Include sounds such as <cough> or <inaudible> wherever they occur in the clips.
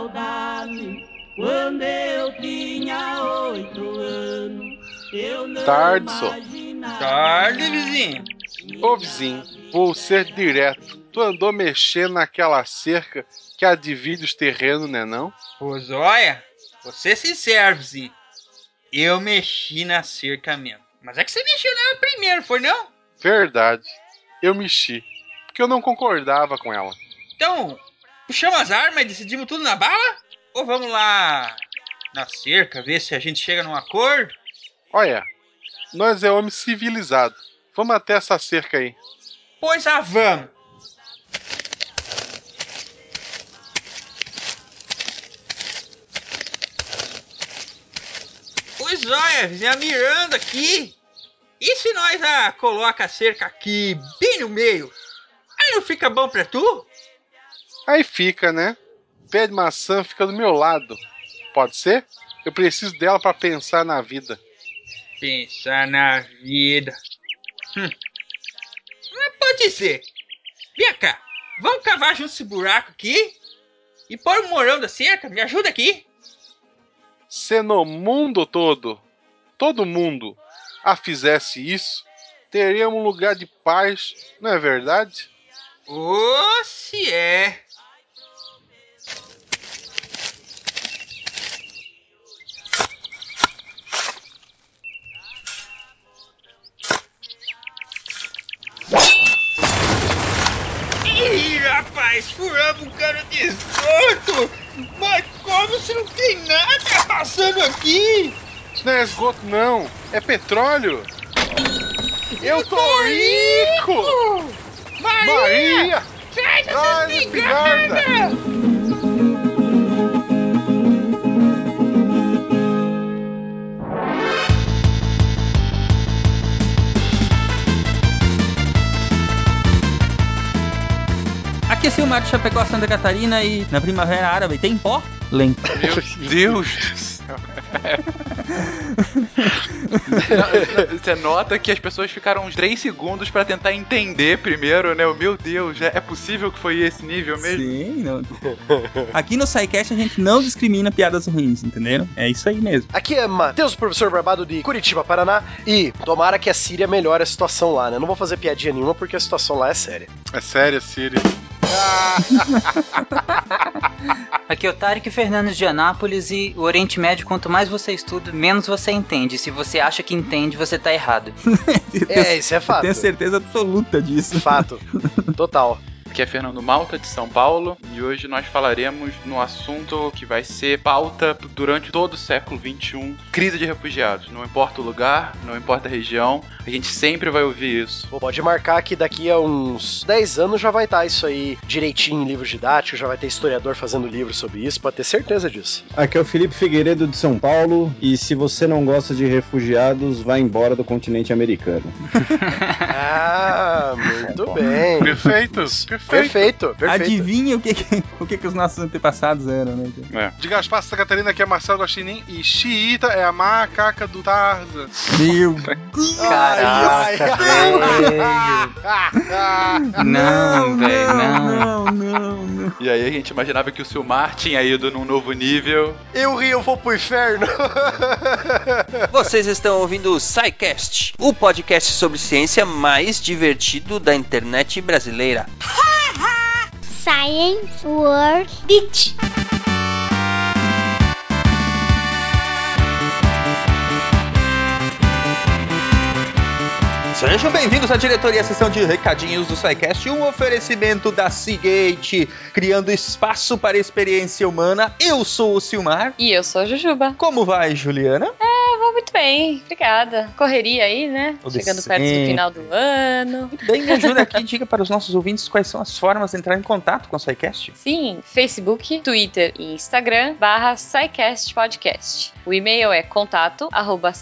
saudade quando eu tinha oito anos. Eu não Tarde, só. imaginava Tarde, vizinho. Ô vizinho, vou ser direto. Tu andou mexendo naquela cerca que a divide os terrenos, né não? Pois olha, vou ser sincero, vizinho. Eu mexi na cerca mesmo. Mas é que você mexeu nela primeiro, foi não? Verdade. Eu mexi. Porque eu não concordava com ela. Então, puxamos as armas e decidimos tudo na bala? Ou vamos lá na cerca, ver se a gente chega num acordo? Olha, nós é homem civilizado. Vamos até essa cerca aí. Pois ah, vamos. Pois olha, vizinha Miranda aqui. E se nós ah, coloca a cerca aqui, bem no meio? Aí não fica bom pra tu? Aí fica, né? Pé de maçã fica do meu lado. Pode ser? Eu preciso dela pra pensar na vida. Pensar na vida. Hum. Mas pode ser. Vem cá, vamos cavar junto esse buraco aqui? E pôr o morão da cerca? Me ajuda aqui. Se no mundo todo, todo mundo, a fizesse isso, teríamos um lugar de paz, não é verdade? Ô, se é. Rapaz, furamos um cano de esgoto! Mas como se não tem nada passando aqui? Isso não é esgoto, não. É petróleo. Eu tô rico! Maria! Maria! Traz essa espingarda! Aqui é Silmar de Chapecó, Santa Catarina e na Primavera Árabe tem pó? Lento. Meu Deus do céu. <laughs> Você nota que as pessoas ficaram uns 3 segundos pra tentar entender primeiro, né? O Meu Deus, é é possível que foi esse nível mesmo? Sim, não. Aqui no SciCast a gente não discrimina piadas ruins, entenderam? É isso aí mesmo. Aqui é Matheus, professor Barbado de Curitiba, Paraná. E tomara que a Síria melhore a situação lá, né? Não vou fazer piadinha nenhuma porque a situação lá é séria. É sério, Síria. <laughs> Aqui é o Tarek Fernandes de Anápolis e o Oriente Médio, quanto mais você estuda, menos você entende. Se você acha que entende, você tá errado. <laughs> É, isso é fato. Tenho certeza absoluta disso. Fato. Total. Aqui é Fernando Malta, de São Paulo, e hoje nós falaremos no assunto que vai ser pauta durante todo o século XXI: crise de refugiados. Não importa o lugar, não importa a região, a gente sempre vai ouvir isso. Pode marcar que daqui a uns 10 anos já vai estar isso aí direitinho em livros didáticos, já vai ter historiador fazendo livro sobre isso, pode ter certeza disso. Aqui é o Felipe Figueiredo de São Paulo e se você não gosta de refugiados, vá embora do continente americano. <laughs> Ah, muito bem. Perfeito, perfeito. Perfeito, perfeito. Adivinha o que, que- o que, que os nossos antepassados eram, né? É. De Gaspar, Santa Catarina, aqui é Marcelo Guaxinim. E xiita é a macaca do Tarzan. Meu Caraca, Não, velho, não. não, não, não. E aí a gente imaginava que o Silmar tinha ido num novo nível. Eu ri, eu vou pro inferno. Vocês estão ouvindo o SciCast, o podcast sobre ciência mais divertido da internet brasileira. Science World Beach. Sejam bem-vindos à diretoria, sessão de recadinhos do SciCast, um oferecimento da Seagate, criando espaço para a experiência humana. Eu sou o Silmar. E eu sou a Jujuba. Como vai, Juliana? É, muito bem, obrigada. Correria aí, né? Chegando perto do sempre. final do ano. Muito bem, me ajuda aqui, diga para os nossos ouvintes quais são as formas de entrar em contato com o SciCast. Sim, Facebook, Twitter e Instagram, barra SciCast Podcast. O e-mail é contato, arroba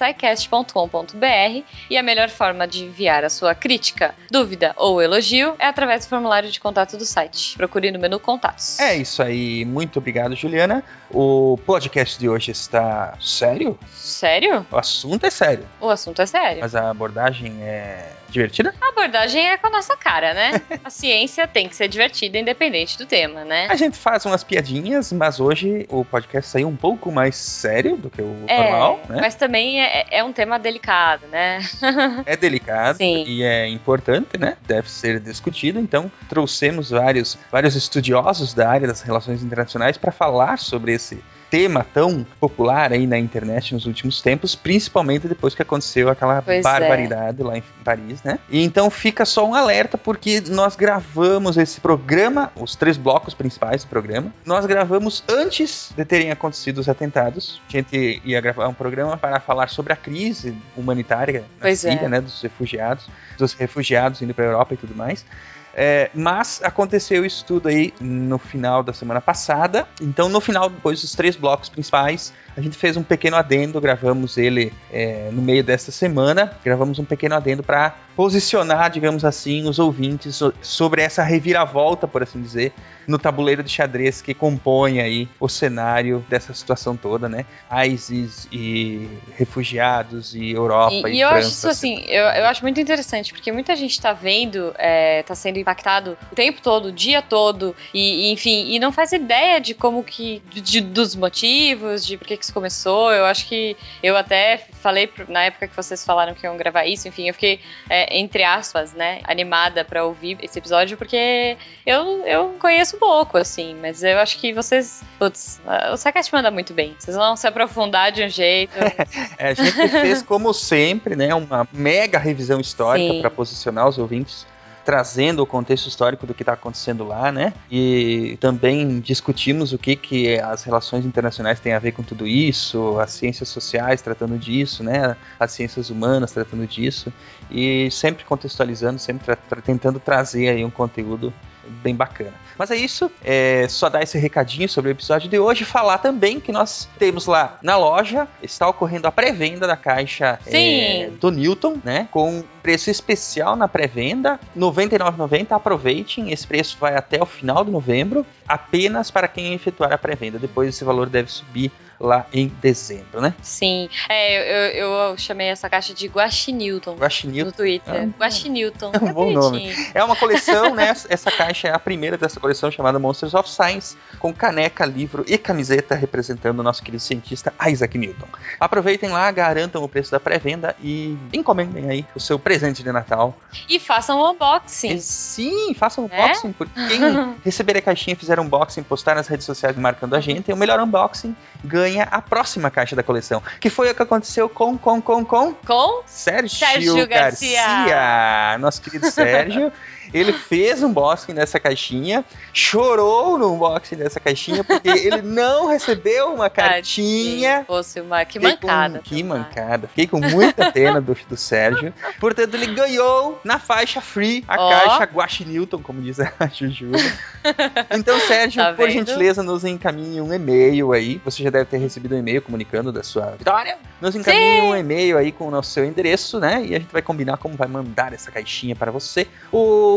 e a melhor forma de enviar a sua crítica, dúvida ou elogio é através do formulário de contato do site. Procure no menu Contatos. É isso aí, muito obrigado, Juliana. O podcast de hoje está sério? Sério? O assunto é sério, O assunto é sério. mas a abordagem é divertida. A abordagem é com a nossa cara, né? <laughs> A ciência tem que ser divertida, independente do tema, né? A gente faz umas piadinhas, mas hoje o podcast saiu um pouco mais sério do que o É, normal, né? mas também é, é um tema delicado, né? <laughs> É delicado Sim. e é importante, né? Deve ser discutido. Então, trouxemos vários, vários estudiosos da área das relações internacionais para falar sobre esse tema tão popular aí na internet nos últimos tempos, principalmente depois que aconteceu aquela Pois é. barbaridade lá em Paris, né? E então fica só um alerta porque nós gravamos esse programa, os três blocos principais do programa, nós gravamos antes de terem acontecido os atentados. A gente ia gravar um programa para falar sobre a crise humanitária na Pois é. Síria, né, dos refugiados, dos refugiados indo para a Europa e tudo mais. É, mas aconteceu isso tudo aí no final da semana passada. Então, no final, depois dos três blocos principais, a gente fez um pequeno adendo, gravamos ele é, no meio desta semana. Gravamos um pequeno adendo para posicionar, digamos assim, os ouvintes so- sobre essa reviravolta, por assim dizer, no tabuleiro de xadrez que compõe aí o cenário dessa situação toda, né? ISIS e refugiados e Europa e, E, e eu França. acho isso assim, eu, eu acho muito interessante, porque muita gente tá vendo, é, tá sendo impactado o tempo todo, o dia todo, e, e, enfim, e não faz ideia de como que, de- dos motivos, de por que começou. Eu acho que eu até falei na época que vocês falaram que iam gravar isso, enfim, eu fiquei, é, entre aspas, né, animada pra ouvir esse episódio, porque eu, eu conheço pouco, assim, mas eu acho que vocês, putz, o Sacast manda muito bem. Vocês vão se aprofundar de um jeito. <laughs> É, a gente fez, como sempre, né, uma mega revisão histórica para posicionar os ouvintes, trazendo o contexto histórico do que está acontecendo lá, né? E também discutimos o que, que as relações internacionais têm a ver com tudo isso, as ciências sociais tratando disso, né? As ciências humanas tratando disso, e sempre contextualizando, sempre tra- tra- tentando trazer aí um conteúdo bem bacana. Mas é isso, é só dar esse recadinho sobre o episódio de hoje, falar também que nós temos lá na loja, está ocorrendo a pré-venda da caixa é, do Newton, né? Com preço especial na pré-venda, R$ 99,90. Aproveitem, esse preço vai até o final de novembro, apenas para quem efetuar a pré-venda. Depois esse valor deve subir lá em dezembro, né? Sim, é, eu, eu chamei essa caixa de Guaxinilton Guaxinim no Twitter. Ah. Guaxinilton. <laughs> É um É bom nome. É uma coleção, né? <laughs> Essa caixa é a primeira dessa coleção chamada Monsters of Science, com caneca, livro e camiseta representando o nosso querido cientista Isaac Newton. Aproveitem lá, garantam o preço da pré-venda e encomendem aí o seu presente de Natal. E façam um unboxing. E sim, façam um É? unboxing, porque quem <laughs> receber a caixinha e fizer um unboxing, postar nas redes sociais marcando a gente, o melhor unboxing ganha a próxima caixa da coleção. Que foi o que aconteceu com, com, com, com Com Sérgio, Sérgio Garcia. Garcia. Nosso querido Sérgio. <laughs> Ele fez um unboxing dessa caixinha, chorou no unboxing dessa caixinha, porque <laughs> ele não recebeu uma cartinha. Fosse uma que mancada. Com, que mancada. Fiquei com muita pena do, do Sérgio. Portanto, ele ganhou na faixa free a Ó. caixa Guache Newton, como diz a <laughs> Jujuba. Então, <laughs> Sérgio, Tá por gentileza, nos encaminhe um e-mail aí. Você já deve ter recebido um e-mail comunicando da sua vitória. Nos encaminhe um e-mail aí com o nosso seu endereço, né? E a gente vai combinar como vai mandar essa caixinha para você.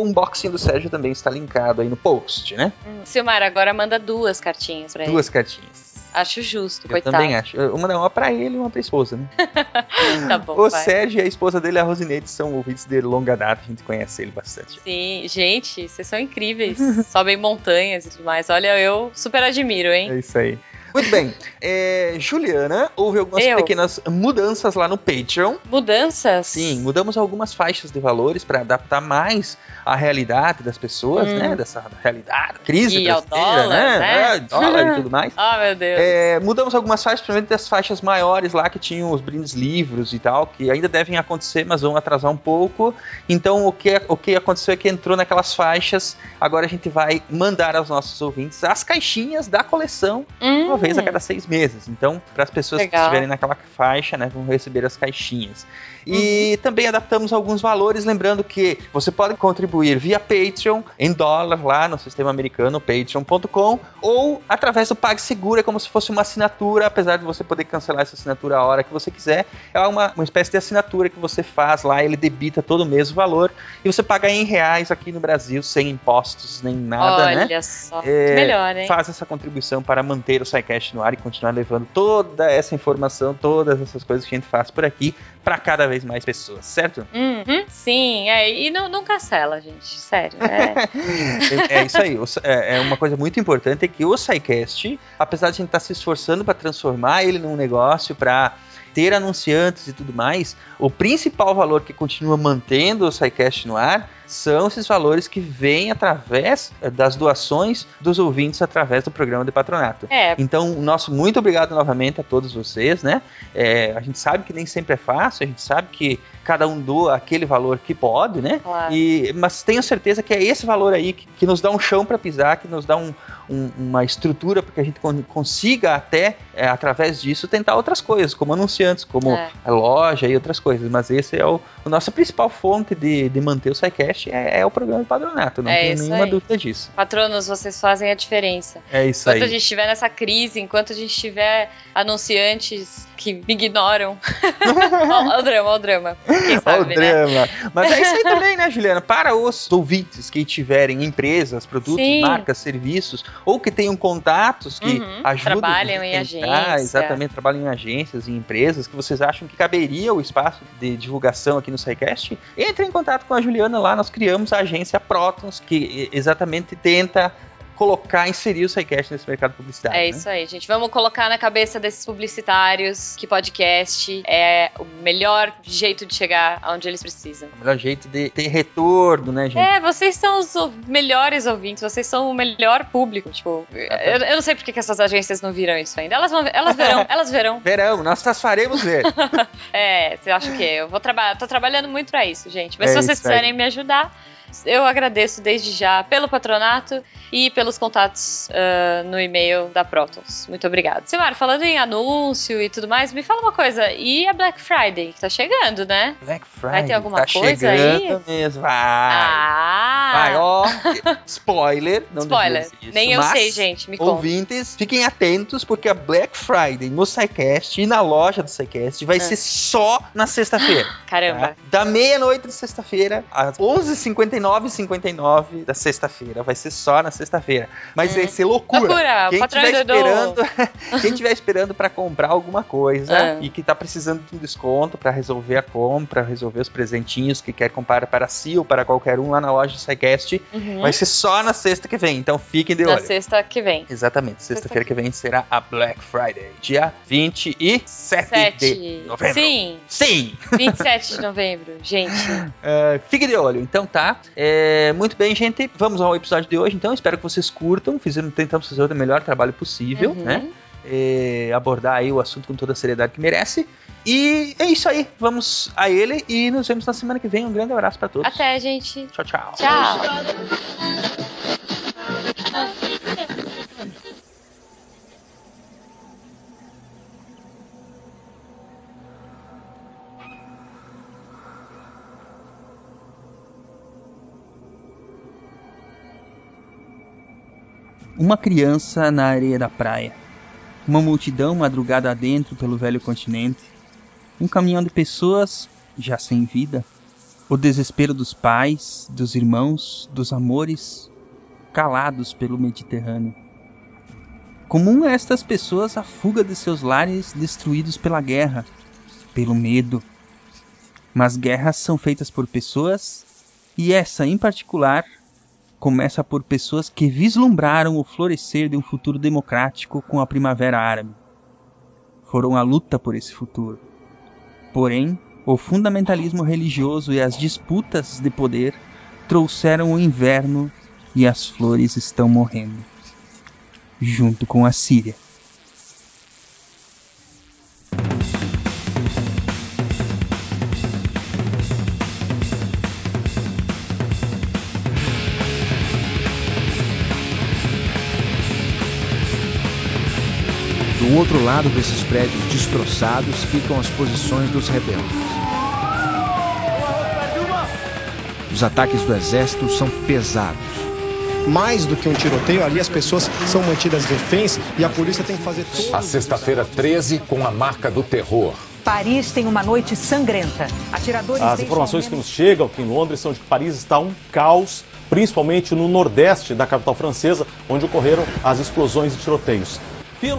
O unboxing do Sérgio também está linkado aí no post, né? Hum, Silmar, agora manda duas cartinhas pra Duas ele. cartinhas. Acho justo, Eu coitado. também acho. Uma não, uma pra ele e uma pra esposa, né? <laughs> Tá bom, o vai. Sérgio e a esposa dele, a Rosineide, são ouvintes de longa data, a gente conhece ele bastante. Sim, gente, vocês são incríveis. <laughs> Sobem montanhas e tudo mais. Olha, eu super admiro, hein? É isso aí. Muito bem. É, Juliana, houve algumas Eu. pequenas mudanças lá no Patreon. Mudanças? Sim, mudamos algumas faixas de valores para adaptar mais à realidade das pessoas, Hum. né? Dessa realidade, crise E brasileira, dólar, né? É, dólar e tudo mais. <laughs> Ah, meu Deus. É, mudamos algumas faixas, principalmente das faixas maiores lá que tinham os brindes livros e tal, que ainda devem acontecer, mas vão atrasar um pouco. Então o que, o que aconteceu é que entrou naquelas faixas. Agora a gente vai mandar aos nossos ouvintes as caixinhas da coleção uma vez a cada seis meses. Então, para as pessoas que. Legal. estiverem naquela faixa, né, vão receber as caixinhas. E também adaptamos alguns valores, lembrando que você pode contribuir via Patreon, em dólar, lá no sistema americano, patreon.com, ou através do PagSeguro, é como se fosse uma assinatura, apesar de você poder cancelar essa assinatura a hora que você quiser. É uma, uma espécie de assinatura que você faz lá, ele debita todo o valor, e você paga em reais aqui no Brasil, sem impostos nem nada, Olha né? só. É, Melhor, hein? Faz essa contribuição para manter o SciCast no ar e continuar levando toda essa informação, todas essas coisas que a gente faz por aqui para cada vez mais pessoas, certo? Uhum, sim, é, e não, não cancela, gente, sério. É, <laughs> é isso aí. É, é, uma coisa muito importante é que o SciCast, apesar de a gente estar tá se esforçando para transformar ele num negócio, para ter anunciantes e tudo mais, o principal valor que continua mantendo o SciCast no ar são esses valores que vêm através eh, das doações dos ouvintes através do programa de patronato. É. Então, nosso muito obrigado novamente a todos vocês, né? É, a gente sabe que nem sempre é fácil, a gente sabe que cada um doa aquele valor que pode, né? Claro. E, mas tenho certeza que é esse valor aí que, que nos dá um chão para pisar, que nos dá um, um, uma estrutura para que a gente consiga até, é, através disso, tentar outras coisas, como anunciantes, como É. a loja e outras coisas. Mas esse é o, a nossa principal fonte de, de manter o SciCast é, é o programa de padronato, não É tenho nenhuma aí. dúvida disso. Patronos, vocês fazem a diferença. É isso Enquanto a aí. gente estiver nessa crise, enquanto a gente tiver anunciantes que me ignoram. <laughs> Olha o drama, olha o drama. Olha o né? drama. Mas é isso aí também, né, Juliana? Para os ouvintes que tiverem empresas, produtos, Sim. marcas, serviços, ou que tenham contatos que Uhum, ajudam. trabalham em gente a tentar, agência. Exatamente, trabalham em agências e empresas que vocês acham que caberia o espaço de divulgação aqui no SciCast, entre em contato com a Juliana lá. Nós criamos a agência Protons, que exatamente tenta colocar, inserir o SciCast nesse mercado publicitário. É né? isso aí, gente. Vamos colocar na cabeça desses publicitários que podcast é o melhor jeito de chegar aonde eles precisam. O melhor jeito de ter retorno, né, gente? É, vocês são os melhores ouvintes, vocês são o melhor público. Tipo, eu, eu não sei porque que essas agências não viram isso ainda. Elas, vão, elas verão, <laughs> elas verão. Verão, nós as faremos ver. <laughs> É, você acha o quê? Eu vou trabalhar, tô trabalhando muito pra isso, gente. Mas É se vocês quiserem me ajudar, eu agradeço desde já pelo patronato e pelos contatos ah, no e-mail da Protons. Muito obrigada. Silmar, falando em anúncio e tudo mais, me fala uma coisa. E a Black Friday, que tá chegando, né? Black Friday. Vai ter alguma tá coisa chegando aí? mesmo. Vai. Ah! Vai, ó. Spoiler. Não Spoiler. isso, Nem eu sei, gente. Me conta. Ouvintes, fiquem atentos, porque a Black Friday no SciCast e na loja do SciCast vai Ah. ser só na sexta-feira. <gasps> Caramba. tá? Da meia-noite de sexta-feira às 11h59 da sexta-feira. Vai ser só na sexta-feira. Mas vai ser loucura. Loucura, Quem estiver esperando, <laughs> quem tiver esperando para comprar alguma coisa Ah. e que tá precisando de um desconto para resolver a compra, resolver os presentinhos que quer comprar para si ou para qualquer um lá na loja SciCast, Uhum. vai ser só na sexta que vem. Então fiquem de Na olho. sexta que vem. Exatamente, sexta-feira que vem será a Black Friday, dia 27 Sete. de novembro. Sim, Sim! 27 de novembro, gente. <laughs> É, fique de olho, então tá. É, muito bem, gente. Vamos ao episódio de hoje, então. Espero que vocês curtam. Fizemos, tentamos fazer o melhor trabalho possível, Uhum. né? É, abordar aí o assunto com toda a seriedade que merece. E é isso aí. Vamos a ele e nos vemos na semana que vem. Um grande abraço pra todos. Até, gente. Tchau, tchau. Tchau. Uma criança na areia da praia. Uma multidão madrugada adentro pelo velho continente. Um caminhão de pessoas já sem vida. O desespero dos pais, dos irmãos, dos amores, calados pelo Mediterrâneo. Comum a estas pessoas a fuga de seus lares destruídos pela guerra, pelo medo. Mas guerras são feitas por pessoas, e essa em particular começa por pessoas que vislumbraram o florescer de um futuro democrático com a Primavera Árabe. Foram a luta por esse futuro. Porém, o fundamentalismo religioso e as disputas de poder trouxeram o inverno e as flores estão morrendo. Junto com a Síria. Outro lado desses prédios destroçados ficam as posições dos rebeldes. Os ataques do exército são pesados. Mais do que um tiroteio, ali as pessoas são mantidas reféns e a polícia tem que fazer tudo. A sexta-feira 13 com a marca do terror. Paris tem uma noite sangrenta. Atiradores As informações que nos chegam aqui em Londres são de que Paris está um caos, principalmente no nordeste da capital francesa, onde ocorreram as explosões e tiroteios.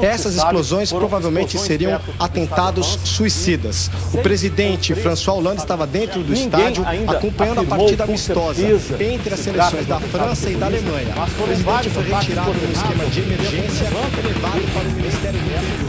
Essas explosões provavelmente seriam atentados suicidas. O presidente François Hollande estava dentro do estádio acompanhando a partida amistosa entre as seleções da França e da Alemanha. O presidente foi retirado no esquema de emergência e levado para o Ministério do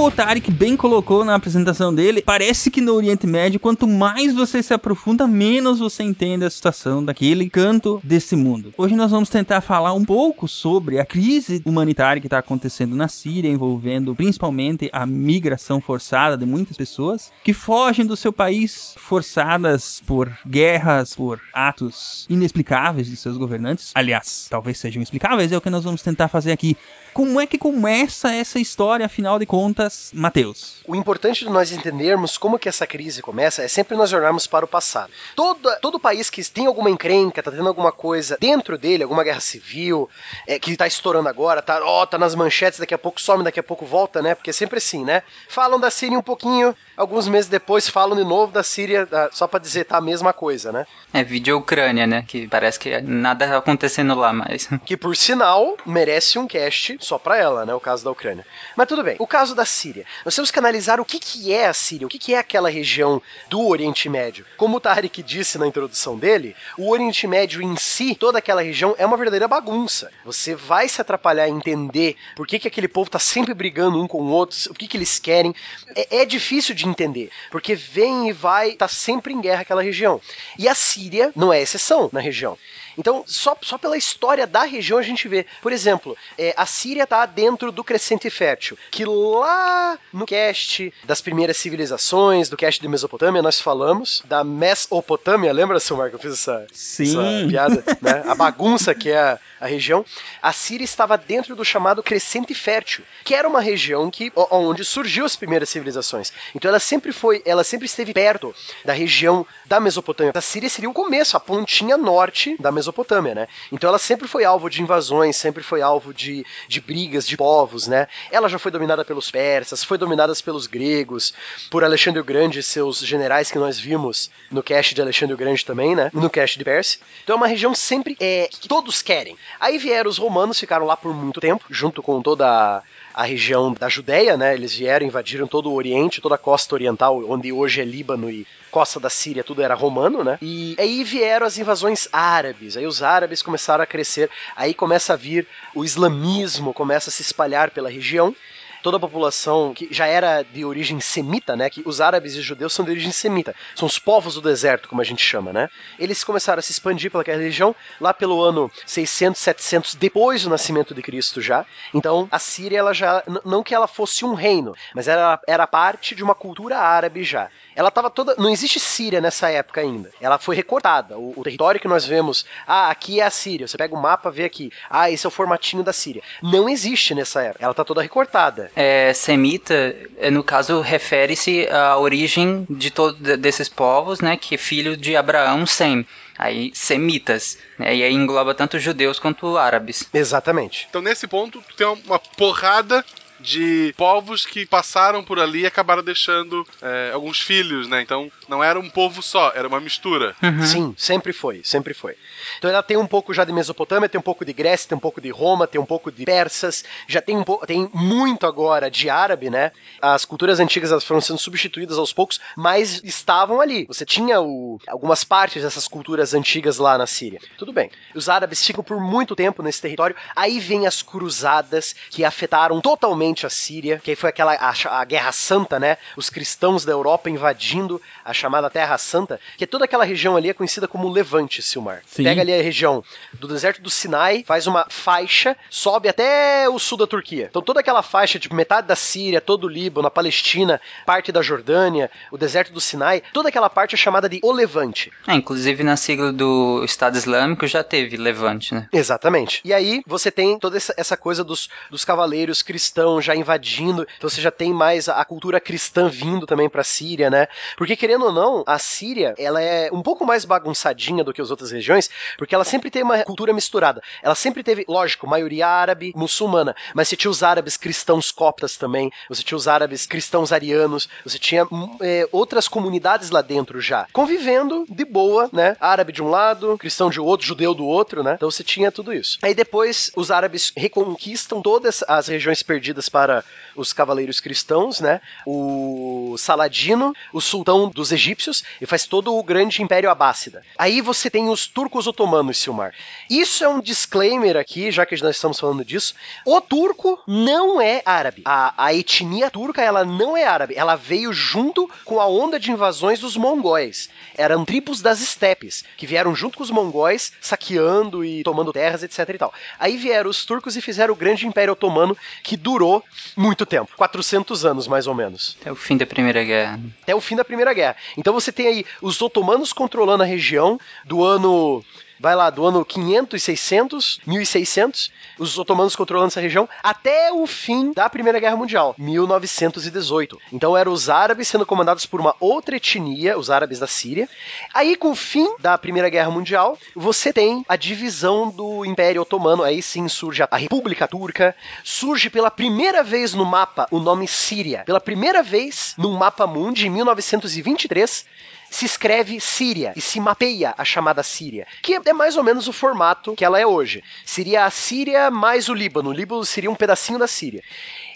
O Tarek bem colocou na apresentação dele, parece que no Oriente Médio, quanto mais você se aprofunda, menos você entende a situação daquele canto desse mundo. Hoje nós vamos tentar falar um pouco sobre a crise humanitária que está acontecendo na Síria, envolvendo principalmente a migração forçada de muitas pessoas que fogem do seu país forçadas por guerras, por atos inexplicáveis de seus governantes. Aliás, talvez sejam explicáveis, é o que nós vamos tentar fazer aqui. Como é que começa essa história, afinal de contas, Matheus? O importante de nós entendermos como que essa crise começa é sempre nós olharmos para o passado. Todo, todo país que tem alguma encrenca, tá tendo alguma coisa dentro dele, alguma guerra civil, é, que tá estourando agora, tá, ó, tá nas manchetes, daqui a pouco some, daqui a pouco volta, né? Porque é sempre assim, né? Falam da Síria um pouquinho, alguns meses depois falam de novo da Síria, da, só para dizer tá a mesma coisa, né? É vídeo Ucrânia, né? Que parece que nada tá acontecendo lá mais. <laughs> Que por sinal merece um cast só para ela, né? O caso da Ucrânia. Mas tudo bem. O caso da Síria. Nós temos que analisar o que, que é a Síria, o que, que é aquela região do Oriente Médio. Como o Tarek disse na introdução dele, o Oriente Médio em si, toda aquela região, é uma verdadeira bagunça. Você vai se atrapalhar a entender por que, que aquele povo tá sempre brigando um com o outro, o que, que eles querem. É, é difícil de entender, porque vem e vai, tá sempre em guerra aquela região. E a Síria não é exceção na região. Então, só, só pela história da região a gente vê. Por exemplo, é, a Síria está dentro do Crescente Fértil, que lá no cast das primeiras civilizações, do cast de Mesopotâmia, nós falamos da Mesopotâmia. Lembra, seu Marco? Eu fiz essa, Sim. essa piada, né? A bagunça que é a, a região. A Síria estava dentro do chamado Crescente Fértil, que era uma região que onde surgiu as primeiras civilizações. Então ela sempre foi, ela sempre esteve perto da região da Mesopotâmia. A Síria seria o começo, a pontinha norte da Mesopotâmia, né? Então ela sempre foi alvo de invasões, sempre foi alvo de, de brigas de povos, né? Ela já foi dominada pelos persas, foi dominada pelos gregos, por Alexandre o Grande e seus generais que nós vimos no cast de Alexandre o Grande também, né? No cast de Pérsia. Então é uma região sempre é, que todos querem. Aí vieram os romanos, ficaram lá por muito tempo, junto com toda a, a região da Judéia, né? Eles vieram, invadiram todo o Oriente, toda a costa oriental, onde hoje é Líbano e costa da Síria, tudo era romano, né? E aí vieram as invasões árabes. Aí os árabes começaram a crescer. Aí começa a vir o islamismo, começa a se espalhar pela região toda a população que já era de origem semita, né? Que os árabes e os judeus são de origem semita. São os povos do deserto, como a gente chama, né? Eles começaram a se expandir pelaquela região lá pelo ano 600, 700 depois do nascimento de Cristo já. Então, a Síria ela já não que ela fosse um reino, mas era era parte de uma cultura árabe já. Ela estava toda. Não existe Síria nessa época ainda. Ela foi recortada. O, o, território que nós vemos, ah, aqui é a Síria. Você pega o mapa, vê aqui, ah, esse é o formatinho da Síria. Não existe nessa época. Ela está toda recortada. É, semita, no caso, refere-se à origem de todos desses povos, né? Que é filho de Abraão, Sem aí semitas, né? E aí engloba tanto judeus quanto árabes. Exatamente. Então nesse ponto tem uma porrada de povos que passaram por ali e acabaram deixando é, alguns filhos, né? Então não era um povo só, era uma mistura. Uhum. Sim, sempre foi, sempre foi. Então ela tem um pouco já de Mesopotâmia, tem um pouco de Grécia, tem um pouco de Roma, tem um pouco de persas, já tem um pouco, tem muito agora de árabe, né? As culturas antigas elas foram sendo substituídas aos poucos, mas estavam ali. Você tinha o, algumas partes dessas culturas antigas lá na Síria. Tudo bem. Os árabes ficam por muito tempo nesse território. Aí vem as cruzadas que afetaram totalmente a Síria, que aí foi aquela a, a Guerra Santa, né? Os cristãos da Europa invadindo a chamada Terra Santa, que é toda aquela região ali é conhecida como Levante, Silmar. Sim. Pega ali a região do deserto do Sinai, faz uma faixa, sobe até o sul da Turquia. Então toda aquela faixa, tipo metade da Síria, todo o Líbano, a Palestina, parte da Jordânia, o deserto do Sinai, toda aquela parte é chamada de O Levante. É, inclusive na sigla do Estado Islâmico já teve Levante, né? Exatamente. E aí você tem toda essa, essa coisa dos, dos cavaleiros cristãos já invadindo, então você já tem mais a, a cultura cristã vindo também pra Síria, né? Porque querendo ou não, a Síria, ela é um pouco mais bagunçadinha do que as outras regiões, porque ela sempre tem uma cultura misturada. Ela sempre teve, lógico, maioria árabe, muçulmana, mas você tinha os árabes cristãos coptas também, você tinha os árabes cristãos arianos, você tinha hum, é, outras comunidades lá dentro já, convivendo de boa, né? Árabe de um lado, cristão de outro, judeu do outro, né? Então você tinha tudo isso. Aí depois os árabes reconquistam todas as regiões perdidas para os cavaleiros cristãos, né? O Saladino, o sultão dos egípcios, e faz todo o grande império abássida. Aí você tem os turcos otomanos, Silmar. Isso é um disclaimer aqui, já que nós estamos falando disso. O turco não é árabe. A, a etnia turca, ela não é árabe. Ela veio junto com a onda de invasões dos mongóis. Eram tribos das estepes, que vieram junto com os mongóis, saqueando e tomando terras, etc e tal. Aí vieram os turcos e fizeram o grande império otomano, que durou muito tempo. 400 anos, mais ou menos. Até o fim da Primeira Guerra. Até o fim da Primeira Guerra. Então você tem aí os otomanos controlando a região do ano vai lá, do ano 500 e 600, 1600, os otomanos controlando essa região, até o fim da Primeira Guerra Mundial, 1918. Então eram os árabes sendo comandados por uma outra etnia, os árabes da Síria. Aí, com o fim da Primeira Guerra Mundial, você tem a divisão do Império Otomano, aí sim surge a República Turca, surge pela primeira vez no mapa o nome Síria. Pela primeira vez no mapa mundi, em 1923, se escreve Síria e se mapeia a chamada Síria, que é mais ou menos o formato que ela é hoje. Seria a Síria mais o Líbano. O Líbano seria um pedacinho da Síria.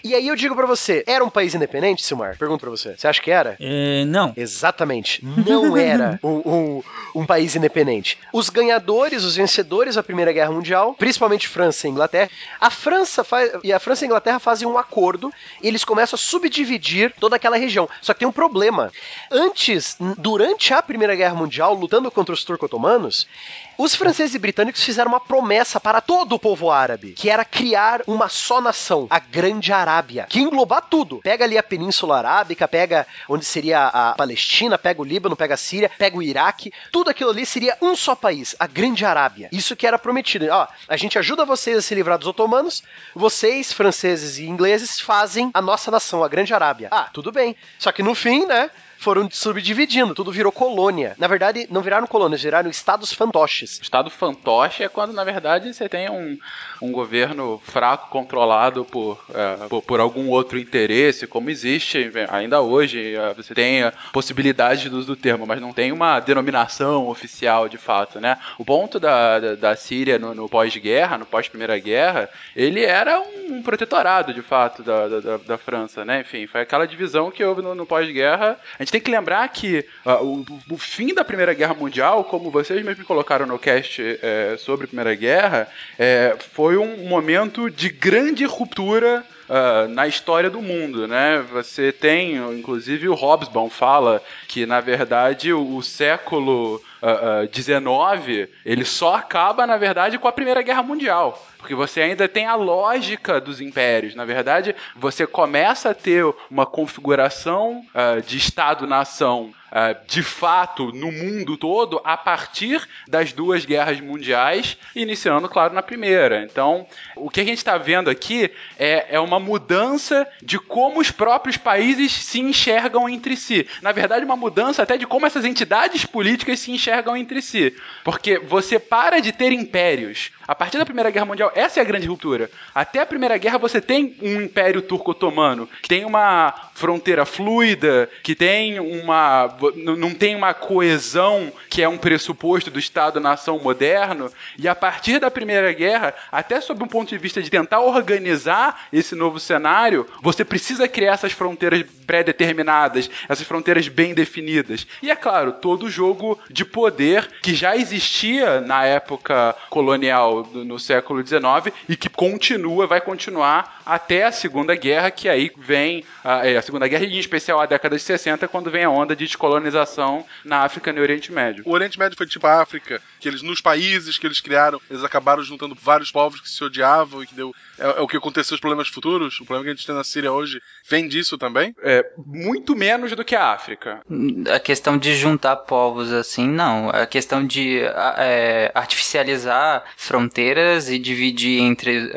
E aí eu digo para você, era um país independente, Silmar? Pergunto pra você. Você acha que era? É, não. Exatamente. Não <laughs> era um, um, um, país independente. Os ganhadores, os vencedores da Primeira Guerra Mundial, principalmente França e Inglaterra, a França faz, e a França e a Inglaterra fazem um acordo e eles começam a subdividir toda aquela região. Só que tem um problema. Antes, durante a Primeira Guerra Mundial, lutando contra os turco-otomanos, os franceses e britânicos fizeram uma promessa para todo o povo árabe, que era criar uma só nação, a Grande Arábia, que englobar tudo. Pega ali a Península Arábica, pega onde seria a Palestina, pega o Líbano, pega a Síria, pega o Iraque, tudo aquilo ali seria um só país, a Grande Arábia. Isso que era prometido. Ó, a gente ajuda vocês a se livrar dos otomanos, vocês, franceses e ingleses, fazem a nossa nação, a Grande Arábia. Ah, tudo bem. Só que no fim, né, foram subdividindo, tudo virou colônia. Na verdade, não viraram colônias, viraram estados fantoches. Estado fantoche é quando, na verdade, você tem um, um governo fraco controlado por, é, por, por, algum outro interesse, como existe ainda hoje. É, você tem a possibilidade do uso do termo, mas não tem uma denominação oficial de fato, né? O ponto da, da, da Síria no, no pós-guerra, no pós-primeira guerra, ele era um, um protetorado, de fato, da, da, da, França, né? Enfim, foi aquela divisão que houve no, no pós-guerra. A gente tem que lembrar que uh, o, o, fim da Primeira Guerra Mundial, como vocês mesmo colocaram no cast é, sobre a Primeira Guerra, é, foi um momento de grande ruptura Uh, na história do mundo, né? Você tem, inclusive o Hobsbawm fala que na verdade o, o século Uh, uh, ele só acaba na verdade com a Primeira Guerra Mundial. Porque você ainda tem a lógica dos impérios. Na verdade, você começa a ter uma configuração de Estado-nação uh, de fato no mundo todo a partir das duas guerras mundiais, iniciando, claro, na primeira. Então, o que a gente está vendo aqui é, é uma mudança de como os próprios países se enxergam entre si. Na verdade, uma mudança até de como essas entidades políticas se enxergam entre si. Porque você para de ter impérios. A partir da Primeira Guerra Mundial, essa é a grande ruptura. Até a Primeira Guerra você tem um Império Turco-Otomano, que tem uma fronteira fluida, que tem uma não tem uma coesão que é um pressuposto do Estado-nação moderno, e a partir da Primeira Guerra, até sob um ponto de vista de tentar organizar esse novo cenário, você precisa criar essas fronteiras pré-determinadas, essas fronteiras bem definidas. E é claro, todo o jogo de poder que já existia na época colonial no século XIX e que continua, vai continuar até a Segunda Guerra, que aí vem a, é, a Segunda Guerra e em especial a década de 60, quando vem a onda de descolonização na África e no Oriente Médio. O Oriente Médio foi tipo a África, que eles nos países que eles criaram, eles acabaram juntando vários povos que se odiavam e que deu é, é o que aconteceu nos problemas futuros. O problema que a gente tem na Síria hoje vem disso também? É muito menos do que a África. A questão de juntar povos assim, não Não, a questão de é, artificializar fronteiras e dividir entre uh,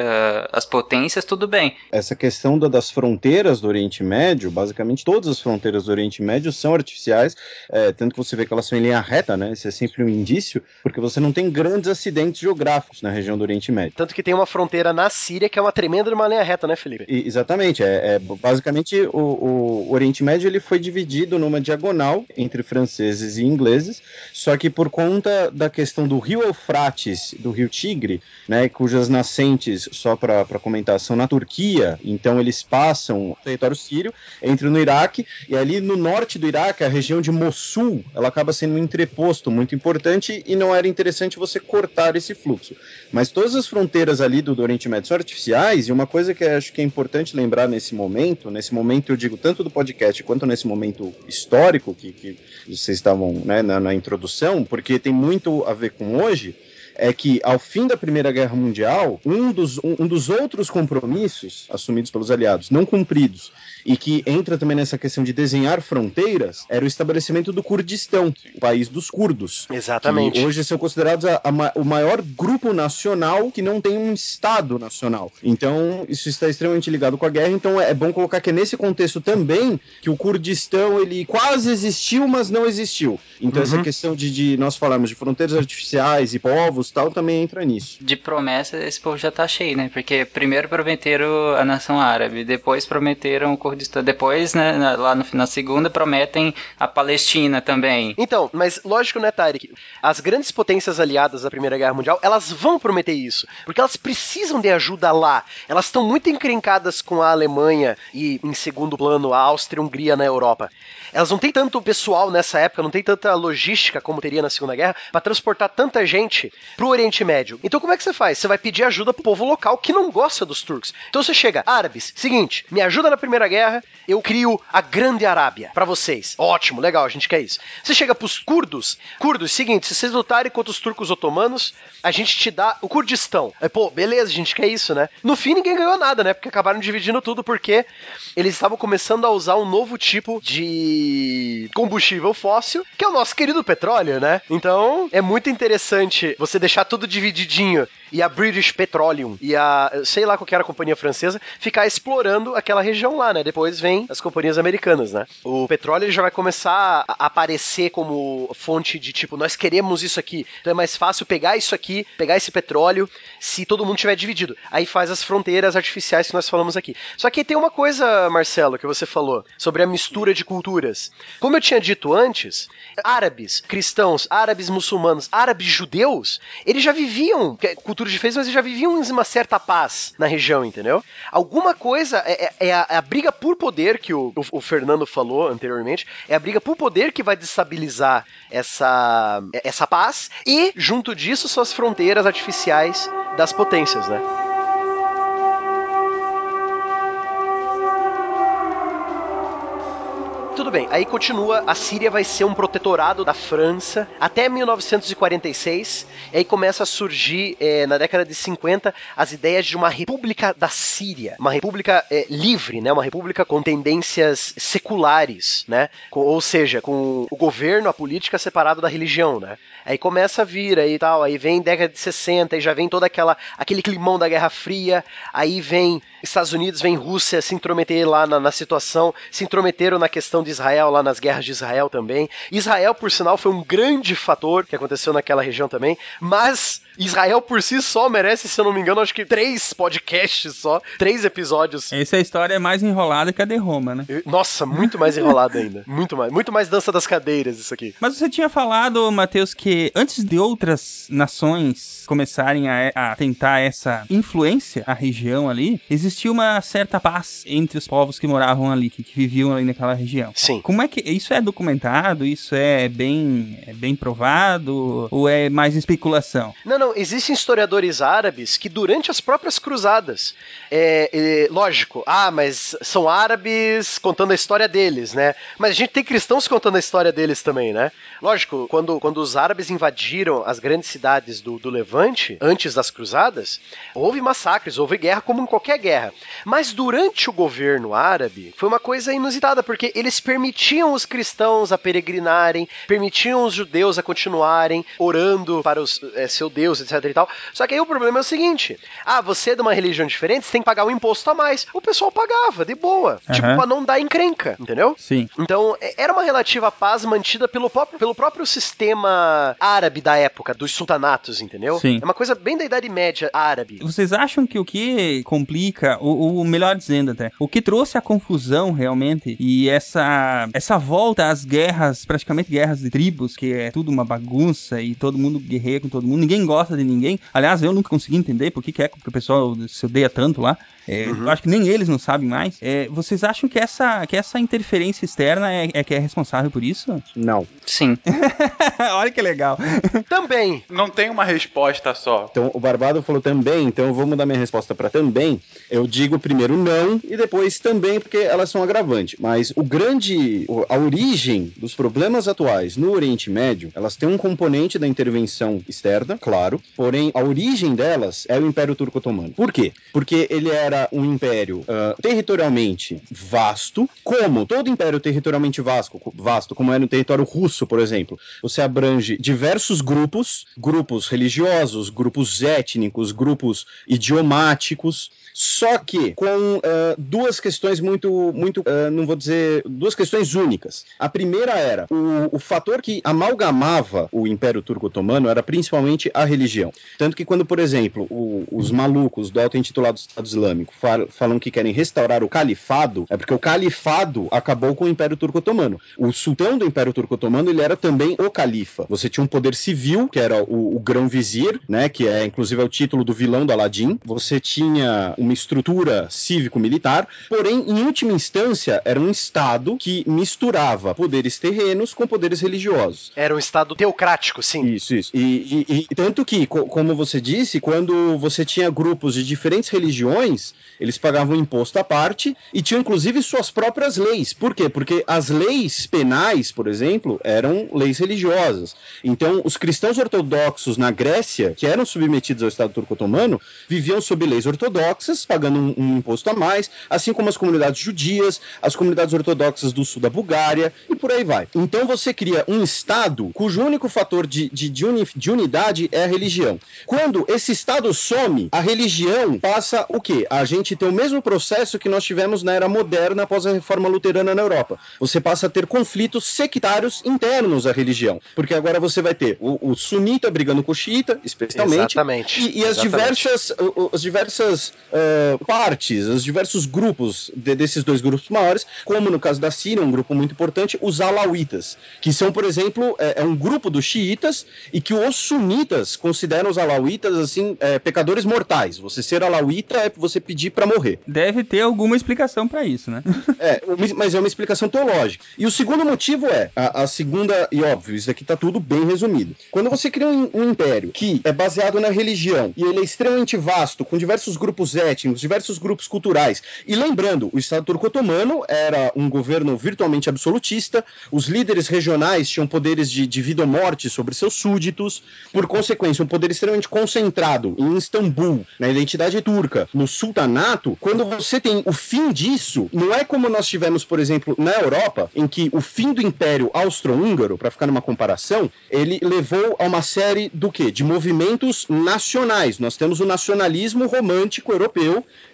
as potências, tudo bem. Essa questão da, das fronteiras do Oriente Médio, basicamente todas as fronteiras do Oriente Médio são artificiais, é, tanto que você vê que elas são em linha reta, né? Isso é sempre um indício, porque você não tem grandes acidentes geográficos na região do Oriente Médio. Tanto que tem uma fronteira na Síria que é uma tremenda uma linha reta, né, Felipe? E, exatamente. É, é basicamente o, o, Oriente Médio ele foi dividido numa diagonal entre franceses e ingleses, só que por conta da questão do rio Eufrates, do rio Tigre, né, cujas nascentes, só para comentar, são na Turquia, então eles passam o território sírio, entram no Iraque, e ali no norte do Iraque, a região de Mossul, ela acaba sendo um entreposto muito importante e não era interessante você cortar esse fluxo. Mas todas as fronteiras ali do, do Oriente Médio são artificiais, e uma coisa que acho que é importante lembrar nesse momento, nesse momento eu digo tanto do podcast quanto nesse momento histórico que, que vocês estavam né, na, na introdução, porque tem muito a ver com hoje, é que, ao fim da Primeira Guerra Mundial, um dos, um, um dos outros compromissos assumidos pelos aliados, não cumpridos, e que entra também nessa questão de desenhar fronteiras, era o estabelecimento do Kurdistão, o país dos curdos. Exatamente. Que hoje são considerados a, a, o maior grupo nacional que não tem um Estado nacional. Então, isso está extremamente ligado com a guerra, então é bom colocar que é nesse contexto também que o Kurdistão, ele quase existiu, mas não existiu. Então, uhum. essa questão de, de nós falarmos de fronteiras artificiais e povos tal, também entra nisso. De promessa, esse povo já tá cheio, né? Porque primeiro prometeram a nação árabe, depois prometeram o Kurdistão, depois, né, lá no, na segunda, prometem a Palestina também. Então, mas lógico, né, Tarek? As grandes potências aliadas da Primeira Guerra Mundial, elas vão prometer isso, porque elas precisam de ajuda lá. Elas estão muito encrencadas com a Alemanha e, em segundo plano, a Áustria e a Hungria na Europa. Elas não têm tanto pessoal nessa época, não tem tanta logística como teria na Segunda Guerra para transportar tanta gente pro Oriente Médio. Então como é que você faz? Você vai pedir ajuda pro povo local que não gosta dos turcos. Então você chega, árabes, seguinte, me ajuda na Primeira Guerra, eu crio a Grande Arábia para vocês. Ótimo, legal, a gente quer isso. Você chega pros curdos, curdos, seguinte, se vocês lutarem contra os turcos otomanos, a gente te dá o Kurdistão. Aí, pô, beleza, a gente quer isso, né? No fim ninguém ganhou nada, né? Porque acabaram dividindo tudo porque eles estavam começando a usar um novo tipo de combustível fóssil, que é o nosso querido petróleo, né? Então, é muito interessante você deixar tudo divididinho e a British Petroleum e a, sei lá qual era a companhia francesa, ficar explorando aquela região lá, né? Depois vem as companhias americanas, né? O petróleo já vai começar a aparecer como fonte de tipo, nós queremos isso aqui. Então é mais fácil pegar isso aqui, pegar esse petróleo, se todo mundo tiver dividido. Aí faz as fronteiras artificiais que nós falamos aqui. Só que tem uma coisa, Marcelo, que você falou sobre a mistura de culturas. Como eu tinha dito antes, árabes, cristãos, árabes muçulmanos, árabes judeus, eles já viviam cultura diferente, mas eles já viviam uma certa paz na região, entendeu? Alguma coisa é, é, é, a, é a, briga por poder que o, o, o, Fernando falou anteriormente, é a briga por poder que vai destabilizar essa, essa paz e, junto disso, são as fronteiras artificiais das potências, né? tudo bem. Aí continua, a Síria vai ser um protetorado da França até 1946. E aí começa a surgir, é, na década de 50, as ideias de uma república da Síria. Uma república é, livre, né? Uma república com tendências seculares, né? Com, ou seja, com o governo, a política separado da religião, né? Aí começa a vir aí tal, aí vem década de 60 e já vem toda aquela aquele climão da Guerra Fria, aí vem Estados Unidos, vem Rússia se intrometer lá na, na situação, se intrometeram na questão de Israel, lá nas guerras de Israel também. Israel, por sinal, foi um grande fator que aconteceu naquela região também, mas Israel por si só merece, se eu não me engano, acho que três podcasts só, três episódios. Essa é história é mais enrolada que a de Roma, né? Nossa, muito mais enrolada <laughs> ainda. Muito mais. Muito mais dança das cadeiras isso aqui. Mas você tinha falado, Matheus, que antes de outras nações começarem a, a tentar essa influência à região ali, existia uma certa paz entre os povos que moravam ali, que, que viviam ali naquela região. Sim. Como é que isso é documentado? Isso é bem, é bem provado? Ou é mais especulação? Não, não. Existem historiadores árabes que durante as próprias cruzadas, é, é, lógico, ah, mas são árabes contando a história deles, né? Mas a gente tem cristãos contando a história deles também, né? Lógico, quando, quando os árabes invadiram as grandes cidades do, do Levante, antes das cruzadas, houve massacres, houve guerra como em qualquer guerra guerra. Mas durante o governo árabe, foi uma coisa inusitada, porque eles permitiam os cristãos a peregrinarem, permitiam os judeus a continuarem orando para os, é, seu Deus, etc e tal. Só que aí o problema é o seguinte: ah, você é de uma religião diferente, você tem que pagar um imposto a mais. O pessoal pagava, de boa. Uhum. Tipo, pra não dar encrenca, entendeu? Sim. Então, é- era uma relativa paz mantida pelo próprio, pelo próprio sistema árabe da época, dos sultanatos, entendeu? Sim. É uma coisa bem da Idade Média árabe. Vocês acham que o que complica, o, o melhor dizendo até, o que trouxe a confusão realmente e essa essa volta às guerras, praticamente guerras de tribos, que é tudo uma bagunça e todo mundo guerreia com todo mundo, ninguém gosta de ninguém. Aliás, eu nunca consegui entender por que, que é que o pessoal se odeia tanto lá. É, Eu acho que nem eles não sabem mais. É, vocês acham que essa, que essa interferência externa é, é que é responsável por isso? Não. Sim. <laughs> Olha que legal. Também. Não tem uma resposta só. Então, o Barbado falou também, então eu vou mudar minha resposta para também. Eu digo primeiro não e depois também, porque elas são agravantes. Mas o grande. A origem dos problemas atuais no Oriente Médio, elas têm um componente da intervenção externa, claro, porém a origem delas é o Império Turco Otomano. Por quê? Porque ele era um império ah, territorialmente vasto, como todo império territorialmente vasto, vasto, como é no território russo, por exemplo. Você abrange diversos grupos, grupos religiosos, grupos étnicos, grupos idiomáticos, só que com ah, duas questões muito, muito, ah, não vou dizer, duas questões únicas. A primeira era o, o fator que amalgamava o Império Turco Otomano era principalmente a religião. Tanto que quando, por exemplo, o- os malucos do auto-intitulado Estado Islâmico fal- falam que querem restaurar o califado, é porque o califado acabou com o Império Turco Otomano. O sultão do Império Turco Otomano, ele era também o califa. Você tinha um poder civil, que era o, o grão-vizir, né, que é inclusive é o título do vilão do Aladim. Você tinha uma estrutura cívico-militar, porém, em última instância, era um estado que misturava poderes terrenos com poderes religiosos. Era um estado teocrático, sim. Isso, isso. E, e- e tanto que, co- como você disse, quando você tinha grupos de diferentes religiões, eles pagavam imposto à parte e tinham inclusive suas próprias leis. Por quê? Porque as leis penais, por exemplo, eram leis religiosas. Então, os cristãos ortodoxos na Grécia, que eram submetidos ao Estado turco otomano, viviam sob leis ortodoxas, pagando um, um imposto a mais, assim como as comunidades judias, as comunidades ortodoxas do sul da Bulgária e por aí vai. Então você cria um Estado cujo único fator de, de, de, uni- de unidade é a religião. Quando esse Estado some, a religião passa o quê? A gente tem o mesmo processo que nós tivemos na era moderna após a reforma luterana na Europa. Você passa a ter conflitos sectários internos à religião. Porque agora você vai ter o, o sunita brigando com o xiita, especialmente. Exatamente. E, e as Exatamente. diversas, as diversas partes, os diversos grupos de- desses dois grupos maiores, como no caso da Síria, um grupo muito importante, os alauítas, que são, por exemplo, é, é um grupo dos xiitas e que os sunitas consideram os alauítas assim é, pecadores mortais. Você ser alauíta é você pedir para morrer. Deve ter alguma explicação pra isso, né? <laughs> É, mas é uma explicação teológica. E o segundo motivo é, a, a segunda, e óbvio, isso daqui tá tudo bem resumido. Quando você cria um, um império que é baseado na religião e ele é extremamente vasto, com diversos grupos étnicos, diversos grupos culturais, e lembrando, o Estado turco-otomano era um governo virtualmente absolutista, os líderes regionais tinham poderes de, de vida ou morte sobre seus súditos, por consequência, um poder extremamente concentrado em Istambul, na identidade turca, no sultanato, quando você tem o fim disso, não é como nós tivemos, por exemplo, na Europa, em que o fim do Império Austro-Húngaro, para ficar numa comparação, ele levou a uma série do quê? De movimentos nacionais. Nós temos o nacionalismo romântico europeu,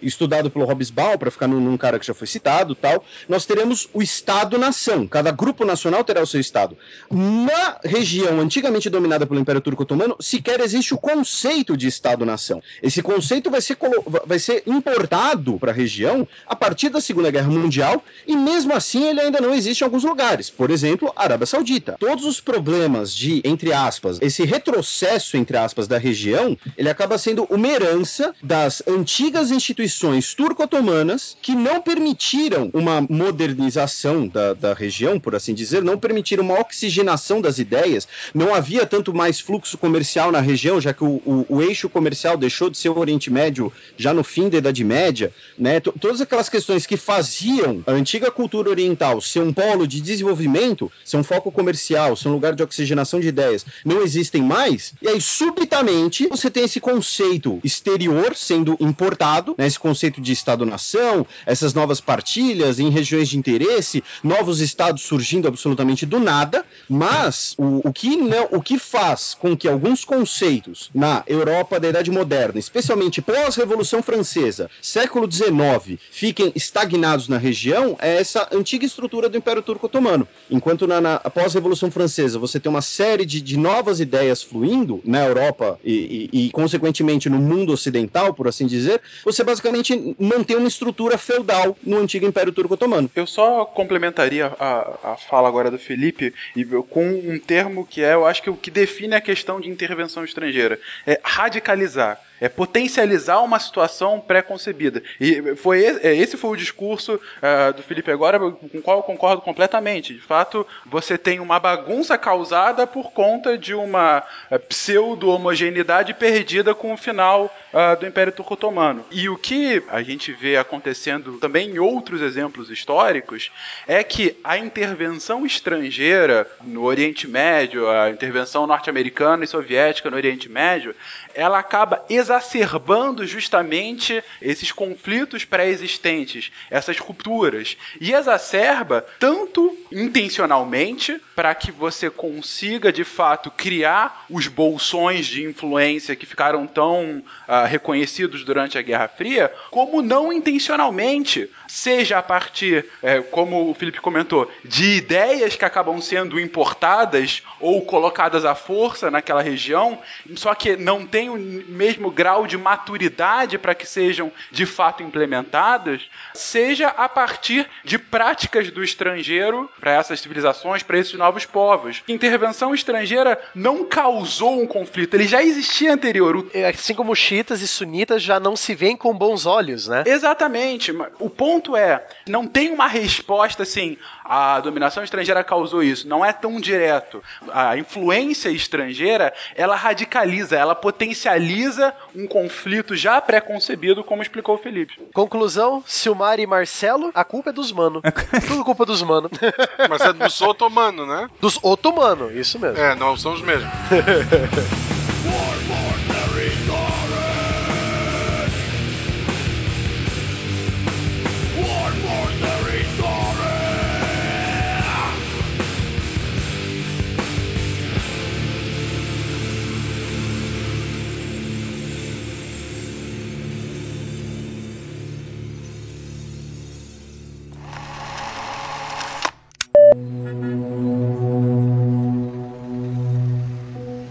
estudado pelo Hobsbawm, para ficar num, num cara que já foi citado, tal. Nós teremos o Estado-nação. Cada grupo nacional terá o seu Estado. Na região antigamente dominada pelo Império Turco Otomano, sequer existe o conceito de Estado-nação. Esse conceito vai ser, vai ser importado para a região a partir da Segunda Guerra Mundial e mesmo assim ele ainda não existe em alguns lugares. Por exemplo, a Arábia Saudita. Todos os problemas de, entre aspas, esse retrocesso, entre aspas, da região, ele acaba sendo uma herança das antigas instituições turco-otomanas que não permitiram uma modernização da, da região, por assim dizer, não permitiram uma oxigenação das ideias, não havia tanto mais fluxo comercial na região, já que o, o- o eixo comercial deixou de ser o Oriente Médio já no fim da Idade Média, né? T- Todas aquelas questões que faziam a antiga cultura oriental ser um polo de desenvolvimento, ser um foco comercial, ser um lugar de oxigenação de ideias, não existem mais, e aí subitamente você tem esse conceito exterior sendo importado né, esse conceito de Estado-nação, essas novas partilhas em regiões de interesse, novos estados surgindo absolutamente do nada, mas o, o, que, o que faz com que alguns conceitos na Europa da Idade Moderna, especialmente pós-Revolução Francesa, século XIX, fiquem estagnados na região é essa antiga estrutura do Império Turco Otomano. Enquanto na, na pós-Revolução Francesa você tem uma série de, de novas ideias fluindo na Europa e, e, e, consequentemente, no mundo ocidental, por assim dizer, você basicamente mantém uma estrutura feudal no antigo Império Turco Otomano. Eu só complementaria a, a fala agora do Felipe e, com um termo que é, eu acho que o que define a questão de intervenção estrangeira. É radicalizar é potencializar uma situação pré-concebida. E foi é, esse foi o discurso uh, do Felipe agora, com o qual eu concordo completamente. De fato, você tem uma bagunça causada por conta de uma uh, pseudo-homogeneidade perdida com o final uh, do Império Turco Otomano. E o que a gente vê acontecendo também em outros exemplos históricos é que a intervenção estrangeira no Oriente Médio, a intervenção norte-americana e soviética no Oriente Médio, ela acaba exacerbando justamente esses conflitos pré-existentes, essas rupturas. E exacerba tanto intencionalmente, para que você consiga de fato criar os bolsões de influência que ficaram tão uh, reconhecidos durante a Guerra Fria, como não intencionalmente, seja a partir, é, como o Felipe comentou, de ideias que acabam sendo importadas ou colocadas à força naquela região, só que não tem o mesmo grau de maturidade para que sejam de fato implementadas, seja a partir de práticas do estrangeiro para essas civilizações, para esses novos povos. Intervenção estrangeira não causou um conflito, ele já existia anterior. Assim como xiitas e sunitas já não se veem com bons olhos, né? Exatamente. O ponto é, não tem uma resposta assim, a dominação estrangeira causou isso. Não é tão direto. A influência estrangeira, ela radicaliza, ela potencializa um conflito já pré-concebido, como explicou o Felipe. Conclusão, Silmar e Marcelo, a culpa é dos mano. <laughs> Tudo culpa dos mano. <laughs> Mas é dos otomano, né? Dos otomano, isso mesmo. É, não são os mesmos. <laughs>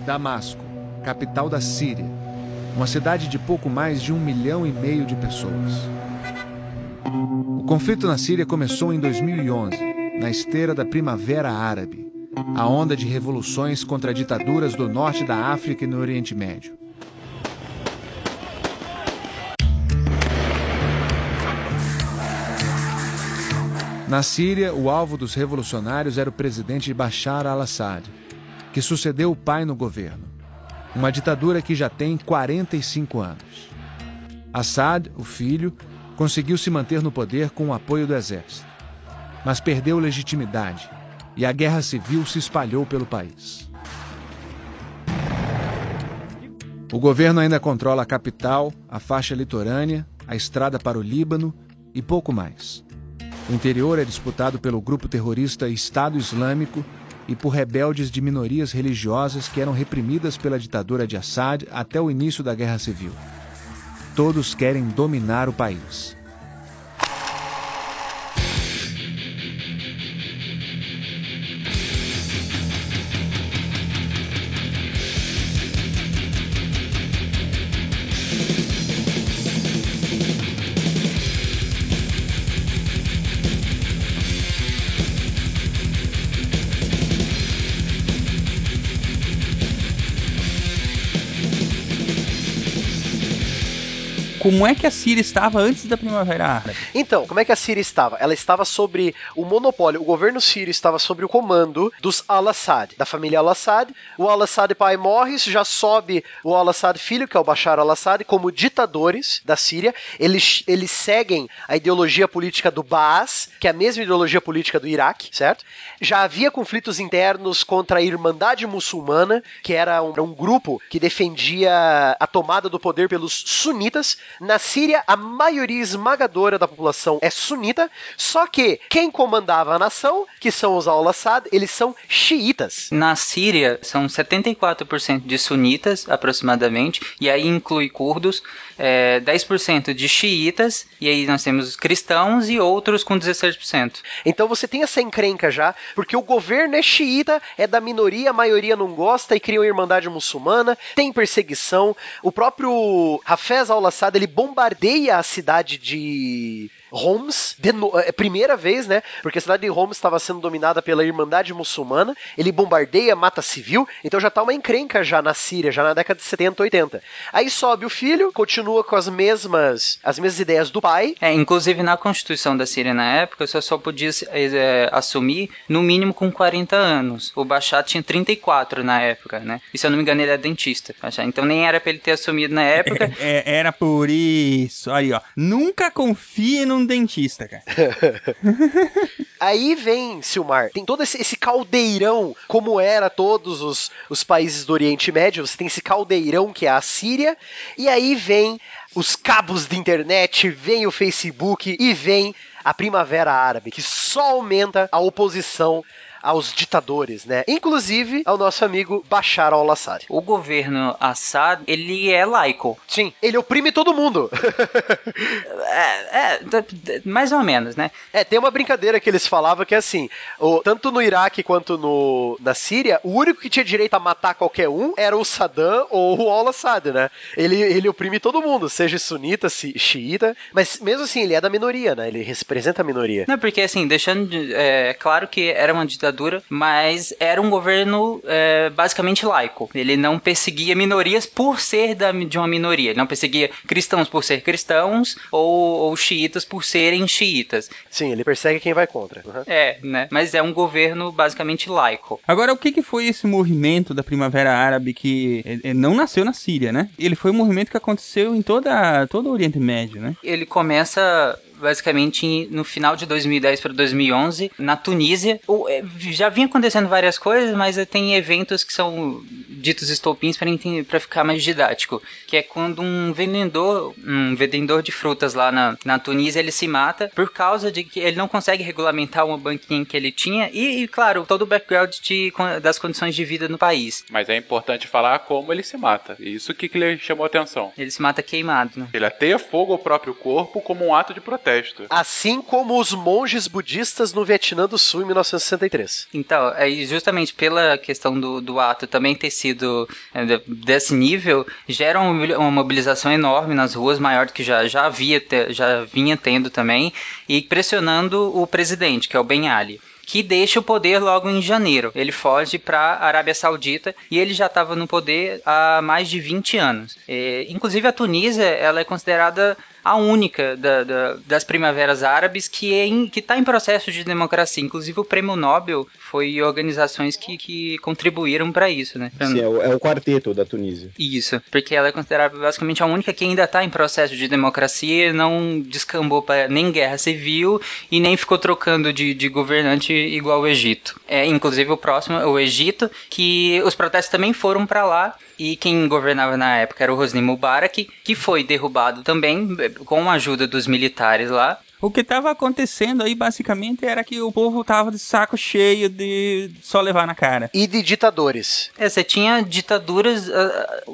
Damasco, capital da Síria, uma cidade de pouco mais de um milhão e meio de pessoas. O conflito na Síria começou em 2011, na esteira da Primavera Árabe, a onda de revoluções contra ditaduras do norte da África e no Oriente Médio. Na Síria, o alvo dos revolucionários era o presidente Bashar al-Assad, que sucedeu o pai no governo. Uma ditadura que já tem 45 anos. Assad, o filho, conseguiu se manter no poder com o apoio do exército. Mas perdeu legitimidade e a guerra civil se espalhou pelo país. O governo ainda controla a capital, a faixa litorânea, a estrada para o Líbano e pouco mais. O interior é disputado pelo grupo terrorista Estado Islâmico e por rebeldes de minorias religiosas que eram reprimidas pela ditadura de Assad até o início da Guerra Civil. Todos querem dominar o país. Como é que a Síria estava antes da Primavera Árabe? Então, como é que a Síria estava? Ela estava sobre o monopólio, o governo sírio estava sobre o comando dos al-Assad, da família al-Assad. O al-Assad pai morre, já sobe o al-Assad filho, que é o Bashar al-Assad, como ditadores da Síria. Eles, eles seguem a ideologia política do Baas, que é a mesma ideologia política do Iraque, certo? Já havia conflitos internos contra a Irmandade Muçulmana, que era um, um grupo que defendia a tomada do poder pelos sunitas, Na Síria, a maioria esmagadora da população é sunita, só que quem comandava a nação, que são os al-Assad, eles são xiitas. Na Síria, são 74% de sunitas, aproximadamente, e aí inclui curdos, é, 10% de xiitas, e aí nós temos os cristãos e outros com 16%. Então você tem essa encrenca já, porque o governo é xiita, é da minoria, a maioria não gosta e cria uma irmandade muçulmana, tem perseguição. O próprio Hafez al-Assad, ele bombardeia a cidade de Homs, de no... é primeira vez, né? Porque a cidade de Homs estava sendo dominada pela Irmandade Muçulmana. Ele bombardeia, mata civil, então já tá uma encrenca já na Síria, já na década de 70, 80. Aí sobe o filho, continua com as mesmas as mesmas ideias do pai. É, inclusive na Constituição da Síria na época, você só podia é, assumir no mínimo com 40 anos. O Bashar tinha 34 na época, né? E se eu não me engano, ele é dentista. Então nem era pra ele ter assumido na época. <laughs> É, era por isso. Aí, ó. Nunca confie num dentista, cara. <laughs> Aí vem, Silmar, tem todo esse, esse, caldeirão, como era todos os, os países do Oriente Médio, você tem esse caldeirão que é a Síria, e aí vem os cabos de internet, vem o Facebook e vem a Primavera Árabe, que só aumenta a oposição aos ditadores, né? Inclusive ao nosso amigo Bashar al-Assad. O governo Assad, ele é laico. Sim, ele oprime todo mundo. <laughs> é, é, mais ou menos, né? É, tem uma brincadeira que eles falavam que é assim, o, tanto no Iraque quanto no, na Síria, o único que tinha direito a matar qualquer um era o Saddam ou o al-Assad, né? Ele, ele oprime todo mundo, seja sunita, xiita, mas mesmo assim, ele é da minoria, né? Ele representa a minoria. Não, porque assim, deixando de, é, claro que era uma ditadura ditadura, mas era um governo é, basicamente laico. Ele não perseguia minorias por ser da, de uma minoria. Ele não perseguia cristãos por ser cristãos ou, ou xiitas por serem xiitas. Sim, ele persegue quem vai contra. Uhum. É, né? Mas é um governo basicamente laico. Agora, o que, que foi esse movimento da Primavera Árabe que não nasceu na Síria, né? Ele foi um movimento que aconteceu em toda, todo o Oriente Médio, né? Ele começa basicamente no final de 2010 para 2011, na Tunísia. É, já vinha acontecendo várias coisas, mas tem eventos que são ditos estopins para ficar mais didático, que é quando um vendedor, um vendedor de frutas lá na, na Tunísia, ele se mata por causa de que ele não consegue regulamentar uma banquinha que ele tinha e, e claro, todo o background de, das condições de vida no país. Mas é importante falar como ele se mata. Isso que, que lhe chamou a atenção. Ele se mata queimado, né? Ele ateia fogo ao próprio corpo como um ato de protesto protesto. Assim como os monges budistas no Vietnã do Sul em 1963. Então, é justamente pela questão do, do ato também ter sido é, desse nível, gera uma mobilização enorme nas ruas, maior do que já, já havia, já vinha tendo também, e pressionando o presidente, que é o Ben Ali que deixa o poder logo em janeiro. Ele foge para a Arábia Saudita e ele já estava no poder há mais de 20 anos. É, inclusive a Tunísia ela é considerada a única da, da, das primaveras árabes que é está em processo de democracia. Inclusive o prêmio Nobel foi organizações que, que contribuíram para isso, né? Sim, é o, é o, quarteto da Tunísia. Isso, porque ela é considerada basicamente a única que ainda está em processo de democracia, não descambou para nem guerra civil e nem ficou trocando de, de governante igual o Egito. É, inclusive o próximo, o Egito, que os protestos também foram para lá e quem governava na época era o Hosni Mubarak, que foi derrubado também com a ajuda dos militares lá. O que estava acontecendo aí basicamente era que o povo tava de saco cheio de só levar na cara. E de ditadores. É, você tinha ditaduras uh,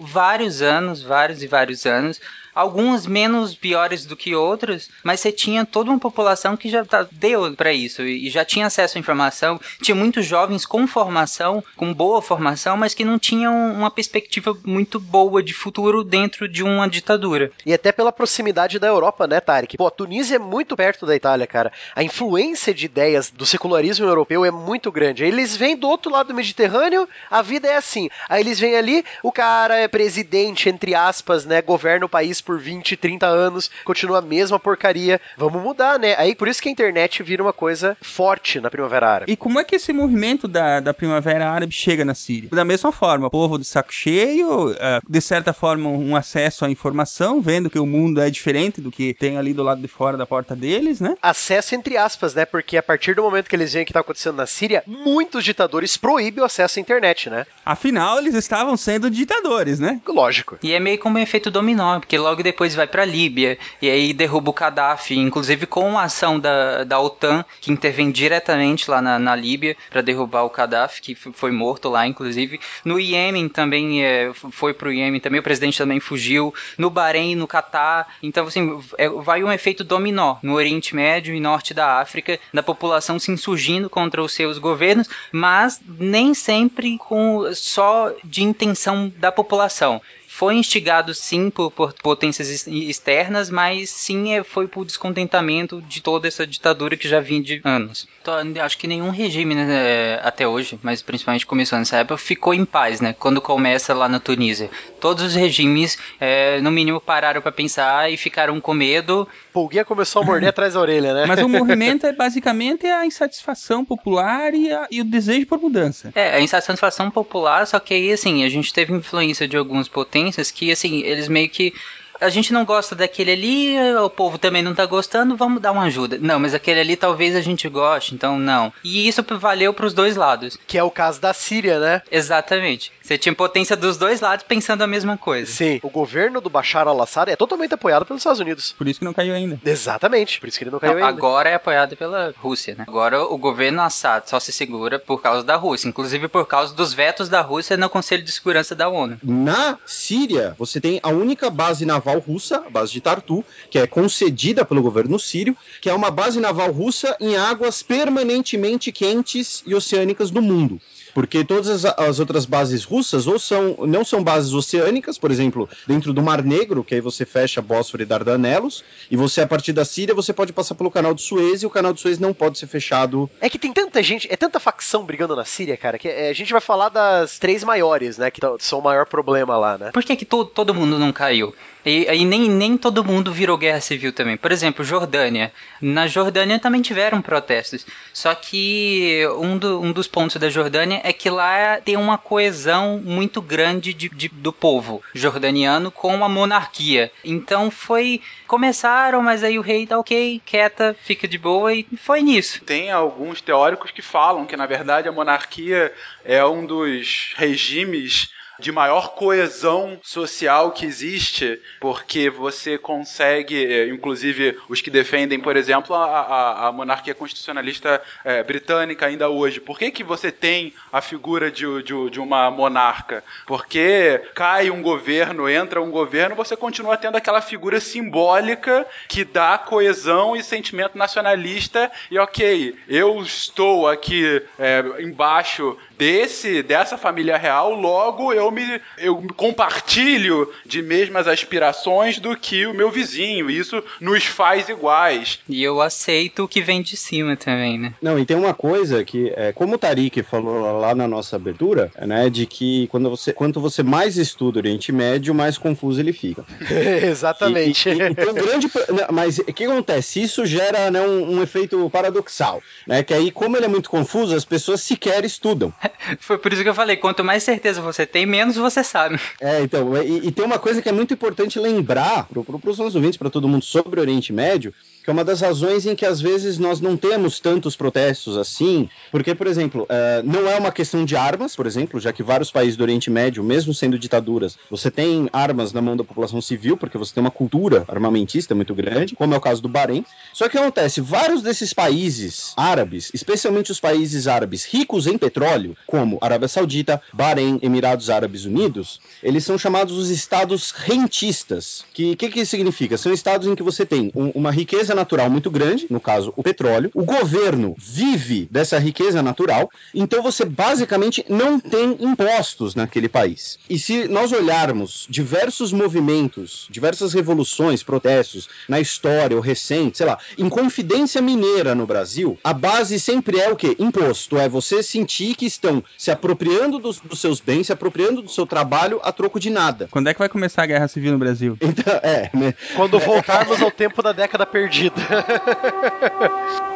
vários anos, vários e vários anos alguns menos piores do que outros, mas você tinha toda uma população que já tá, deu para isso e já tinha acesso à informação. Tinha muitos jovens com formação, com boa formação, mas que não tinham uma perspectiva muito boa de futuro dentro de uma ditadura. E até pela proximidade da Europa, né, Tarek? Pô, a Tunísia é muito perto da Itália, cara. A influência de ideias do secularismo europeu é muito grande. Eles vêm do outro lado do Mediterrâneo, a vida é assim. Aí eles vêm ali, o cara é presidente, entre aspas, né, governa o país por 20, 30 anos, continua a mesma porcaria. Vamos mudar, né? Aí por isso que a internet vira uma coisa forte na Primavera Árabe. E como é que esse movimento da, da Primavera Árabe chega na Síria? Da mesma forma, povo de saco cheio, é, de certa forma um acesso à informação, vendo que o mundo é diferente do que tem ali do lado de fora da porta deles, né? Acesso entre aspas, né? Porque a partir do momento que eles veem o que está acontecendo na Síria, muitos ditadores proíbem o acesso à internet, né? Afinal, eles estavam sendo ditadores, né? Lógico. E é meio como um efeito dominó, porque logo logo depois vai para a Líbia e aí derruba o Gaddafi, inclusive com a ação da, da OTAN que intervém diretamente lá na, na Líbia para derrubar o Gaddafi, que foi morto lá, inclusive. No Iêmen também é, foi pro Iêmen também, o presidente também fugiu. No Bahrein, no Catar. Então, assim, é, vai um efeito dominó no Oriente Médio e Norte da África, da população se insurgindo contra os seus governos, mas nem sempre com só de intenção da população foi instigado sim por, por potências externas, mas sim é, foi por descontentamento de toda essa ditadura que já vinha de anos. Então, acho que nenhum regime né, é, até hoje, mas principalmente começando nessa época, ficou em paz, né? Quando começa lá na Tunísia. Todos os regimes, é, no mínimo, pararam para pensar e ficaram com medo. Pulguinha começou a morder <laughs> atrás da orelha, né? Mas o <laughs> movimento é basicamente a insatisfação popular e, a, e o desejo por mudança. É, a insatisfação popular, só que aí, assim, a gente teve influência de algumas potências que, assim, eles meio que a gente não gosta daquele ali, o povo também não tá gostando, vamos dar uma ajuda. Não, mas aquele ali talvez a gente goste, então não. E isso valeu para os dois lados. Que é o caso da Síria, né? Exatamente. Você tinha potência dos dois lados pensando a mesma coisa. Sim. O governo do Bashar al-Assad é totalmente apoiado pelos Estados Unidos. Por isso que não caiu ainda. Exatamente. Por isso que ele não caiu não, ainda. Agora é apoiado pela Rússia, né? Agora o governo Assad só se segura por causa da Rússia, inclusive por causa dos vetos da Rússia no Conselho de Segurança da ONU. Na Síria, você tem a única base naval russa, a base de Tartu, que é concedida pelo governo sírio, que é uma base naval russa em águas permanentemente quentes e oceânicas do mundo. Porque todas as, as, outras bases russas ou são não são bases oceânicas, por exemplo, dentro do Mar Negro, que aí você fecha Bósforo e Dardanelos, e você a partir da Síria você pode passar pelo Canal do Suez e o Canal do Suez não pode ser fechado. É que tem tanta gente, é tanta facção brigando na Síria, cara, que é, a gente vai falar das três maiores, né, que são o maior problema lá, né? Por que que to, todo mundo não caiu? E, e nem, nem todo mundo virou guerra civil também. Por exemplo, Jordânia. Na Jordânia também tiveram protestos. Só que um, do, um dos pontos da Jordânia é que lá tem uma coesão muito grande de, de, do povo jordaniano com a monarquia. Então foi. Começaram, mas aí o rei tá ok, quieta, fica de boa e foi nisso. Tem alguns teóricos que falam que, na verdade, a monarquia é um dos regimes de maior coesão social que existe, porque você consegue, eh, inclusive os que defendem, por exemplo, a, a, a monarquia constitucionalista é, britânica ainda hoje. Por que, que você tem a figura de, de, de uma monarca? Porque cai um governo, entra um governo, você continua tendo aquela figura simbólica que dá coesão e sentimento nacionalista. E ok, eu estou aqui é, embaixo desse dessa família real, logo eu me eu compartilho de mesmas aspirações do que o meu vizinho. Isso nos faz iguais. E eu aceito o que vem de cima também, né? Não, e tem uma coisa que, é, como o Tarik falou lá na nossa abertura, né, de que quando você, quanto você mais estuda o Oriente Médio, mais confuso ele fica. <laughs> Exatamente. E, e, e um grande, mas o que acontece? Isso gera né, um, um efeito paradoxal, né? Que aí, como ele é muito confuso, as pessoas sequer estudam. <laughs> <laughs> Foi por isso que eu falei, quanto mais certeza você tem, menos você sabe. É, então, e, e tem uma coisa que é muito importante lembrar para os nossos ouvintes, para todo mundo sobre o Oriente Médio, que é uma das razões em que às vezes nós não temos tantos protestos assim, porque, por exemplo, uh, não é uma questão de armas, por exemplo, já que vários países do Oriente Médio, mesmo sendo ditaduras, você tem armas na mão da população civil, porque você tem uma cultura armamentista muito grande, como é o caso do Bahrein. Só que acontece, vários desses países árabes, especialmente os países árabes ricos em petróleo, como Arábia Saudita, Bahrein, Emirados Árabes Unidos, eles são chamados os estados rentistas. Que que, que significa? São estados em que você tem um, uma riqueza natural muito grande, no caso o petróleo. O governo vive dessa riqueza natural, então você basicamente não tem impostos naquele país. E se nós olharmos diversos movimentos, diversas revoluções, protestos na história ou recente, sei lá, em Confidência Mineira no Brasil, a base sempre é o quê? Imposto. É você sentir que estão se apropriando dos, dos seus bens, se apropriando do seu trabalho a troco de nada. Quando é que vai começar a guerra civil no Brasil? Então, é, né? Quando <laughs> voltarmos ao tempo da década perdida. <laughs>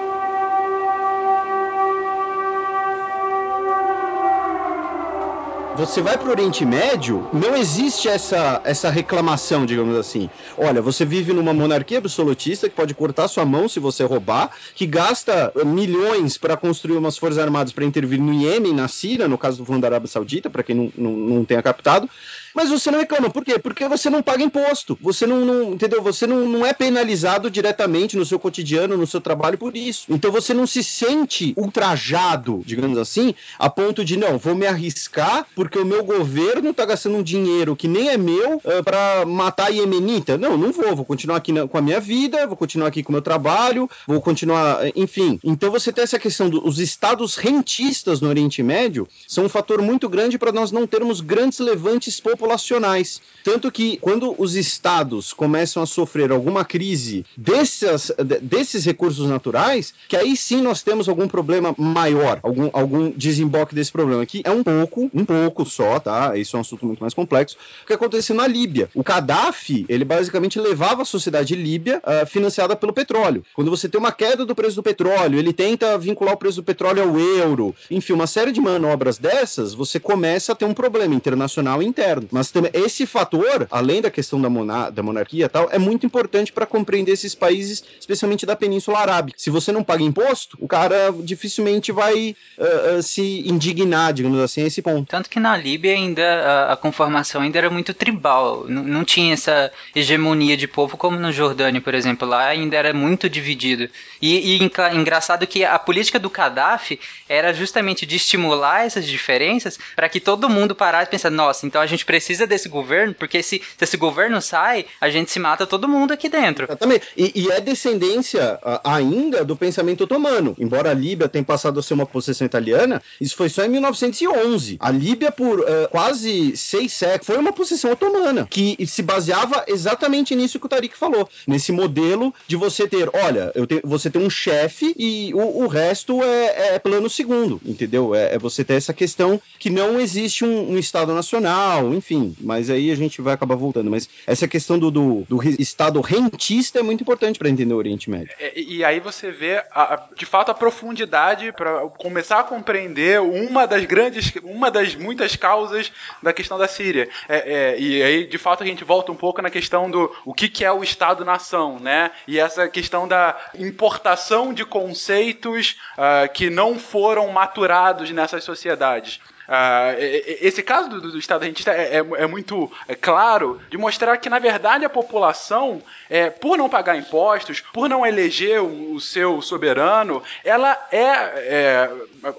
você vai pro Oriente Médio, não existe essa, essa reclamação, digamos assim. Olha, você vive numa monarquia absolutista que pode cortar sua mão se você roubar, que gasta eh, milhões para construir umas forças armadas para intervir no Iêmen, na Síria, no caso do fundo da Arábia Saudita, para quem não, não, não tenha captado. Mas você não reclama. Por quê? Porque você não paga imposto. Você não, não entendeu? Você não, não é penalizado diretamente no seu cotidiano, no seu trabalho por isso. Então você não se sente ultrajado, digamos assim, a ponto de não, vou me arriscar porque o meu governo tá gastando um dinheiro que nem é meu uh, para matar a iemenita. Não, não vou. Vou continuar aqui na, com a minha vida, vou continuar aqui com o meu trabalho, vou continuar, enfim. Então você tem essa questão dos estados rentistas no Oriente Médio são um fator muito grande para nós não termos grandes levantes populares populacionais. Tanto que quando os estados começam a sofrer alguma crise desses recursos naturais, que aí sim nós temos algum problema maior, algum, algum desemboque desse problema, que é um pouco, um pouco só, tá? Isso é um assunto muito mais complexo. O que aconteceu na Líbia? O Gaddafi, ele basicamente levava a sociedade líbia uh, financiada pelo petróleo. Quando você tem uma queda do preço do petróleo, ele tenta vincular o preço do petróleo ao euro, enfim, uma série de manobras dessas, você começa a ter um problema internacional e interno. Mas também esse fator, além da questão da, mona, da monarquia e tal, é muito importante para compreender esses países, especialmente da Península Arábica. Se você não paga imposto, o cara dificilmente vai uh, uh, se indignar, digamos assim, a esse ponto. Tanto que na Líbia ainda a, a conformação ainda era muito tribal, N não tinha essa hegemonia de povo como no Jordânia, por exemplo, lá ainda era muito dividido. E, e engraçado que a política do Gaddafi era justamente de estimular essas diferenças para que todo mundo parasse e pensasse, nossa, então a gente precisa precisa desse governo, porque se, se esse governo sai, a gente se mata todo mundo aqui dentro. Exatamente. E, e é descendência ainda do pensamento otomano. Embora a Líbia tenha passado a ser uma possessão italiana, isso foi só em 1911. A Líbia, por uh, quase seis séculos, foi uma possessão otomana, que se baseava exatamente nisso que o Tariq falou. Nesse modelo de você ter, olha, te, você tem um chefe e o, o resto é, é, plano segundo, entendeu? É, é, você ter essa questão que não existe um, um Estado nacional, enfim enfim, mas aí a gente vai acabar voltando. Mas essa questão do, do, do estado rentista é muito importante para entender o Oriente Médio. É, e aí você vê, a, de fato, a profundidade para começar a compreender uma das grandes, uma das muitas causas da questão da Síria. É, é, e aí, de fato, a gente volta um pouco na questão do o que, que é o Estado-nação, né? E essa questão da importação de conceitos uh, que não foram maturados nessas sociedades. Uh, esse caso do, do Estado rentista é, é, é muito é claro de mostrar que, na verdade, a população, é, por não pagar impostos, por não eleger o, o seu soberano, ela é, é,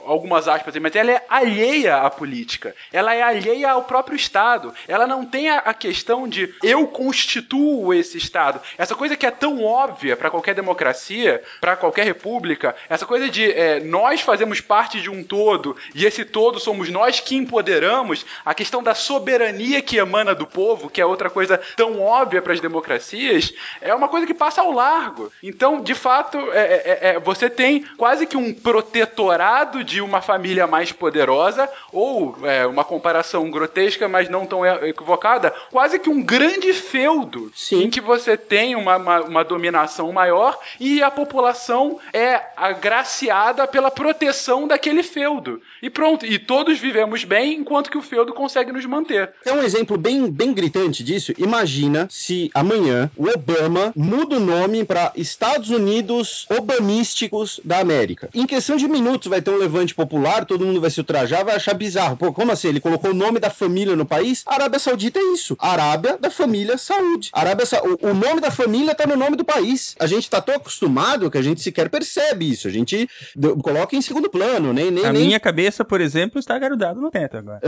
algumas aspas, mas ela é alheia à política, ela é alheia ao próprio Estado. Ela não tem a, a questão de eu constituo esse Estado. Essa coisa que é tão óbvia para qualquer democracia, para qualquer república, essa coisa de é, nós fazemos parte de um todo e esse todo somos nós que empoderamos, a questão da soberania que emana do povo, que é outra coisa tão óbvia para as democracias, é uma coisa que passa ao largo. Então, de fato, é, é, é, você tem quase que um protetorado de uma família mais poderosa, ou é, uma comparação grotesca, mas não tão equivocada, quase que um grande feudo Sim. em que você tem uma, uma, uma dominação maior e a população é agraciada pela proteção daquele feudo. E pronto, e todos vivemos bem enquanto que o feudo consegue nos manter. É um exemplo bem, bem gritante disso. Imagina se amanhã o Obama muda o nome para Estados Unidos Obamísticos da América. Em questão de minutos vai ter um levante popular, todo mundo vai se ultrajar, vai achar bizarro. Pô, como assim? Ele colocou o nome da família no país? A Arábia Saudita é isso. Arábia da família Saúde. Arábia Sa... o, nome da família tá no nome do país. A gente tá tão acostumado que a gente sequer percebe isso. A gente coloca em segundo plano, nem nem A nem... minha cabeça, por exemplo, está grudado no teto agora. <laughs>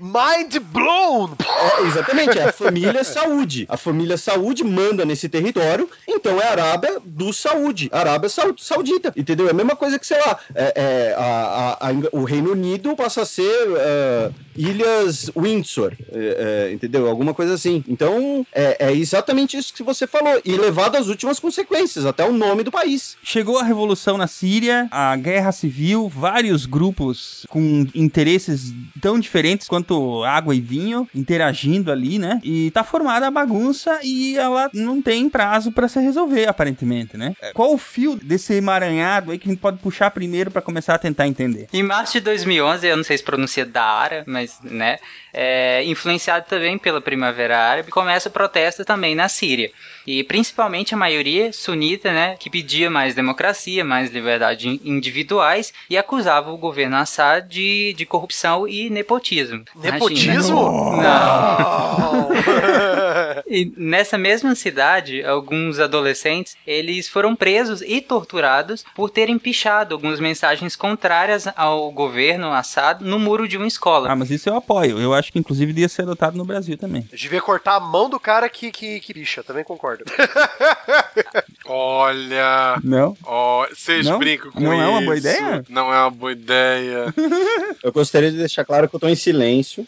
Mind blown! É, exatamente, é a família Saúde. A família Saúde manda nesse território, então é a Arábia do Saúde, Arábia Saudita, entendeu? É a mesma coisa que, sei lá, é, é a, a, a, o Reino Unido passa a ser uh, Ilhas Windsor, é, é, entendeu? Alguma coisa assim. Então, é, é exatamente isso que você falou, e levado às últimas consequências, até o nome do país. Chegou a revolução na Síria, a guerra civil, vários grupos com interesses tão diferentes quanto água e vinho interagindo ali, né? E tá formada a bagunça e ela não tem prazo para se resolver, aparentemente, né? Qual o fio desse emaranhado aí que gente pode puxar primeiro para começar a tentar entender? Em março de 2011, eu não sei se pronuncia Dara, mas, né, é, influenciado também pela Primavera Árabe, começa o protesto também na Síria. E principalmente a maioria sunita, né, que pedia mais democracia, mais liberdade individuais e acusava o governo Assad de, de corrupção e nepotismo. Nepotismo? Não. <laughs> e nessa mesma cidade, alguns adolescentes, eles foram presos e torturados por terem pichado algumas mensagens contrárias ao governo Assad no muro de uma escola. Ah, mas isso eu apoio. Eu acho que inclusive devia ser adotado no Brasil também. Devia cortar a mão do cara que, que, que picha, também concordo. <laughs> Olha. Não? Ó, vocês Não? brincam com Não isso. é uma boa ideia? Não é uma boa ideia. <laughs> Eu gostaria de deixar claro que eu tô em silêncio.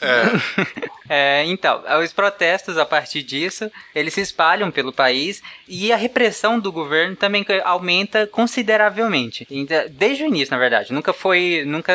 É, então, os protestos a partir disso, eles se espalham pelo país e a repressão do governo também aumenta consideravelmente. Desde o início, na verdade, nunca foi, nunca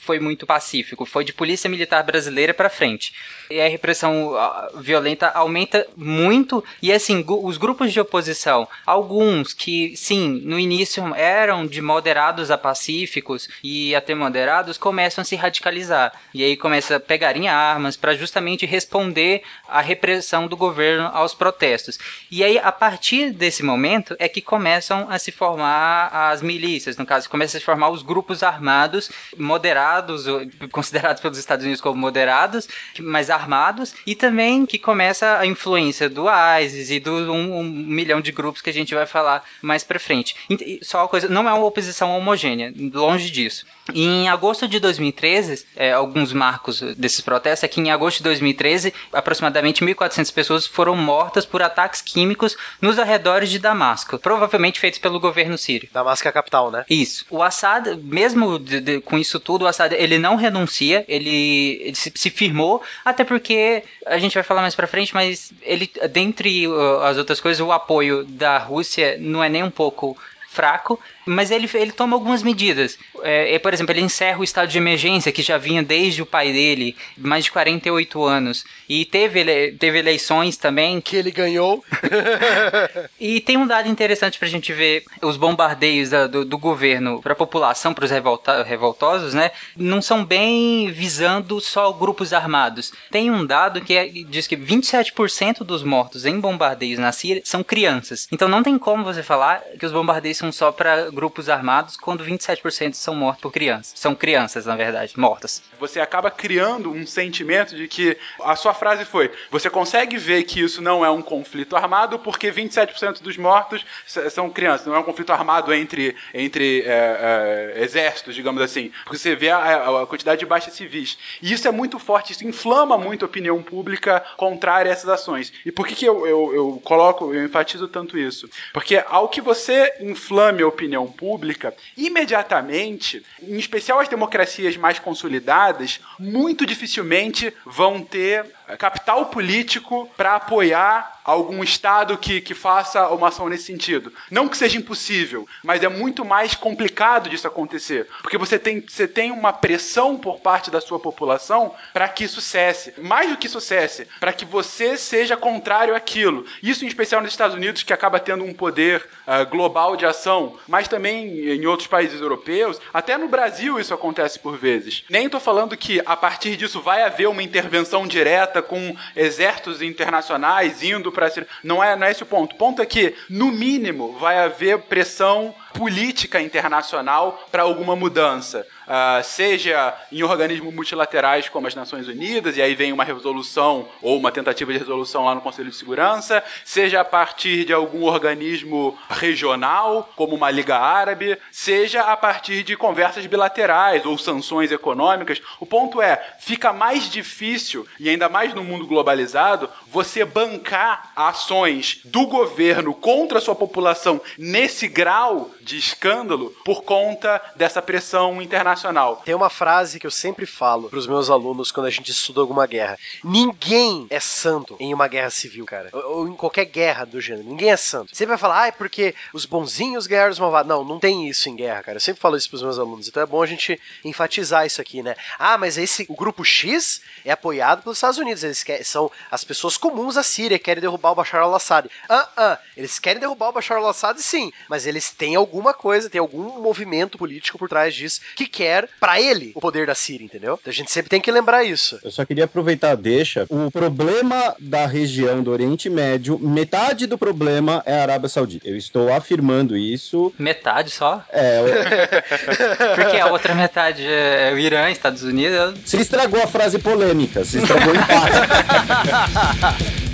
foi muito pacífico, foi de polícia militar brasileira pra frente. E a repressão violenta aumenta muito e assim, os grupos de oposição, alguns que sim, no início eram de moderados a pacíficos e até moderados, começam a se radicalizar. E aí começa a pegar em armas para justamente responder à repressão do governo aos protestos. E aí, a partir desse momento, é que começam a se formar as milícias, no caso, começam a se formar os grupos armados moderados, <laughs> considerados pelos Estados Unidos como moderados, mas armados, e também que começa a influência do ISIS e do um, um milhão de grupos que a gente vai falar mais pra frente. Só uma coisa, não é uma oposição homogênea, longe disso. Em agosto de 2013, é, alguns marcos desses protestos é que em agosto de 2013, aproximadamente 1.400 pessoas foram mortas por ataques químicos nos arredores de Damasco, provavelmente feitos pelo governo sírio. Damasco é a capital, né? Isso. O Assad, mesmo de- de- com isso tudo, o Assad ele não renuncia, ele, ele se, se firmou, até porque a gente vai falar mais pra frente, mas ele, dentre uh, as outras coisas, o apoio da Rússia não é nem um pouco fraco, mas ele, ele toma algumas medidas. É, é, por exemplo, ele encerra o estado de emergência, que já vinha desde o pai dele, mais de 48 anos. E teve, ele- teve eleições também. Que ele ganhou. <laughs> E tem um dado interessante pra gente ver os bombardeios da- do, do governo pra população, pros revolta, revoltosos, né? Não são bem visando só grupos armados. Tem um dado que é- diz que 27% dos mortos em bombardeios na Síria são crianças. Então não tem como você falar que os bombardeios são só pra grupos armados quando 27% são mortos por crianças. São crianças, na verdade, mortas. Você acaba criando um sentimento de que a sua frase foi: você consegue ver que isso não é um conflito armado porque 27% dos mortos são crianças. Não é um conflito armado entre, entre é, é, exércitos, digamos assim. Porque você vê a, a quantidade de baixas civis. E isso é muito forte, isso inflama muito a opinião pública contrária a essas ações. E por que, que eu, eu, eu coloco, eu enfatizo tanto isso? Porque ao que você inflame a opinião pública, imediatamente, em especial as democracias mais consolidadas, muito dificilmente vão ter capital político para apoiar algum Estado que, que faça uma ação nesse sentido. Não que seja impossível, mas é muito mais complicado disso acontecer. Porque você tem, você tem uma pressão por parte da sua população para que isso cesse. Mais do que isso cesse, para que você seja contrário àquilo. Isso em especial nos Estados Unidos, que acaba tendo um poder ah, global de ação, mas também em outros países europeus. Até no Brasil isso acontece por vezes. Nem estou falando que a partir disso vai haver uma intervenção direta com exércitos internacionais indo para não é não é esse o ponto. O ponto é que no mínimo vai haver pressão política internacional para alguma mudança. Ah, seja em organismos multilaterais como as Nações Unidas, e aí vem uma resolução ou uma tentativa de resolução lá no Conselho de Segurança, seja a partir de algum organismo regional, como uma Liga Árabe, seja a partir de conversas bilaterais ou sanções econômicas. O ponto é, fica mais difícil, e ainda mais no mundo globalizado, você bancar ações do governo contra a sua população nesse grau de escândalo por conta dessa pressão internacional. Tem uma frase que eu sempre falo pros meus alunos quando a gente estuda alguma guerra. Ninguém é santo em uma guerra civil, cara. Ou, ou em qualquer guerra do gênero. Ninguém é santo. Sempre vai falar, ah, é porque os bonzinhos ganharam os malvados. Não, não tem isso em guerra, cara. Eu sempre falo isso pros meus alunos. Então é bom a gente enfatizar isso aqui, né? Ah, mas esse, o grupo X é apoiado pelos Estados Unidos. Eles querem, são as pessoas comuns da Síria que querem derrubar o Bashar al-Assad. Ah, ah, eles querem derrubar o Bashar al-Assad, sim. Mas eles têm alguma coisa, tem algum movimento político por trás disso que quer, para ele, o poder da Síria, entendeu? Então a gente sempre tem que lembrar isso. Eu só queria aproveitar deixa. O problema da região do Oriente Médio, metade do problema é a Arábia Saudita. Eu estou afirmando isso. Metade só? É. Eu... <laughs> Porque a outra metade é o Irã, Estados Unidos. Você estragou a frase polêmica, você estragou o empate.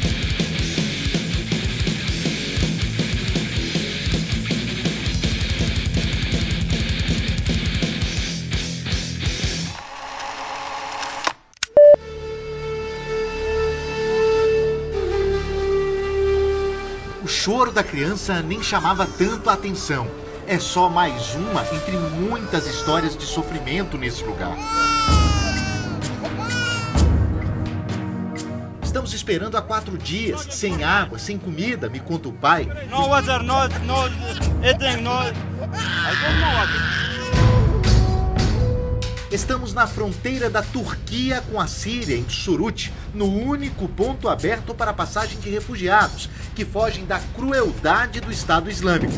<laughs> choro da criança nem chamava tanto a atenção. É só mais uma entre muitas histórias de sofrimento nesse lugar. Estamos esperando há quatro dias, sem água, sem comida, me conta o pai. No water, no, no eating, no. I don't know. Estamos na fronteira da Turquia com a Síria, em Surut, no único ponto aberto para a passagem de refugiados que fogem da crueldade do Estado Islâmico.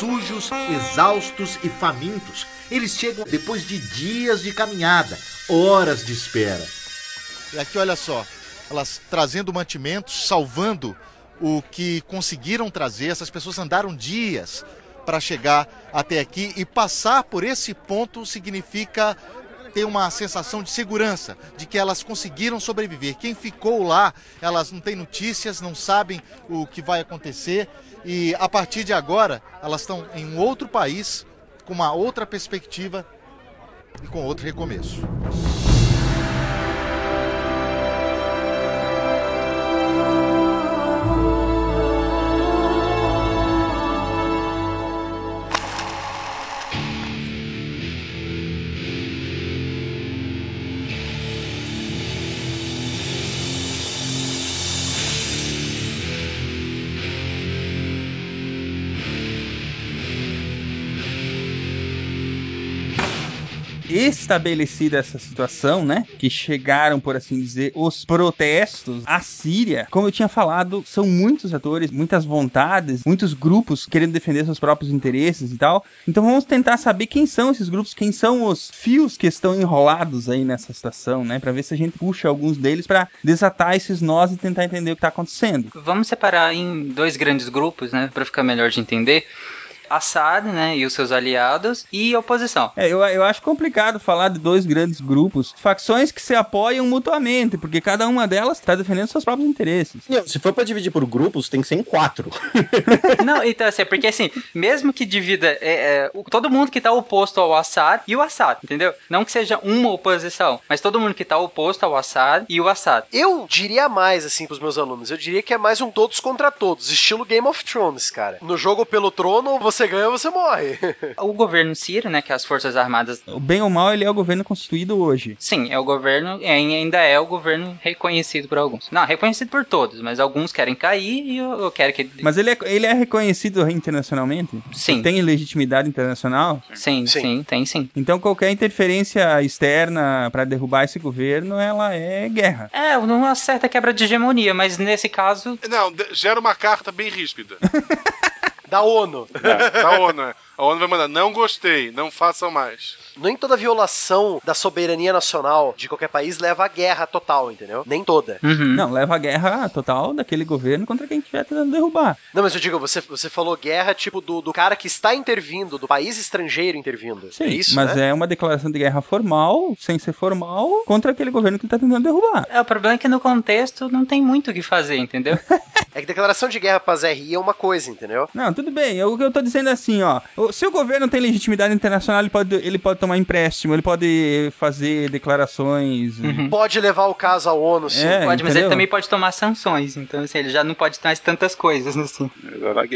Sujos, exaustos e famintos, eles chegam depois de dias de caminhada, horas de espera. E aqui, olha só, elas trazendo mantimentos, salvando o que conseguiram trazer. Essas pessoas andaram dias para chegar até aqui e passar por esse ponto significa ter uma sensação de segurança, de que elas conseguiram sobreviver. Quem ficou lá, elas não têm notícias, não sabem o que vai acontecer e a partir de agora elas estão em um outro país, com uma outra perspectiva e com outro recomeço. Estabelecida essa situação, né? Que chegaram, por assim dizer, os protestos à Síria. Como eu tinha falado, são muitos atores, muitas vontades, muitos grupos querendo defender seus próprios interesses e tal. Então vamos tentar saber quem são esses grupos, quem são os fios que estão enrolados aí nessa situação, né? Para ver se a gente puxa alguns deles para desatar esses nós e tentar entender o que tá acontecendo. Vamos separar em dois grandes grupos, né? Para ficar melhor de entender. Assad, né, e os seus aliados, e oposição. É, eu, eu acho complicado falar de dois grandes grupos, facções que se apoiam mutuamente, porque cada uma delas está defendendo seus próprios interesses. Não, se for para dividir por grupos, tem que ser em quatro. <laughs> Não, então assim, porque assim, mesmo que divida é, é, todo mundo que tá oposto ao Assad e o Assad, entendeu? Não que seja uma oposição, mas todo mundo que tá oposto ao Assad e o Assad. Eu diria mais, assim, pros meus alunos, eu diria que é mais um todos contra todos, estilo Game of Thrones, cara. No jogo pelo trono, você ganha ou você morre. <laughs> O governo sírio, né, que é as forças armadas... O bem ou mal, ele é o governo constituído hoje. Sim, é o governo, ainda é o governo reconhecido por alguns. Não, reconhecido por todos, mas alguns querem cair e eu, eu quero que... Mas ele é, ele é reconhecido internacionalmente? Sim. Tem legitimidade internacional? Sim, sim, sim, tem sim. Então qualquer interferência externa para derrubar esse governo, ela é guerra. É, uma certa quebra de hegemonia, mas nesse caso... Não, gera uma carta bem ríspida. <laughs> da ONU. É, da ONU, é. A ONU vai mandar, não gostei, não façam mais. Nem toda violação da soberania nacional de qualquer país leva à guerra total, entendeu? Nem toda. Uhum. Não, leva à guerra total daquele governo contra quem estiver tentando derrubar. Não, mas eu digo, você, você falou guerra tipo do, do cara que está intervindo, do país estrangeiro intervindo. Sim, é isso, mas né? é uma declaração de guerra formal, sem ser formal, contra aquele governo que está tentando derrubar. É, o problema é que no contexto não tem muito o que fazer, entendeu? <laughs> é que declaração de guerra pra Zé Ria é uma coisa, entendeu? Não, tudo bem. O que eu tô dizendo é assim, ó. Se o governo tem legitimidade internacional, ele pode, ele pode tomar empréstimo, ele pode fazer declarações. Uhum. Pode levar o caso à ONU, sim. É, pode, mas ele entendeu? também pode tomar sanções. Então, assim, ele já não pode ter mais tantas coisas, assim.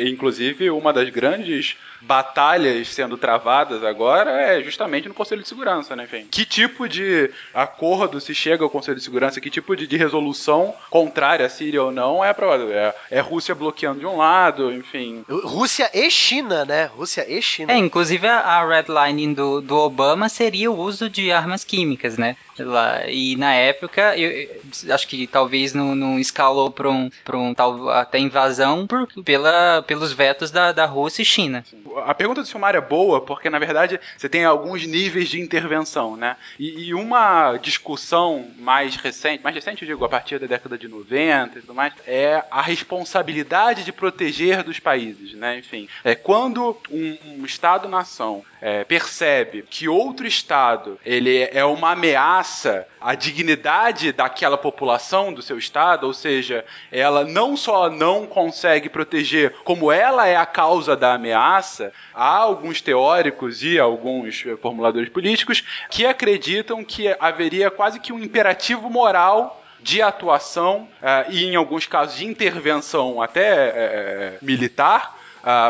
Inclusive, uma das grandes batalhas sendo travadas agora é justamente no Conselho de Segurança, né, enfim. Que tipo de acordo se chega ao Conselho de Segurança, que tipo de, de resolução contrária à Síria ou não é provável. É, é Rússia bloqueando de um lado, enfim. Rússia e China, né? Rússia e China. É, inclusive a, a redline do, do Obama seria o uso de armas químicas, né? Lá, e na época, eu, eu acho que talvez não, não escalou para um, um tal, até invasão por, pela, pelos vetos da, da Rússia e China. A pergunta do Silmar é boa porque, na verdade, você tem alguns níveis de intervenção, né? E, e uma discussão mais recente, mais recente, eu digo, a partir da década de 90 e tudo mais, é a responsabilidade de proteger dos países, né? Enfim, é quando um, um Estado-nação é, percebe que outro Estado ele é uma ameaça à dignidade daquela população do seu Estado, ou seja, ela não só não consegue proteger, como ela é a causa da ameaça, há alguns teóricos e alguns eh, formuladores políticos que acreditam que haveria quase que um imperativo moral de atuação eh, e, em alguns casos, de intervenção até eh, militar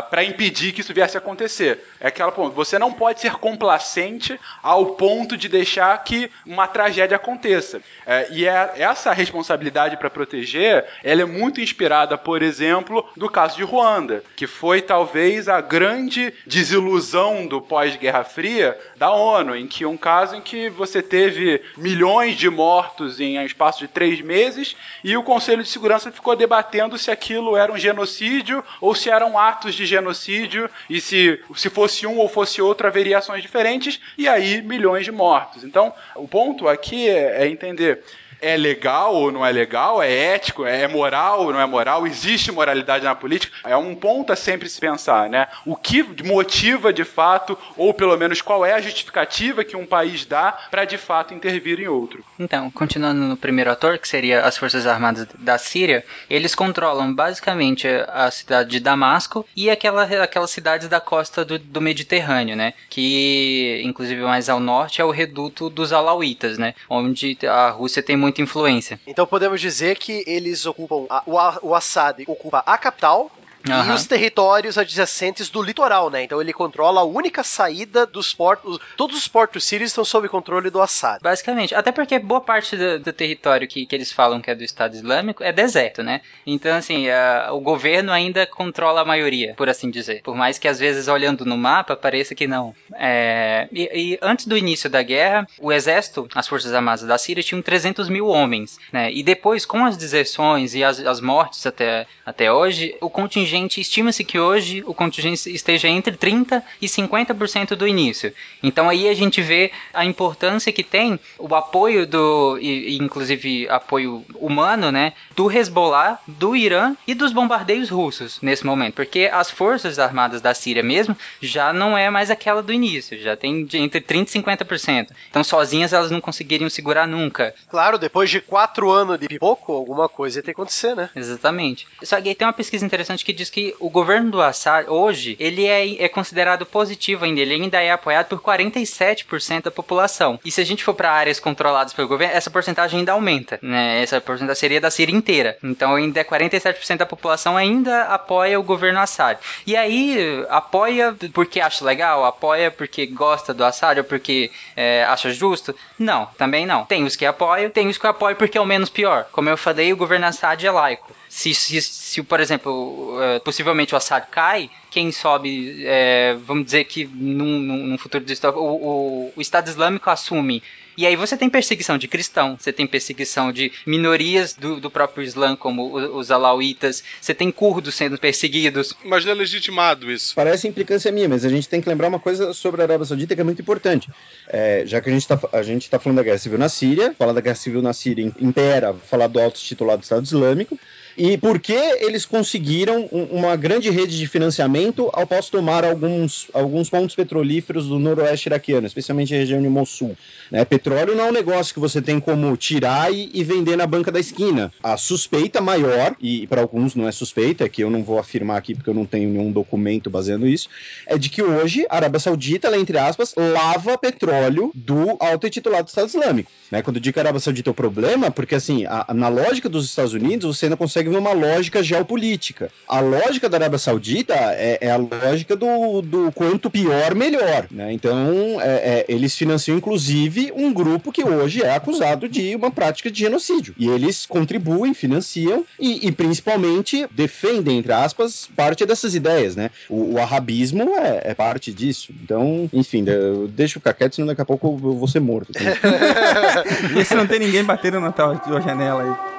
para impedir que isso viesse a acontecer. É aquela ponto. Você não pode ser complacente ao ponto de deixar que uma tragédia aconteça. É, e é, essa responsabilidade para proteger, ela é muito inspirada, por exemplo, do caso de Ruanda, que foi talvez a grande desilusão do pós-Guerra Fria da ONU, em que um caso em que você teve milhões de mortos em um espaço de três meses e o Conselho de Segurança ficou debatendo se aquilo era um genocídio ou se eram atos de genocídio e se, se fosse um ou fosse outro haveria ações diferentes e aí milhões de mortos. Então, o ponto aqui é, é entender é legal ou não é legal, é ético, é moral ou não é moral, existe moralidade na política, é um ponto a sempre se pensar, né? O que motiva de fato, ou pelo menos qual é a justificativa que um país dá para de fato intervir em outro. Então, continuando no primeiro ator, que seria as Forças Armadas da Síria, eles controlam basicamente a cidade de Damasco e aquela, aquelas cidades da costa do, do Mediterrâneo, né? Que, inclusive, mais ao norte é o reduto dos Alauítas, né? Onde a Rússia tem muita influência. Então podemos dizer que eles ocupam. A, o, o Assad ocupa a capital. Aham. E os territórios adjacentes do litoral, né? Então ele controla a única saída dos portos. Todos os portos sírios estão sob controle do Assad. Basicamente, até porque boa parte do, do território que, que eles falam que é do Estado Islâmico é deserto, né? Então, assim, a- o governo ainda controla a maioria, por assim dizer. Por mais que às vezes olhando no mapa pareça que não. É, e, e antes do início da guerra, o exército, as forças armadas da Síria tinham 300 mil homens, né? E depois, com as deserções e as, as mortes até, até hoje, o contingente estima-se que hoje o contingente esteja entre 30 e 50% do início. Então aí a gente vê a importância que tem o apoio do, e, inclusive apoio humano, né, do Hezbollah, do Irã e dos bombardeios russos nesse momento, porque as forças armadas da Síria mesmo já não é mais aquela do início, já tem de entre 30 e 50%. Então sozinhas elas não conseguiriam segurar nunca. Claro, depois de quatro anos de pipoco, alguma coisa ia ter que acontecer, né? Exatamente. Só que aí tem uma pesquisa interessante que diz que o governo do Assad, hoje, ele é, é considerado positivo ainda. Ele ainda é apoiado por 47% da população. E se a gente for para áreas controladas pelo governo, essa porcentagem ainda aumenta. Né? Essa porcentagem seria da Síria inteira. Então ainda é 47% da população ainda apoia o governo Assad. E aí, apoia porque acha legal? Apoia porque gosta do Assad ou porque é, acha justo? Não, também não. Tem os que apoiam, tem os que apoiam porque é o menos pior. Como eu falei, o governo Assad é laico. Se, se, se, por exemplo, eh, possivelmente o Assad cai, quem sobe, eh, vamos dizer que num, num futuro distópico, o, o, o Estado Islâmico assume. E aí você tem perseguição de cristão, você tem perseguição de minorias do, do próprio Islã, como os alauítas, você tem curdos sendo perseguidos. Mas não é legitimado isso. Parece implicância minha, mas a gente tem que lembrar uma coisa sobre a Arábia Saudita que é muito importante. É, já que a gente está falando da guerra civil na Síria, falar da guerra civil na Síria impera falar do auto-titulado Estado Islâmico, e por que eles conseguiram um- uma grande rede de financiamento ao após tomar alguns, alguns pontos petrolíferos do noroeste iraquiano, especialmente a região de Mossul. né? Petróleo não é um negócio que você tem como tirar e, e vender na banca da esquina. A suspeita maior, e para alguns não é suspeita, é que eu não vou afirmar aqui porque eu não tenho nenhum documento baseando isso, é de que hoje a Arábia Saudita, ela, entre aspas, lava petróleo do alto titulado Estado Islâmico. Né? Quando eu digo que a Arábia Saudita é o problema, porque assim, a- na lógica dos Estados Unidos, você ainda consegue ver uma lógica geopolítica. A lógica da Arábia Saudita é, é a lógica do, do quanto pior, melhor. Né? Então, é- é, eles financiam, inclusive, um grupo que hoje é acusado de uma prática de genocídio. E eles contribuem, financiam e, e, principalmente, defendem, entre aspas, parte dessas ideias. Né? O, o arabismo é, é parte disso. Então, enfim, eu deixo ficar quieto, senão daqui a pouco eu vou ser morto. <laughs> Vê se não tem ninguém batendo na tua janela aí.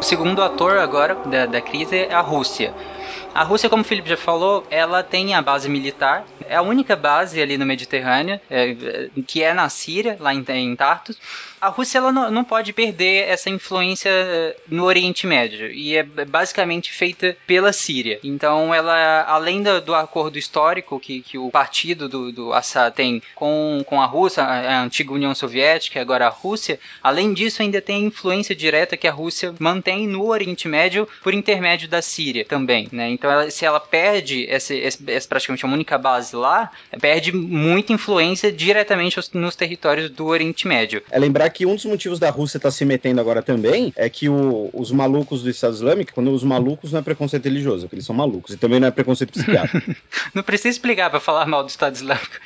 O segundo ator agora da, da crise é a Rússia. A Rússia, como o Felipe já falou, ela tem a base militar, é a única base ali no Mediterrâneo, é, que é na Síria, lá em, em Tartus. A Rússia ela não, não pode perder essa influência eh, no Oriente Médio, e é basicamente feita pela Síria. Então, ela, além do, do acordo histórico que, que o partido do, do Assad tem com, com a Rússia, a, a antiga União Soviética, agora a Rússia, além disso, ainda tem a influência direta que a Rússia mantém no Oriente Médio por intermédio da Síria também. Né? Então, ela- se ela perde essa praticamente a única base lá, perde muita influência diretamente nos territórios do Oriente Médio. É lembrar que um dos motivos da Rússia estar se metendo agora também é que o- os malucos do Estado Islâmico, quando os malucos não é preconceito religioso, é porque eles são malucos, e também não é preconceito psiquiátrico. <laughs> Não precisa explicar pra falar mal do Estado Islâmico.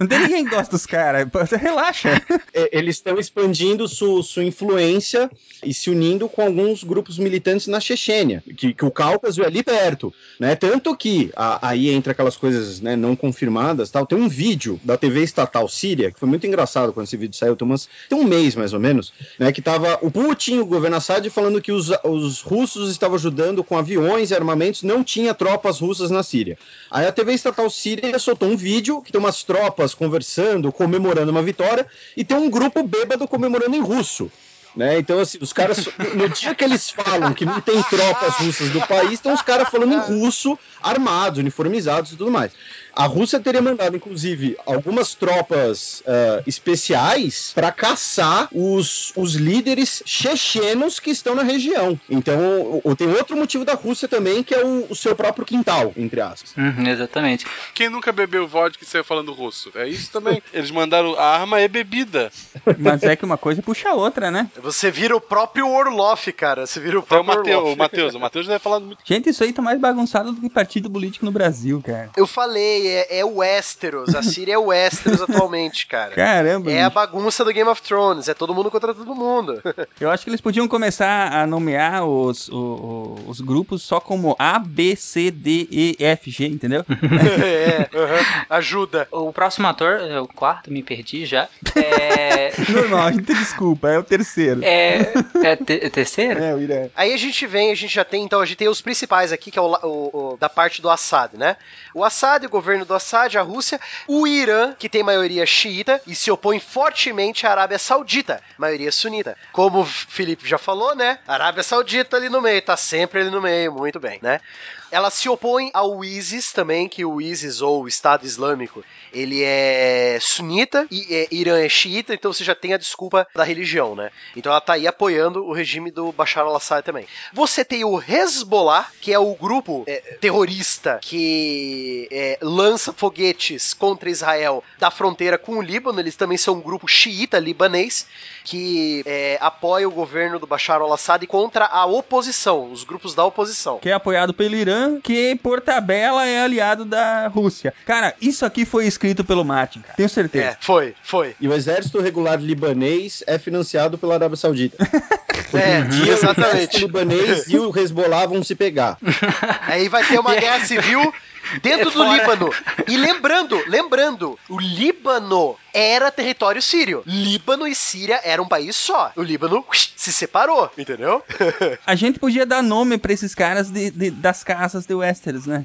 Não tem ninguém que gosta dos caras. Relaxa. É, Eles estão expandindo su- sua influência e se unindo com alguns grupos militantes na Chechênia, que, que o Cáucaso é ali perto, né? Tanto que a- aí entra aquelas coisas né, não confirmadas, tal. Tem um vídeo da TV estatal síria que foi muito engraçado quando esse vídeo saiu, tem um mês mais ou menos, né? Que tava o Putin, o governo Assad, falando que os, os russos estavam ajudando com aviões e armamentos, não tinha tropas russas na Síria. Aí a TV estatal síria soltou um vídeo que tem umas tropas conversando, comemorando uma vitória, e tem um grupo bêbado comemorando em russo. Né? Então, assim, os caras, <laughs> no dia que eles falam que não tem tropas russas do país, estão os caras falando em russo, armados, uniformizados e tudo mais. A Rússia teria mandado, inclusive, algumas tropas ah, especiais para caçar os, os líderes chechenos que estão na região. Então, o- o- tem outro motivo da Rússia também, que é o, o seu próprio quintal, entre aspas. Uhum, exatamente. Quem nunca bebeu vodka e saiu falando russo? É isso também. <laughs> Eles mandaram a arma é bebida. Mas é que uma coisa puxa a outra, né? Você vira o próprio Orloff, cara. Você vira o Então, próprio Matheus, Orloff. o Matheus, o Matheus deve falar muito. Gente, isso aí tá mais bagunçado do que partido político no Brasil, cara. Eu falei, é, é o Westeros. A Síria é o Westeros <laughs> atualmente, cara. Caramba, É a bagunça do Game of Thrones. É todo mundo contra todo mundo. <laughs> Eu acho que eles podiam começar a nomear os, o- o- os grupos só como A, B, C, D, E, F, G, entendeu? <laughs> é, aham, ajuda. O próximo ator, é o quarto, me perdi já. É. Normal, a gente tem desculpa, é o terceiro. É. É te- é terceiro? É, o Irã. Aí a gente vem, a gente já tem, então, a gente tem os principais aqui, que é o, o- o- da parte do Assad, né? O Assad, o governo do Assad, a Rússia, o Irã, que tem maioria xiita e se opõe fortemente à Arábia Saudita, maioria sunita. Como o Felipe já falou, né? Arábia Saudita ali no meio, tá sempre ali no meio, muito bem, né? Ela se opõe ao ISIS também, que o ISIS ou o Estado Islâmico, ele é sunita e é, Irã é xiita, então você já tem a desculpa da religião, né? Então ela tá aí apoiando o regime do Bashar al-Assad também. Você tem o Hezbollah, que é o grupo é, terrorista que é, lança foguetes contra Israel da fronteira com o Líbano. Eles também são um grupo xiita libanês que é, apoia o governo do Bashar al-Assad contra a oposição, os grupos da oposição. Que é apoiado pelo Irã, que por tabela é aliado da Rússia. Cara, isso aqui foi escrito pelo Martin, cara. Tenho certeza. É, foi, foi. E o exército regular libanês é financiado pela Arábia Saudita. <laughs> É, Um dia o exército exatamente. libanês e o Hezbollah vão se pegar. Aí vai ter uma <laughs> guerra civil dentro É do. Líbano. E lembrando, lembrando, o Líbano era território sírio. Líbano e Síria eram um país só. O Líbano se separou, entendeu? <laughs> A gente podia dar nome pra esses caras de, de- das casas de Westeros, né?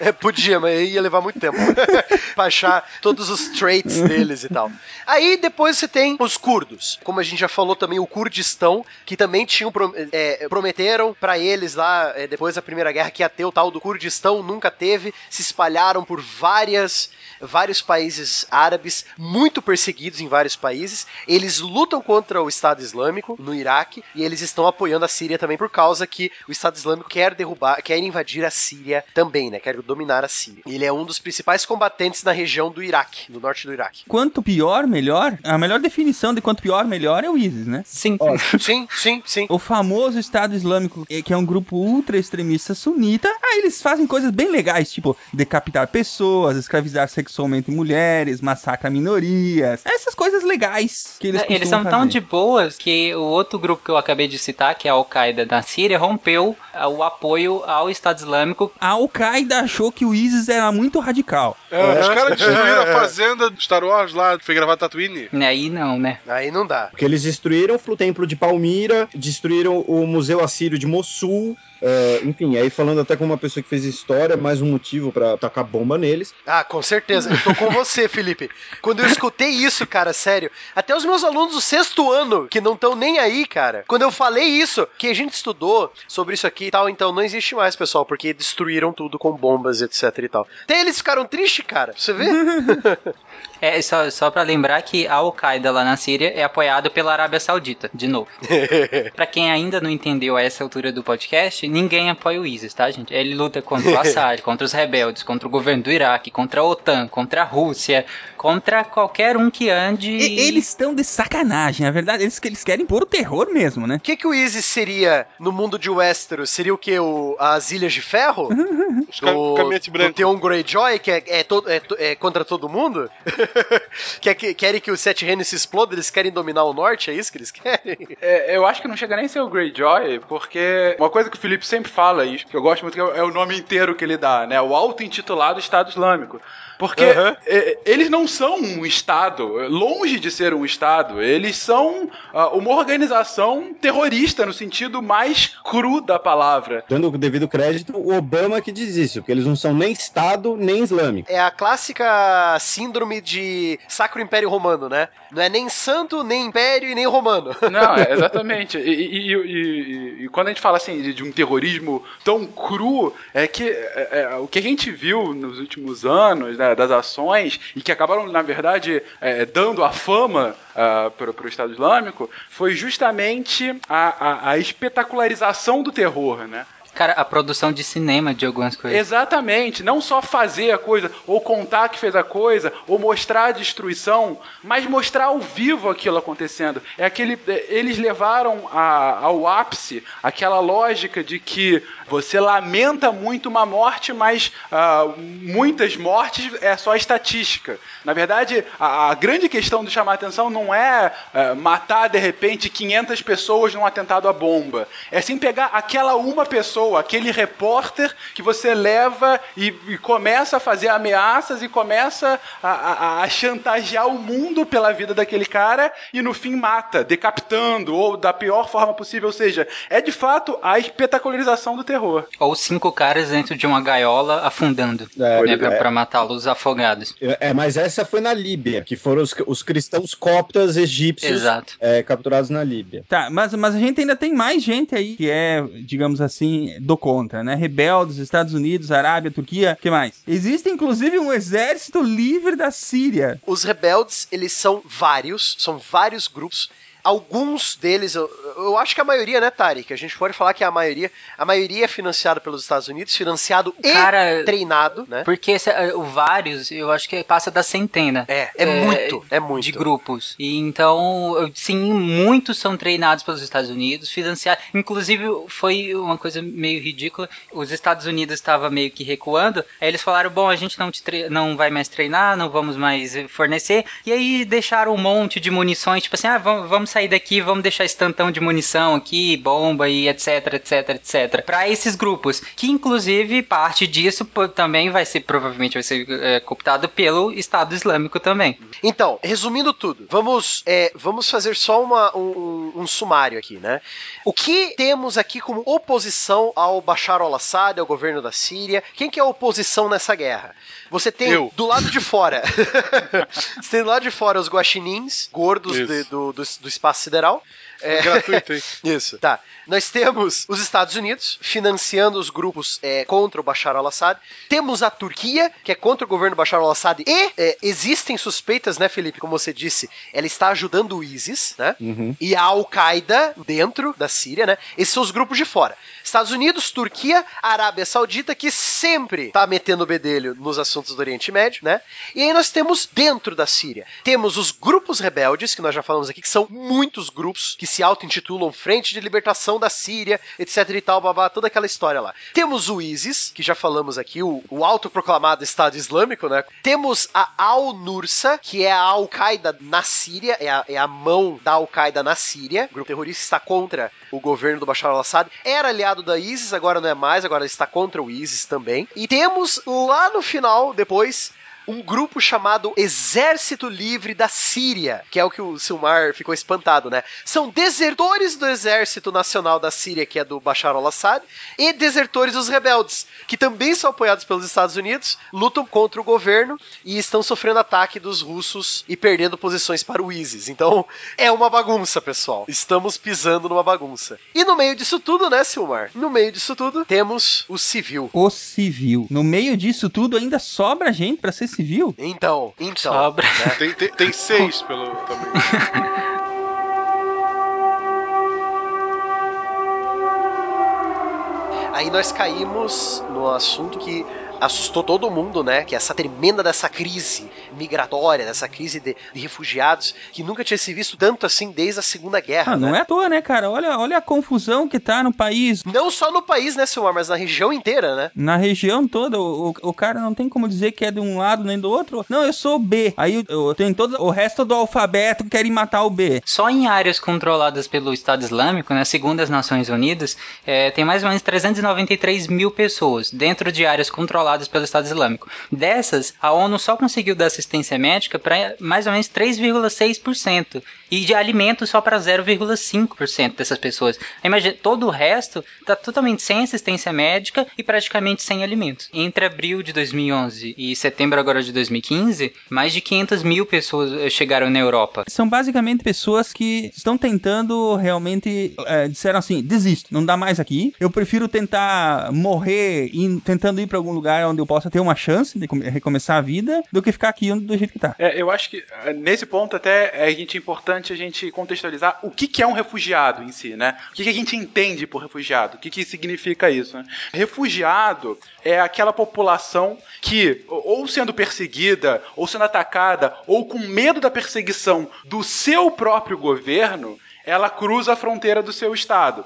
É, podia, mas ia levar muito tempo <laughs> pra achar todos os traits deles e tal. Aí depois você tem os curdos. Como a gente já falou também, o Kurdistão, que também tinham é, prometeram pra eles lá, é, depois da Primeira Guerra, que ia ter o tal do Kurdistão, nunca teve. Se espalharam por várias vários países árabes muito perseguidos em vários países. Eles lutam contra o Estado Islâmico no Iraque e eles estão apoiando a Síria também por causa que o Estado Islâmico quer derrubar, quer invadir a Síria também, né? Quer dominar a Síria. Ele é um dos principais combatentes na região do Iraque, do norte do Iraque. Quanto pior, melhor. A melhor definição de quanto pior, melhor é o ISIS, né? Sim. sim, sim, sim. O famoso Estado Islâmico, que é um grupo ultra extremista sunita, aí eles fazem coisas bem legais, tipo decapitar pessoas, escravizar sexualmente mulheres, massacrar minorias. Essas coisas legais que eles É, Eles são tão fazer. de boas que o outro grupo que eu acabei de citar, que é a Al-Qaeda da Síria, rompeu ah, o apoio ao Estado Islâmico. A Al-Qaeda achou que o ISIS era muito radical. É, os caras destruíram a <laughs> fazenda do Star Wars lá, que foi gravado Tatooine. Aí não, né? Aí não dá. Porque eles destruíram o templo de Palmira, destruíram o Museu Assírio de Mossul. Eh, enfim, aí falando até com uma pessoa que fez história, mais um motivo pra tacar bomba neles. Ah, com certeza. Eu tô com você, Felipe. Quando eu escutei isso, cara, sério, até os meus alunos do sexto ano, que não estão nem aí, cara, quando eu falei isso, que a gente estudou sobre isso aqui e tal, então não existe mais, pessoal, porque destruíram tudo com bombas, etc e tal. Até eles ficaram tristes, cara, pra você ver. <laughs> É só, só para lembrar que a Al-Qaeda lá na Síria é apoiado pela Arábia Saudita, de novo. <laughs> Pra quem ainda não entendeu a essa altura do podcast, ninguém apoia o ISIS, tá, gente? Ele luta contra o <laughs> Assad, contra os rebeldes, contra o governo do Iraque, contra a OTAN, contra a Rússia, contra qualquer um que ande. E- eles estão de sacanagem, na verdade, eles, eles querem pôr o terror mesmo, né? O que, que o ISIS seria no mundo de Westeros? Seria o que? O, as Ilhas de Ferro? Os cam- caminhonete do branco. Theon Greyjoy, que é, é, to- é é contra todo mundo? <laughs> que, que querem que os Sete Reinos se explodam? Eles querem dominar o norte? É isso que eles querem? É, eu acho que não chega nem a ser o Greyjoy, porque uma coisa que o Felipe sempre fala, e que eu gosto muito, que é o nome inteiro que ele dá, né? O auto-intitulado Estado Islâmico. Porque é, eles não são um Estado, longe de ser um Estado, eles são ah, uma organização terrorista no sentido mais cru da palavra. Dando o devido crédito, o Obama que diz isso, porque eles não são nem Estado nem islâmico. É a clássica síndrome de Sacro Império Romano, né? Não é nem santo, nem império e nem romano. Não, é, <laughs> exatamente. E, e- e- e- e quando a gente fala assim de, de um terrorismo tão cru, é que é, é, o que a gente viu nos últimos anos, né, das ações, e que acabaram, na verdade, é, dando a fama para o Estado Islâmico, foi justamente a, a- a espetacularização do terror, né? Cara, a produção de cinema de algumas coisas. Exatamente, não só fazer a coisa, ou contar que fez a coisa, ou mostrar a destruição, mas mostrar ao vivo aquilo acontecendo. É aquele, é, eles levaram a- ao ápice aquela lógica de que você lamenta muito uma morte, mas ah, muitas mortes é só estatística. Na verdade, a, a grande questão de chamar atenção não é ah, matar de repente 500 pessoas num atentado à bomba. É sim pegar aquela uma pessoa, aquele repórter que você leva e, e começa a fazer ameaças e começa a, a- a chantagear o mundo pela vida daquele cara e no fim mata, decapitando ou da pior forma possível. Ou seja, é de fato a espetacularização do terror. Ou cinco caras dentro de uma gaiola afundando, É, né, pra, é. matá-los afogados. É, mas essa foi na Líbia, que foram os, os cristãos coptas egípcios Exato. é, capturados na Líbia. Tá, mas, mas a gente ainda tem mais gente aí que é, digamos assim, do contra, né? Rebeldes, Estados Unidos, Arábia, Turquia, que mais? Existe inclusive um exército livre da Síria. Os rebeldes, eles são vários, são vários grupos. Alguns deles, eu, eu acho que a maioria, né, Tarek? A gente pode falar que a maioria, a maioria é financiada pelos Estados Unidos, financiado e Cara, treinado, né? Porque esse, eh, o vários, eu acho que passa da centena. É, é muito, é muito. De grupos. E então, sim, muitos são treinados pelos Estados Unidos, financiados. Inclusive, foi uma coisa meio ridícula. Os Estados Unidos estavam meio que recuando. Aí eles falaram: bom, a gente não, te não vai mais treinar, não vamos mais fornecer. E aí deixaram um monte de munições, tipo assim, ah, vamos, vamos sair daqui, vamos deixar estantão de munição aqui, bomba e etc, etc, etc. Para esses grupos, que inclusive parte disso também vai ser, provavelmente vai ser é, cooptado pelo Estado Islâmico também. Então, resumindo tudo, vamos, é, vamos fazer só uma, um, um, sumário aqui, né? O que temos aqui como oposição ao Bashar al-Assad, ao governo da Síria? Quem que é a oposição nessa guerra? Você tem Eu. do lado de fora. <laughs> você tem do lado de fora os guaxinins, gordos de, do, do, do espaço sideral. É, gratuito, hein? <laughs> Isso. Tá. Nós temos os Estados Unidos financiando os grupos é, contra o Bashar al-Assad. Temos a Turquia, que é contra o governo Bashar al-Assad. E é, existem suspeitas, né, Felipe? Como você disse, ela está ajudando o ISIS, né? Uhum. E a Al-Qaeda dentro da Síria, né? Esses são os grupos de fora. Estados Unidos, Turquia, Arábia Saudita, que sempre tá metendo o bedelho nos assuntos do Oriente Médio, né? E aí nós temos dentro da Síria, temos os grupos rebeldes, que nós já falamos aqui, que são muitos grupos que se auto-intitulam Frente de Libertação da Síria, etc e tal, babá, toda aquela história lá. Temos o ISIS, que já falamos aqui, o, o autoproclamado Estado Islâmico, né? Temos a Al-Nursa, que é a Al-Qaeda na Síria, é a, é a mão da Al-Qaeda na Síria. O grupo terrorista está contra o governo do Bashar al-Assad. Era aliado da ISIS, agora não é mais, agora está contra o ISIS também. E temos lá no final, depois, um grupo chamado Exército Livre da Síria, que é o que o Silmar ficou espantado, né? São desertores do Exército Nacional da Síria, que é do Bashar al-Assad, e desertores dos rebeldes, que também são apoiados pelos Estados Unidos, lutam contra o governo e estão sofrendo ataque dos russos e perdendo posições para o ISIS. Então, é uma bagunça, pessoal. Estamos pisando numa bagunça. E no meio disso tudo, né, Silmar? No meio disso tudo, temos o civil. O civil. No meio disso tudo, ainda sobra gente para ser civil? Então, então. Sobra. Né? Tem, tem, tem, seis pelo também. Aí nós caímos no assunto que assustou todo mundo, né? Que é essa tremenda dessa crise migratória, dessa crise de, de, refugiados, que nunca tinha se visto tanto assim desde a Segunda Guerra. Ah, né? Não é à toa, né, cara? Olha, olha a confusão que tá no país. Não só no país, né, Silmar, mas na região inteira, né? Na região toda. O, o, cara não tem como dizer que é de um lado nem do outro. Não, eu sou B. Aí eu, eu tenho todo o resto do alfabeto que querem matar o B. Só em áreas controladas pelo Estado Islâmico, né, segundo as Nações Unidas, é, tem mais ou menos 393 mil pessoas dentro de áreas controladas pelo Estado Islâmico. Dessas, a ONU só conseguiu dar assistência médica para mais ou menos 3,6% e de alimentos só para 0,5% dessas pessoas. Imagina, todo o resto está totalmente sem assistência médica e praticamente sem alimentos. Entre abril de 2011 e setembro agora de 2015, mais de 500 mil pessoas eh, chegaram na Europa. São basicamente pessoas que estão tentando realmente, é, disseram assim, desisto, não dá mais aqui, eu prefiro tentar morrer in, tentando ir para algum lugar onde eu possa ter uma chance de recomeçar a vida, do que ficar aqui do jeito que tá. É, eu acho que eh, nesse ponto até é a gente importante a gente contextualizar o que, que é um refugiado em si, né? O que, que a gente entende por refugiado? O que, que significa isso? Né? Refugiado é aquela população que, ou sendo perseguida, ou sendo atacada, ou com medo da perseguição do seu próprio governo, ela cruza a fronteira do seu estado.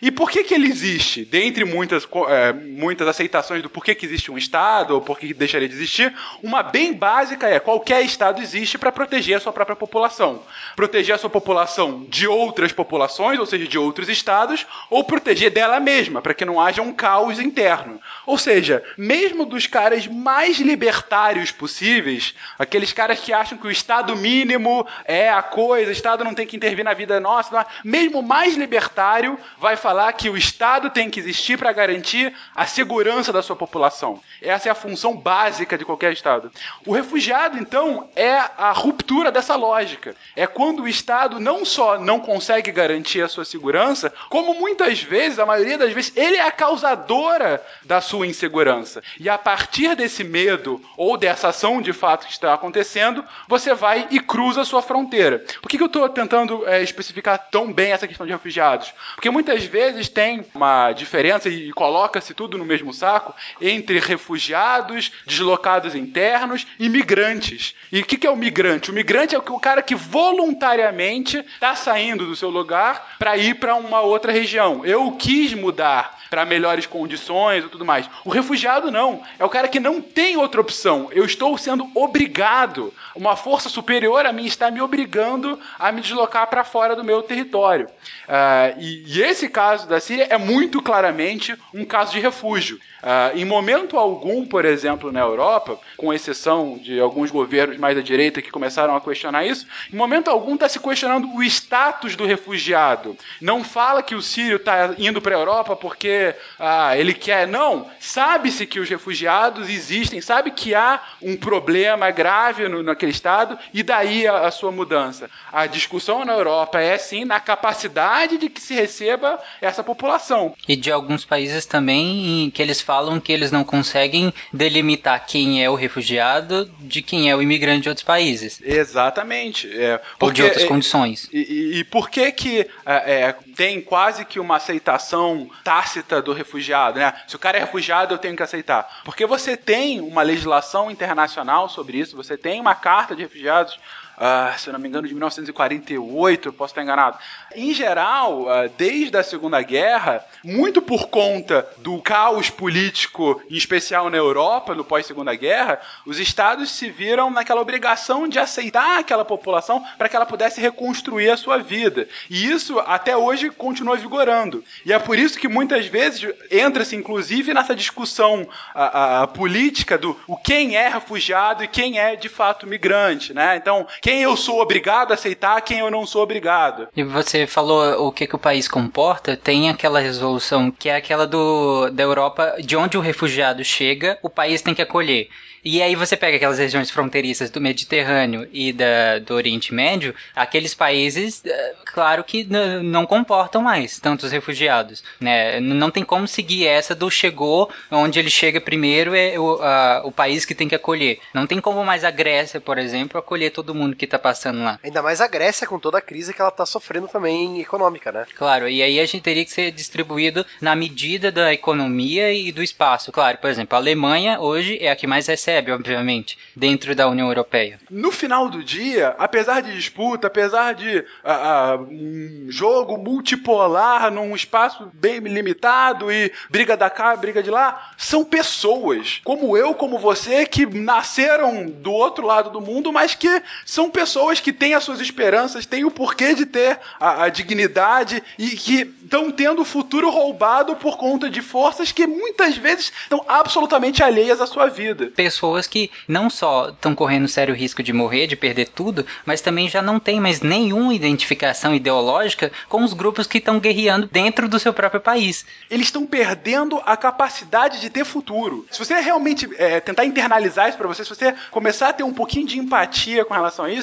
E por que, que ele existe? Dentre muitas, é, muitas aceitações do porquê que existe um Estado ou por que deixaria de existir, uma bem básica é qualquer Estado existe para proteger a sua própria população. Proteger a sua população de outras populações, ou seja, de outros Estados, ou proteger dela mesma, para que não haja um caos interno. Ou seja, mesmo dos caras mais libertários possíveis, aqueles caras que acham que o Estado mínimo é a coisa, o Estado não tem que intervir na vida nossa, mesmo mais libertário vai vai falar que o Estado tem que existir para garantir a segurança da sua população. Essa é a função básica de qualquer Estado. O refugiado, então, é a ruptura dessa lógica. É quando o Estado não só não consegue garantir a sua segurança, como muitas vezes, a maioria das vezes, ele é a causadora da sua insegurança. E a partir desse medo ou dessa ação de fato que está acontecendo, você vai e cruza a sua fronteira. Por que, que eu estou tentando é, especificar tão bem essa questão de refugiados? Porque muitas muitas vezes tem uma diferença e coloca-se tudo no mesmo saco entre refugiados, deslocados internos e migrantes. E o que, que é o migrante? O migrante é o cara que voluntariamente está saindo do seu lugar para ir para uma outra região. Eu quis mudar para melhores condições e tudo mais. O refugiado não. É o cara que não tem outra opção. Eu estou sendo obrigado. Uma força superior a mim está me obrigando a me deslocar para fora do meu território. Uh, e, e, esse caso da Síria é muito claramente um caso de refúgio. Uh, em momento algum, por exemplo, na Europa, com exceção de alguns governos mais à direita que começaram a questionar isso, em momento algum está se questionando o status do refugiado. Não fala que o sírio está indo para a Europa porque ah, ele quer. Não. Sabe-se que os refugiados existem, sabe que há um problema grave no, naquele estado e daí a, a sua mudança. A discussão na Europa é sim na capacidade de que se receba essa população. E de alguns países também que eles falam que eles não conseguem delimitar quem é o refugiado de quem é o imigrante de outros países. Exatamente. É, porque, Ou de outras condições. E, e, e, por que que é, é, tem quase que uma aceitação tácita do refugiado, né? Se o cara é refugiado, eu tenho que aceitar. Porque você tem uma legislação internacional sobre isso, você tem uma carta de refugiados uh, se eu não me engano, de 1948, posso estar enganado. Em geral, uh, desde a Segunda Guerra, muito por conta do caos político, em especial na Europa, no pós-Segunda Guerra, os estados se viram naquela obrigação de aceitar aquela população para que ela pudesse reconstruir a sua vida. E isso até hoje continua vigorando. E é por isso que muitas vezes entra-se, inclusive, nessa discussão a, a, a política do o quem é refugiado e quem é de fato migrante, né? Então, quem eu sou obrigado a aceitar, quem eu não sou obrigado. E você falou o que, que o país comporta, tem aquela resolução que é aquela do, da Europa, de onde o refugiado chega, o país tem que acolher. E aí você pega aquelas regiões fronteiriças do Mediterrâneo e da, do Oriente Médio, aqueles países, eh, claro que não comportam mais tantos refugiados. Né? Não tem como seguir essa do chegou, onde ele chega primeiro é o, a, o país que tem que acolher. Não tem como mais a Grécia, por exemplo, acolher todo mundo que está passando lá. Ainda mais a Grécia com toda a crise que ela está sofrendo também econômica, né? Claro, e aí a gente teria que ser distribuído na medida da economia e do espaço. Claro, por exemplo, a Alemanha hoje é a que mais recebe recebe, obviamente, dentro da União Europeia. No final do dia, apesar de disputa, apesar de uh, uh, um jogo multipolar num espaço bem limitado e briga da cá, briga de lá, são pessoas, como eu, como você, que nasceram do outro lado do mundo, mas que são pessoas que têm as suas esperanças, têm o porquê de ter a, a dignidade e que estão tendo o futuro roubado por conta de forças que muitas vezes estão absolutamente alheias à sua vida. Pessoas que não só estão correndo sério risco de morrer, de perder tudo, mas também já não tem mais nenhuma identificação ideológica com os grupos que estão guerreando dentro do seu próprio país. Eles estão perdendo a capacidade de ter futuro. Se você realmente é, tentar internalizar isso para você, se você começar a ter um pouquinho de empatia com relação a isso,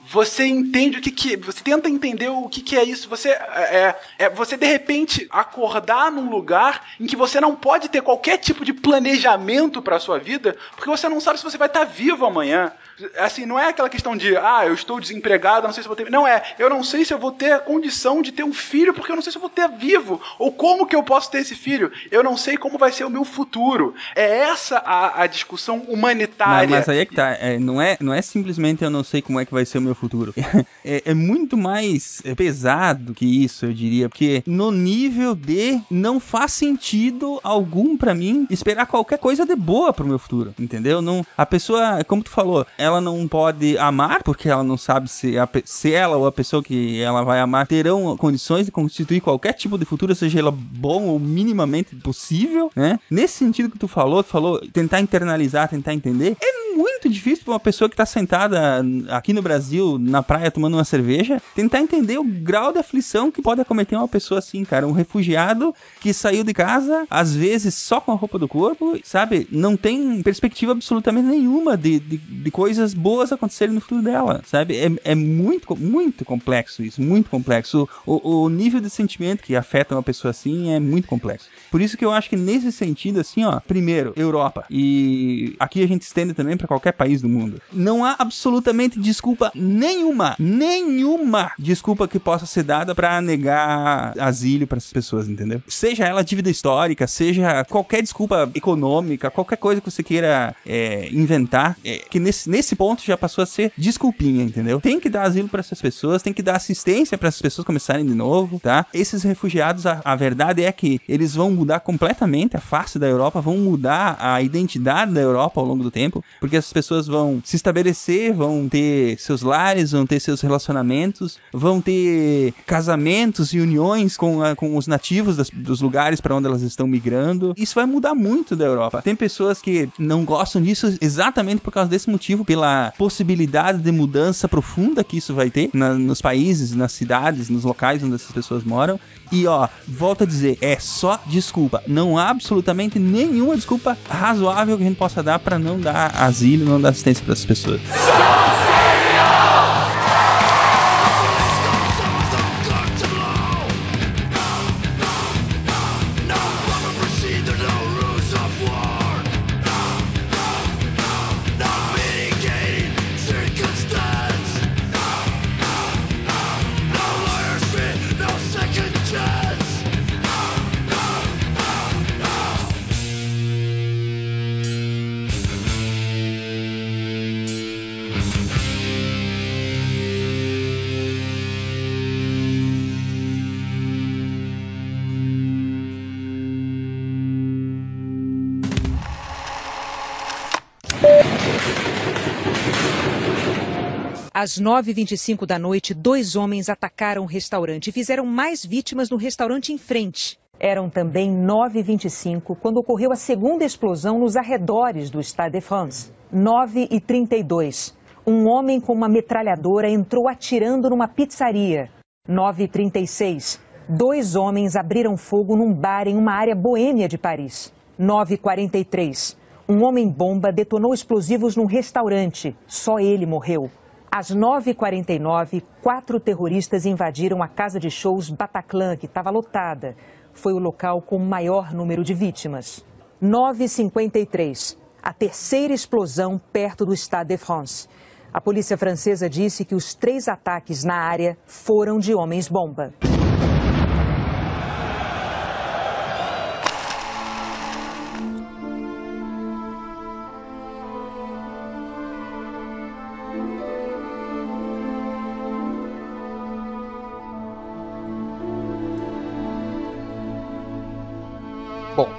você entende o que, que você tenta entender o que, que é isso. Você é, é, é você de repente acordar num lugar em que você não pode ter qualquer tipo de planejamento para sua vida, porque você não sabe se você vai estar vivo amanhã. Assim, não é aquela questão de, ah, eu estou desempregado, não sei se eu vou ter. Não é, eu não sei se eu vou ter a condição de ter um filho, porque eu não sei se eu vou ter vivo. Ou como que eu posso ter esse filho? Eu não sei como vai ser o meu futuro. É essa a, a discussão humanitária. Mas, mas aí é que tá. É, não, é, não é simplesmente eu não sei como é que vai ser o meu futuro. <laughs> É, é muito mais pesado que isso, eu diria. Porque no nível de não faz sentido algum para mim esperar qualquer coisa de boa pro meu futuro. Entendeu? Não, a pessoa, como tu falou, ela não pode amar, porque ela não sabe se, a, se ela ou a pessoa que ela vai amar terão condições de constituir qualquer tipo de futuro, seja ela bom ou minimamente possível, né? Nesse sentido que tu falou, tu falou tentar internalizar, tentar entender, é muito difícil para uma pessoa que tá sentada aqui no Brasil, na praia, tomando uma cerveja, tentar entender o grau de aflição que pode acometer uma pessoa assim, cara. Um refugiado que saiu de casa, às vezes só com a roupa do corpo, sabe? Não tem perspectiva absolutamente nenhuma de, de, de coisas boas acontecerem no futuro dela, sabe? É, é muito, muito complexo isso, muito complexo. O, o nível de sentimento que afeta uma pessoa assim é muito complexo. Por isso que eu acho que nesse sentido, assim, ó, primeiro, Europa. E aqui a gente estende também para qualquer país do mundo. Não há absolutamente desculpa nenhuma, nenhuma desculpa que possa ser dada para negar asilo para essas pessoas, entendeu? Seja ela dívida histórica, seja qualquer desculpa econômica, qualquer coisa que você queira é, inventar, é, que nesse, nesse ponto já passou a ser desculpinha, entendeu? Tem que dar asilo para essas pessoas, tem que dar assistência para essas pessoas começarem de novo, tá? Esses refugiados, a, a verdade é que eles vão mudar completamente a face da Europa, vão mudar a identidade da Europa ao longo do tempo, porque essas pessoas vão se estabelecer, vão ter seus lares, vão ter seus relacionamentos, vão ter casamentos e uniões com, a, com os nativos das, dos lugares para onde elas estão migrando. Isso vai mudar muito da Europa. Tem pessoas que não gostam disso exatamente por causa desse motivo, pela possibilidade de mudança profunda que isso vai ter na, nos países, nas cidades, nos locais onde essas pessoas moram. E ó, volto a dizer, é só desculpa. Não há absolutamente nenhuma desculpa razoável que a gente possa dar para não dar asilo, não dar assistência para essas pessoas. Às 9h25 da noite, dois homens atacaram o restaurante e fizeram mais vítimas no restaurante em frente. Eram também 9h25 quando ocorreu a segunda explosão nos arredores do Stade de France. 9h32. Um homem com uma metralhadora entrou atirando numa pizzaria. 9h36. Dois homens abriram fogo num bar em uma área boêmia de Paris. 9h43. Um homem-bomba detonou explosivos num restaurante. Só ele morreu. Às 9h49, quatro terroristas invadiram a casa de shows Bataclan, que estava lotada. Foi o local com maior número de vítimas. 9h53, a terceira explosão perto do Stade de France. A polícia francesa disse que os três ataques na área foram de homens-bomba.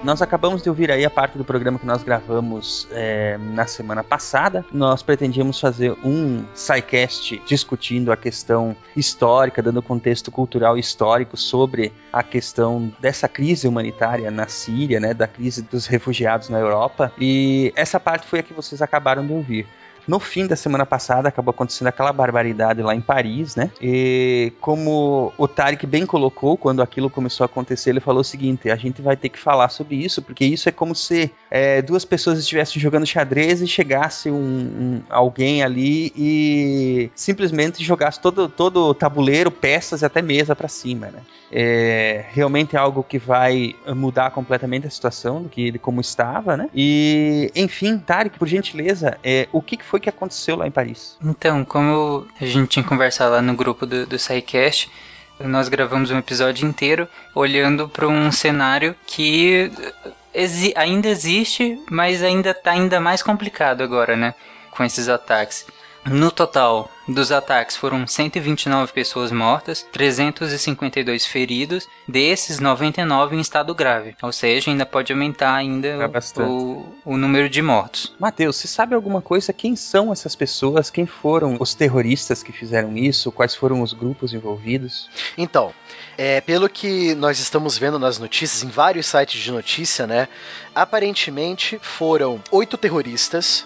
Nós acabamos de ouvir aí a parte do programa que nós gravamos é, na semana passada. Nós pretendíamos fazer um SciCast discutindo a questão histórica, dando contexto cultural e histórico sobre a questão dessa crise humanitária na Síria, né, da crise dos refugiados na Europa. E essa parte foi a que vocês acabaram de ouvir. No fim da semana passada acabou acontecendo aquela barbaridade lá em Paris, né? E como o Tarek bem colocou, quando aquilo começou a acontecer, ele falou o seguinte: a gente vai ter que falar sobre isso, porque isso é como se é, duas pessoas estivessem jogando xadrez e chegasse um, um, alguém ali e simplesmente jogasse todo, todo o tabuleiro, peças e até mesa para cima, né? É, realmente é algo que vai mudar completamente a situação do que ele como estava, né? E enfim, Tarek, por gentileza, é, o que foi que aconteceu lá em Paris? Então, como a gente tinha conversado lá no grupo do, do SciCast, nós gravamos um episódio inteiro olhando para um cenário que exi ainda existe, mas ainda está ainda mais complicado agora, né? Com esses ataques. No total dos ataques foram 129 pessoas mortas, 352 feridos, desses 99 em estado grave. Ou seja, ainda pode aumentar ainda é o, o, número de mortos. Mateus, você sabe alguma coisa? Quem são essas pessoas? Quem foram os terroristas que fizeram isso? Quais foram os grupos envolvidos? Então, é, pelo que nós estamos vendo nas notícias, em vários sites de notícia, né? Aparentemente foram oito terroristas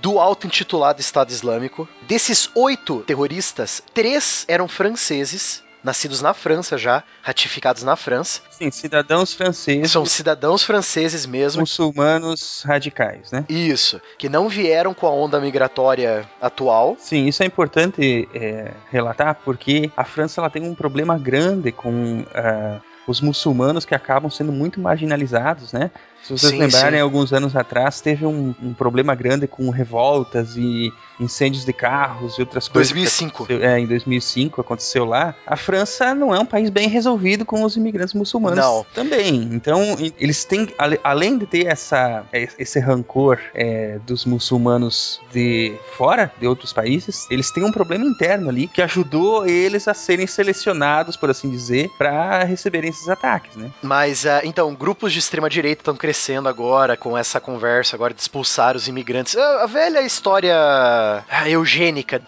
do auto-intitulado Estado Islâmico. Desses oito terroristas, três eram franceses, nascidos na França já, ratificados na França. Sim, cidadãos franceses. São cidadãos franceses mesmo. Muçulmanos radicais, né? Isso, que não vieram com a onda migratória atual. Sim, isso é importante é, relatar porque a França ela tem um problema grande com uh, os muçulmanos que acabam sendo muito marginalizados, né? Se vocês Sim, lembrarem, sim. alguns anos atrás teve um, um problema grande com revoltas e incêndios de carros e outras coisas. que 2005. aconteceu- É, em 2005 aconteceu lá. A França não é um país bem resolvido com os imigrantes muçulmanos Não. também. Então, eles têm, além de ter essa, é, esse rancor é, dos muçulmanos de fora, de outros países, eles têm um problema interno ali que ajudou eles a serem selecionados, por assim dizer, para receberem esses ataques, né? Mas, ah, então, grupos de extrema-direita estão crescendo agora com essa conversa agora de expulsar os imigrantes. Ah, A velha história ah, eugênica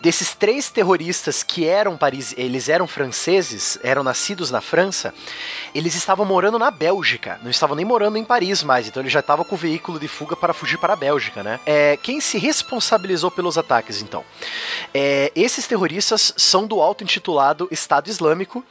desses três terroristas que eram paris... eles eram franceses, eram nascidos na França, eles estavam morando na Bélgica, não estavam nem morando em Paris mais, então ele já estava com o veículo de fuga para fugir para a Bélgica, né? É, quem se responsabilizou pelos ataques, então? É, esses terroristas são do auto-intitulado Estado Islâmico.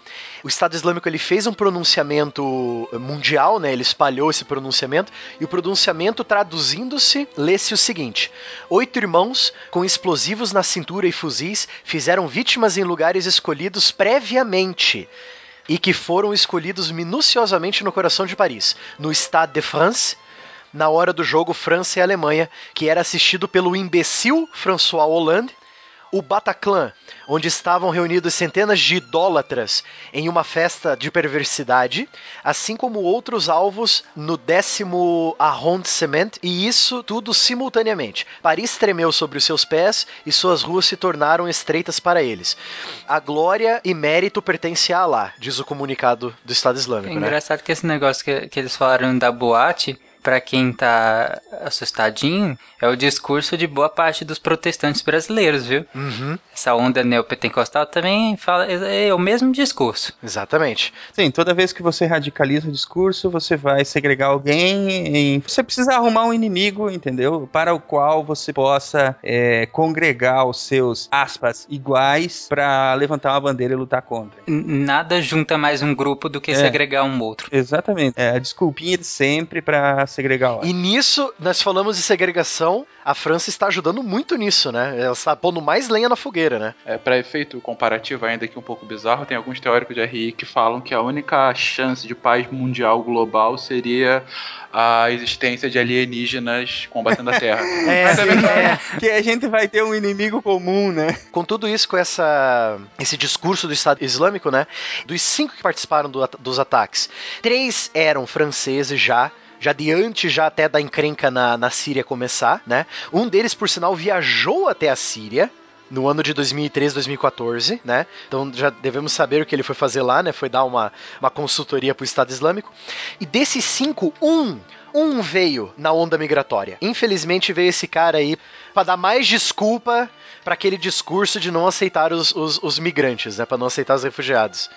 O Estado Islâmico ele fez um pronunciamento mundial, né? Ele espalhou esse pronunciamento e o pronunciamento traduzindo-se lê-se o seguinte: Oito irmãos com explosivos na cintura e fuzis fizeram vítimas em lugares escolhidos previamente e que foram escolhidos minuciosamente no coração de Paris, no Stade de France, na hora do jogo França e Alemanha, que era assistido pelo imbecil François Hollande, o Bataclan, onde estavam reunidos centenas de idólatras em uma festa de perversidade, assim como outros alvos no décimo arrondissement, e isso tudo simultaneamente. Paris tremeu sobre os seus pés e suas ruas se tornaram estreitas para eles. A glória e mérito pertencem a Allah, diz o comunicado do Estado É Islâmico, né? engraçado que esse negócio que, que eles falaram da boate, pra quem tá assustadinho, é o discurso de boa parte dos protestantes brasileiros, viu? Uhum. Essa onda neopentecostal também fala é, o mesmo discurso. Exatamente. Sim, toda vez que você radicaliza o discurso, você vai segregar alguém. Em... Você precisa arrumar um inimigo, entendeu? Para o qual você possa é, congregar os seus aspas iguais para levantar uma bandeira e lutar contra. Nada junta mais um grupo do que É. segregar um outro. Exatamente. É a desculpinha de sempre para segregar o E nisso, nós falamos de segregação, a França está ajudando muito nisso, né? Ela está pondo mais lenha na fogueira, né? É, para efeito comparativo, ainda que um pouco bizarro, tem alguns teóricos de RI que falam que a única chance de paz mundial global seria a existência de alienígenas combatendo a Terra. <laughs> É, Que a gente vai ter um inimigo comum, né? Com tudo isso, com essa, esse discurso do Estado Islâmico, né? Dos cinco que participaram do dos ataques, três eram franceses já. Já de antes, já até da encrenca na, na Síria começar, né? Um deles, por sinal, viajou até a Síria no ano de 2013, 2014, né? Então já devemos saber o que ele foi fazer lá, né? Foi dar uma, uma consultoria para o Estado Islâmico. E desses cinco, um um veio na onda migratória. Infelizmente veio esse cara aí para dar mais desculpa para aquele discurso de não aceitar os, os, os migrantes, né? Para não aceitar os refugiados.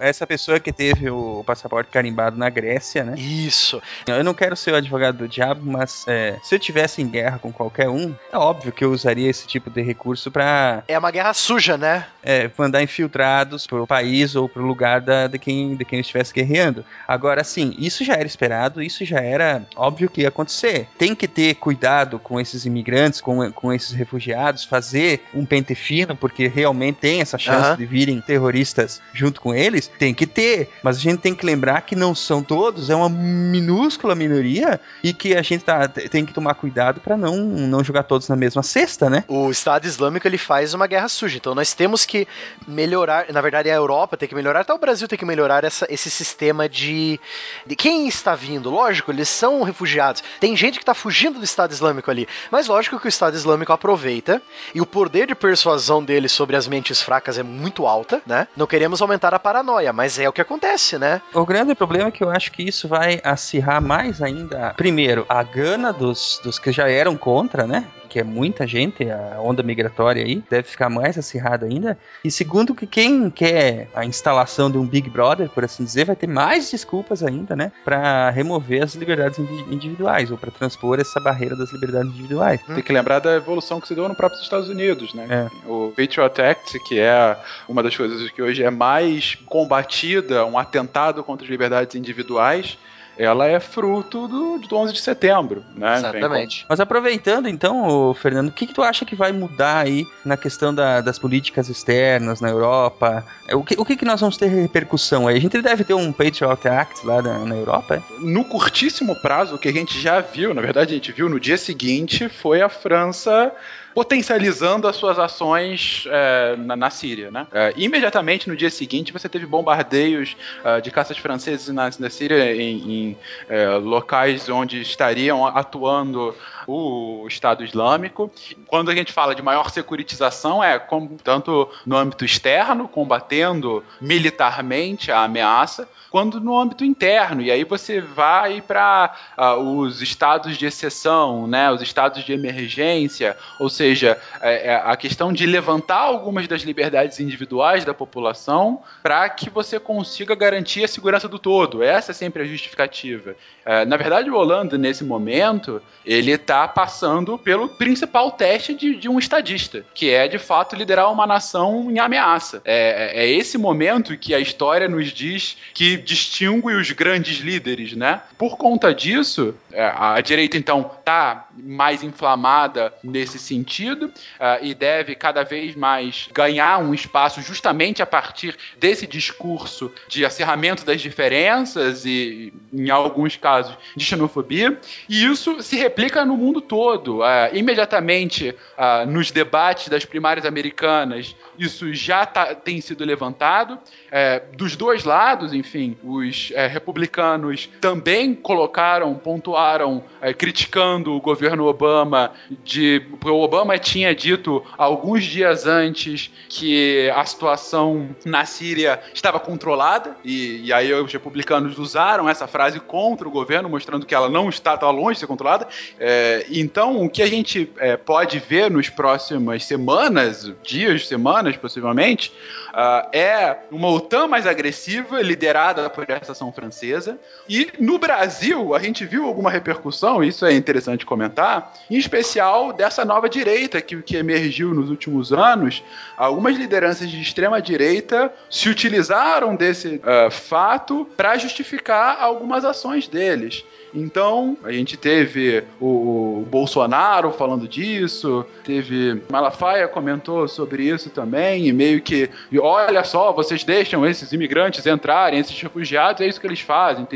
Essa pessoa que teve o passaporte carimbado na Grécia, né? Isso. Eu não quero ser o advogado do diabo, mas é, se eu tivesse em guerra com qualquer um, é óbvio que eu usaria esse tipo de recurso pra É uma guerra suja, né? é, mandar infiltrados pro país ou pro lugar da, de, quem, de quem estivesse guerreando. Agora, sim, isso já era esperado, isso já era óbvio que ia acontecer. Tem que ter cuidado com esses imigrantes, com, com esses refugiados, fazer um pente fino, porque realmente tem essa chance Aham. de virem terroristas junto com eles. Tem que ter, mas a gente tem que lembrar que não são todos, é uma minúscula minoria e que a gente tá, tem que tomar cuidado para não, não jogar todos na mesma cesta, né? O Estado Islâmico ele faz uma guerra suja. Então nós temos que melhorar, na verdade a Europa tem que melhorar, até o Brasil tem que melhorar essa, esse sistema de, de quem está vindo. Lógico, eles são refugiados. Tem gente que está fugindo do Estado Islâmico ali, mas lógico que o Estado Islâmico aproveita e o poder de persuasão dele sobre as mentes fracas é muito alta, né? Não queremos aumentar a paranoia, mas é o que acontece, né? O grande problema é que eu acho que isso vai acirrar mais ainda. Primeiro, a gana dos, dos que já eram contra, né? Que é muita gente, a onda migratória aí, deve ficar mais acirrada ainda. E segundo, que quem quer a instalação de um Big Brother, por assim dizer, vai ter mais desculpas ainda, né? Pra remover as liberdades indi- individuais, ou pra transpor essa barreira das liberdades individuais. Tem que lembrar da evolução que se deu no próprio Estados Unidos, né? É. O Patriot Act, que é uma das coisas que hoje é mais combatida, um atentado contra as liberdades individuais, ela é fruto do, do 11 de setembro, né? Exatamente. Mas aproveitando então, Fernando, o que, que tu acha que vai mudar aí na questão da- das políticas externas na Europa? É, O que, o que, que nós vamos ter repercussão aí? A gente deve ter um Patriot Act lá na, na Europa? é? No curtíssimo prazo, o que a gente já viu, na verdade a gente viu no dia seguinte, foi a França potencializando as suas ações é, na, na Síria, né? É, imediatamente no dia seguinte você teve bombardeios é, de caças franceses na, na Síria em, em, é, locais onde estariam atuando o Estado Islâmico. Quando a gente fala de maior securitização, é tanto no âmbito externo, combatendo militarmente a ameaça, quanto no âmbito interno. E aí você vai para os estados de exceção, né, os estados de emergência, ou seja, é, é, a questão de levantar algumas das liberdades individuais da população para que você consiga garantir a segurança do todo. Essa é sempre a justificativa. É, na verdade, o Holanda, nesse momento, ele está passando pelo principal teste de, de um estadista, que é, de fato, liderar uma nação em ameaça. É, é esse momento que a história nos diz que distingue os grandes líderes, né? Por conta disso, é, a direita, então, está mais inflamada nesse sentido ah, e deve cada vez mais ganhar um espaço justamente a partir desse discurso de acirramento das diferenças e, em alguns casos, de xenofobia. E isso se replica no mundo todo. Ah, imediatamente ah, nos debates das primárias americanas, isso já tá- tem sido levantado. É, dos dois lados, enfim, os é, republicanos também colocaram, pontuaram, é, criticando o governo Obama de o Obama tinha dito alguns dias antes que a situação na Síria estava controlada e, e aí os republicanos usaram essa frase contra o governo, mostrando que ela não está tão longe de ser controlada. É, então, o que a gente é, pode ver nos próximas semanas, dias, semanas, possivelmente, ah, é uma OTAN mais agressiva, liderada por essa ação francesa. E no Brasil, a gente viu alguma repercussão, isso é interessante comentar, em especial dessa nova direita que, que emergiu nos últimos anos. Algumas lideranças de extrema direita se utilizaram desse ah, fato para justificar algumas ações deles. Então, a gente teve o, Bolsonaro falando disso, teve Malafaia comentou sobre isso também, e meio que, olha só, vocês deixam esses imigrantes entrarem, esses refugiados, é isso que eles fazem.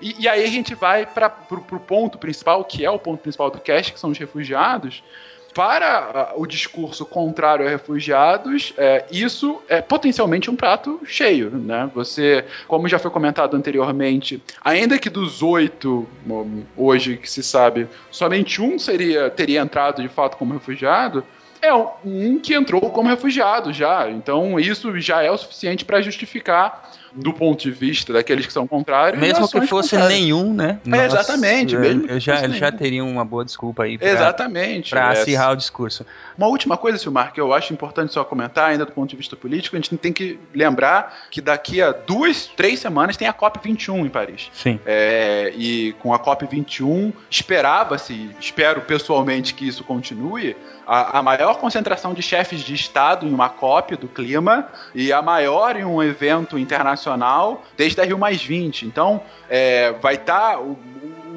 E, e aí a gente vai para o ponto principal, que é o ponto principal do cast, que são os refugiados. Para ah, o discurso contrário a refugiados, é, isso é potencialmente um prato cheio, né? Você, como já foi comentado anteriormente, ainda que dos oito hoje que se sabe, somente um seria teria entrado de fato como refugiado. É um que entrou como refugiado já. Então isso já é o suficiente para justificar, do ponto de vista daqueles que são contrários. Mesmo que fosse contrárias. nenhum, né? É, exatamente, eh, mesmo eu já, eles já teriam uma boa desculpa aí pra, Exatamente. pra é. acirrar o discurso. Uma última coisa, Silmar, que eu acho importante só comentar, ainda do ponto de vista político, a gente tem que lembrar que daqui a duas, três semanas tem a COP21 em Paris. Sim. É, e com a COP21 esperava-se, espero pessoalmente que isso continue, a, a maior concentração de chefes de Estado em uma COP do clima e a maior em um evento internacional desde a Rio Mais 20. Então, é, vai estar. o,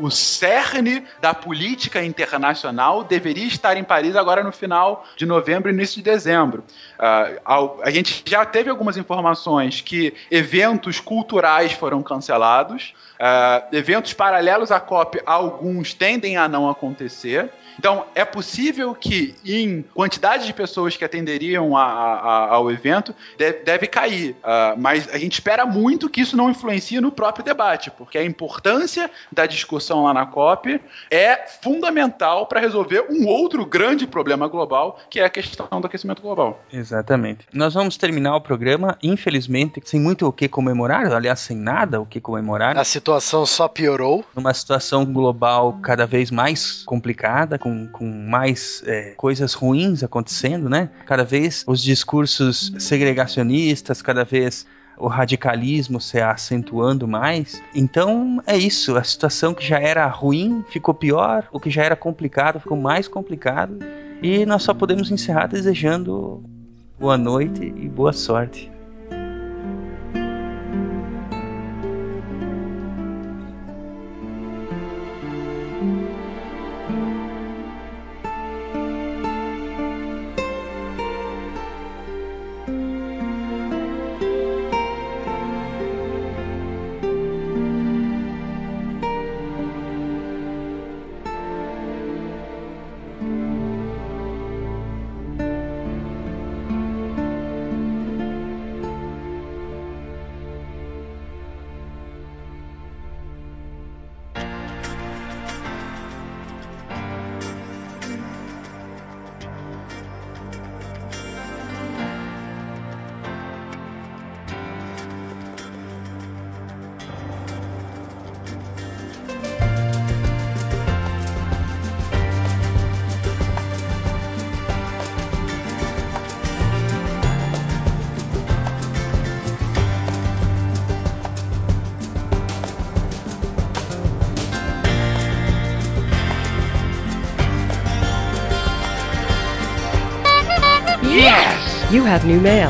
o cerne da política internacional deveria estar em Paris agora no final de novembro e início de dezembro. Ah, ao- a gente já teve algumas informações que eventos culturais foram cancelados, ah, eventos paralelos à COP, alguns tendem a não acontecer. Então, é possível que, em quantidade de pessoas que atenderiam a- a- ao evento, de- deve cair. Ah, mas a gente espera muito que isso não influencie no próprio debate, porque a importância da discussão lá na COP é fundamental para resolver um outro grande problema global, que é a questão do aquecimento global. Exatamente. Nós vamos terminar o programa, infelizmente, sem muito o que comemorar, aliás, sem nada o que comemorar. A situação só piorou. Numa situação global cada vez mais complicada, com, com mais é, coisas ruins acontecendo, né? Cada vez os discursos segregacionistas, cada vez o radicalismo se acentuando mais. Então é isso, a situação que já era ruim ficou pior, o que já era complicado ficou mais complicado. E nós só podemos encerrar desejando boa noite e boa sorte. New mail.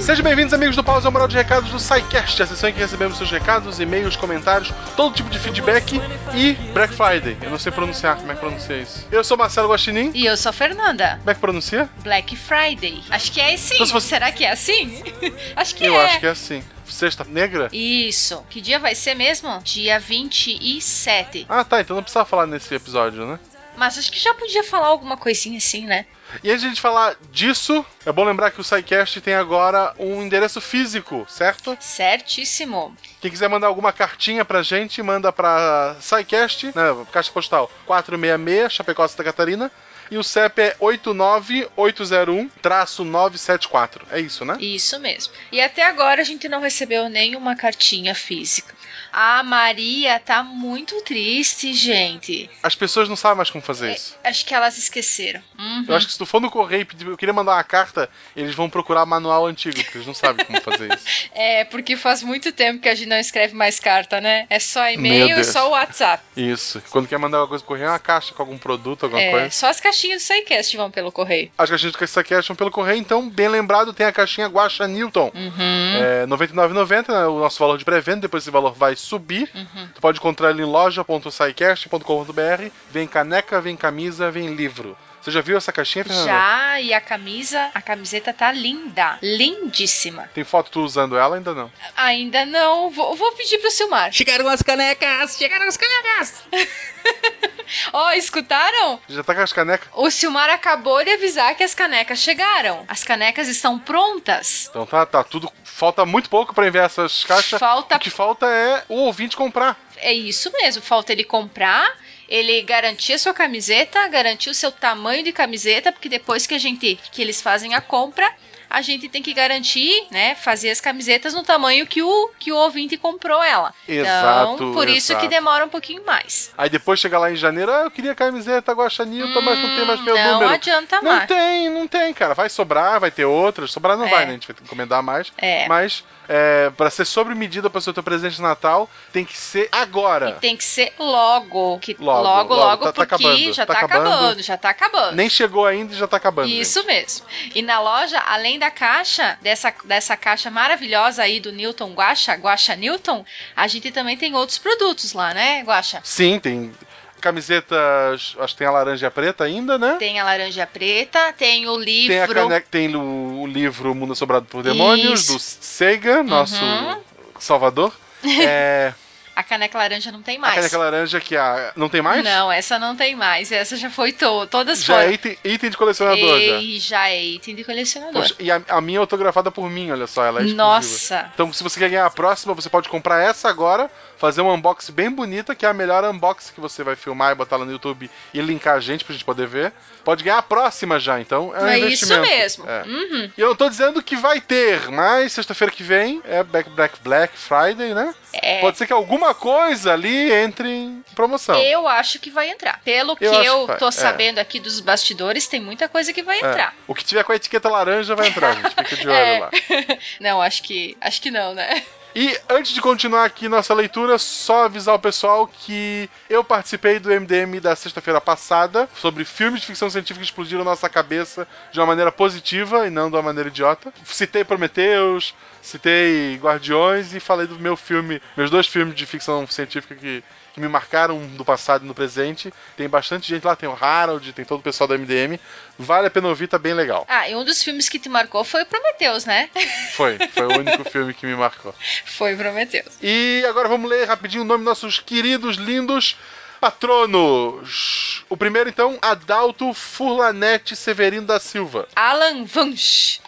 Sejam bem-vindos, amigos do Pausa Moral de Recados do SciCast, a sessão em que recebemos seus recados, e-mails, comentários, todo tipo de feedback e Black Friday. Eu não sei pronunciar, como é que pronuncia isso? Eu sou Marcelo Guaxinim. E eu sou a Fernanda. Como é que pronuncia? Black Friday. Acho que é assim. Então, se você- Será que é assim? <laughs> acho que Eu é. acho que é assim. Sexta negra? Isso. Que dia vai ser mesmo? Dia 27. Ah, tá, então não precisava falar nesse episódio, né? Mas acho que já podia falar alguma coisinha assim, né? E antes de a gente falar disso, é bom lembrar que o SciCast tem agora um endereço físico, certo? Certíssimo. Quem quiser mandar alguma cartinha pra gente, manda pra SciCast, né, Caixa Postal 466, Chapecó, Santa Catarina. E o CEP é 89801-974. É isso, né? Isso mesmo. E até agora a gente não recebeu nenhuma cartinha física. A Maria tá muito triste, gente. As pessoas não sabem mais como fazer isso. Acho que elas esqueceram. Uhum. Eu acho que se tu for no correio e pedir, eu queria mandar uma carta, eles vão procurar manual antigo, porque eles não sabem como fazer isso. <laughs> É, porque faz muito tempo que a gente não escreve mais carta, né? É só e-mail e só o WhatsApp. Isso. Quando quer mandar alguma coisa pro correio, é uma caixa com algum produto, alguma É, coisa. só as caixinhas do SciCast vão pelo correio. As caixinhas do SciCast vão pelo correio, então, bem lembrado, tem a caixinha Guaxa Newton. Uhum. É, R$ 99,90 né, o nosso valor de pré-venda, depois esse valor vai subir. Uhum. Tu pode encontrar ele em loja.sicast.com.br. Vem caneca, vem camisa, vem livro. Você já viu essa caixinha, Fernanda? Já, e a camisa, a camiseta tá linda. Lindíssima. Tem foto tu usando ela? Ainda não. Ainda não. Vou, vou pedir pro Silmar. Chegaram as canecas! Chegaram as canecas! <laughs> Ó, escutaram? Já tá com as canecas? O Silmar acabou de avisar que as canecas chegaram. As canecas estão prontas. Então tá, tá tudo. Falta muito pouco pra enviar essas caixas. Falta- O que falta é o ouvinte comprar. É isso mesmo. Falta ele comprar, ele garantir a sua camiseta, garantir o seu tamanho de camiseta, porque depois que a gente que eles fazem a compra, a gente tem que garantir, né, fazer as camisetas no tamanho que o que o ouvinte comprou ela. Exato, então, por isso exato. que demora um pouquinho mais. Aí depois chega lá em janeiro, ah, eu queria camiseta Guaxa Newton, mas não tem mais meu Hum, não número. adianta Não mais. tem, não tem, cara. Vai sobrar, vai ter outras. Sobrar não É. vai, né? A gente vai ter que encomendar mais. É. Mas é, para ser sobre medida para ser o teu presente de Natal, tem que ser agora. Tem que ser logo, que Logo, logo, logo. Tá- tá porque acabando, já tá tá, acabando. acabando, já tá acabando. Nem chegou ainda e já tá acabando. Isso mesmo. E na loja, além da caixa, dessa, dessa caixa maravilhosa aí do Newton Guacha, Guacha Newton, a gente também tem outros produtos lá, né, Guacha? Sim, tem camisetas, acho que tem a laranja e a preta ainda, né? Tem a laranja preta, tem o livro. Tem, a caneca, tem o, o livro Mundo Assombrado por Demônios, Isso. do Sega, nosso Uhum. salvador. <laughs> É, A caneca laranja não tem a mais. caneca laranja que a... Não tem mais? Não, essa não tem mais. Essa já foi to todas Já foram. é item, item de colecionador, já. E já é item de colecionador. Poxa, e a, a minha é autografada por mim, olha só, ela é exclusiva. Nossa. Então, se você quer ganhar a próxima, você pode comprar essa agora, fazer uma unboxing bem bonita, que é a melhor unboxing que você vai filmar e botar lá no YouTube e linkar a gente pra gente poder ver. Pode ganhar a próxima já, então é um É isso investimento. mesmo. É. Uhum. E eu não tô dizendo que vai ter, mas sexta-feira que vem é Black, Black, Black Friday, né? É. Pode ser que alguma coisa ali entre em promoção. Eu acho que vai entrar. Pelo que Eu acho eu que tô é. sabendo aqui dos bastidores, tem muita coisa que vai É. entrar. O que tiver com a etiqueta laranja vai entrar, gente. Fica de <laughs> olho É. lá. <laughs> não, acho que acho que não, né? E antes de continuar aqui nossa leitura, só avisar o pessoal que eu participei do MDM da sexta-feira passada sobre filmes de ficção científica que explodiram nossa cabeça de uma maneira positiva e não de uma maneira idiota. Citei Prometheus, citei Guardiões e falei do meu filme, meus dois filmes de ficção científica que, que me marcaram do passado e no presente. Tem bastante gente lá, tem o Harold, tem todo o pessoal do MDM. Vale a pena ouvir, tá bem legal. Ah, e um dos filmes que te marcou foi o Prometheus, né? <laughs> Foi, foi o único filme que me marcou. Foi Prometheus. E agora vamos ler rapidinho o nome dos nossos queridos, lindos patronos. O primeiro, então, Adalto Furlanete Severino da Silva. Alan Vanch.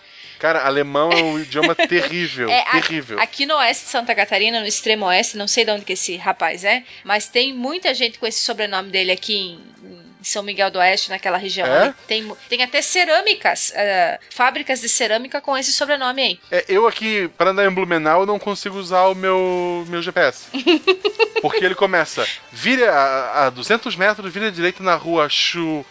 Cara, alemão é um <laughs> idioma terrível, É, terrível. aqui no oeste de Santa Catarina, no extremo oeste, não sei de onde que esse rapaz é, mas tem muita gente com esse sobrenome dele aqui em, em São Miguel do Oeste, naquela região. É? Tem, tem até cerâmicas, eh, fábricas de cerâmica com esse sobrenome aí. É, eu aqui, para andar em Blumenau, eu não consigo usar o meu, meu GPS. <laughs> Porque ele começa, vira a, a 200 metros, vira à direita na rua Chu...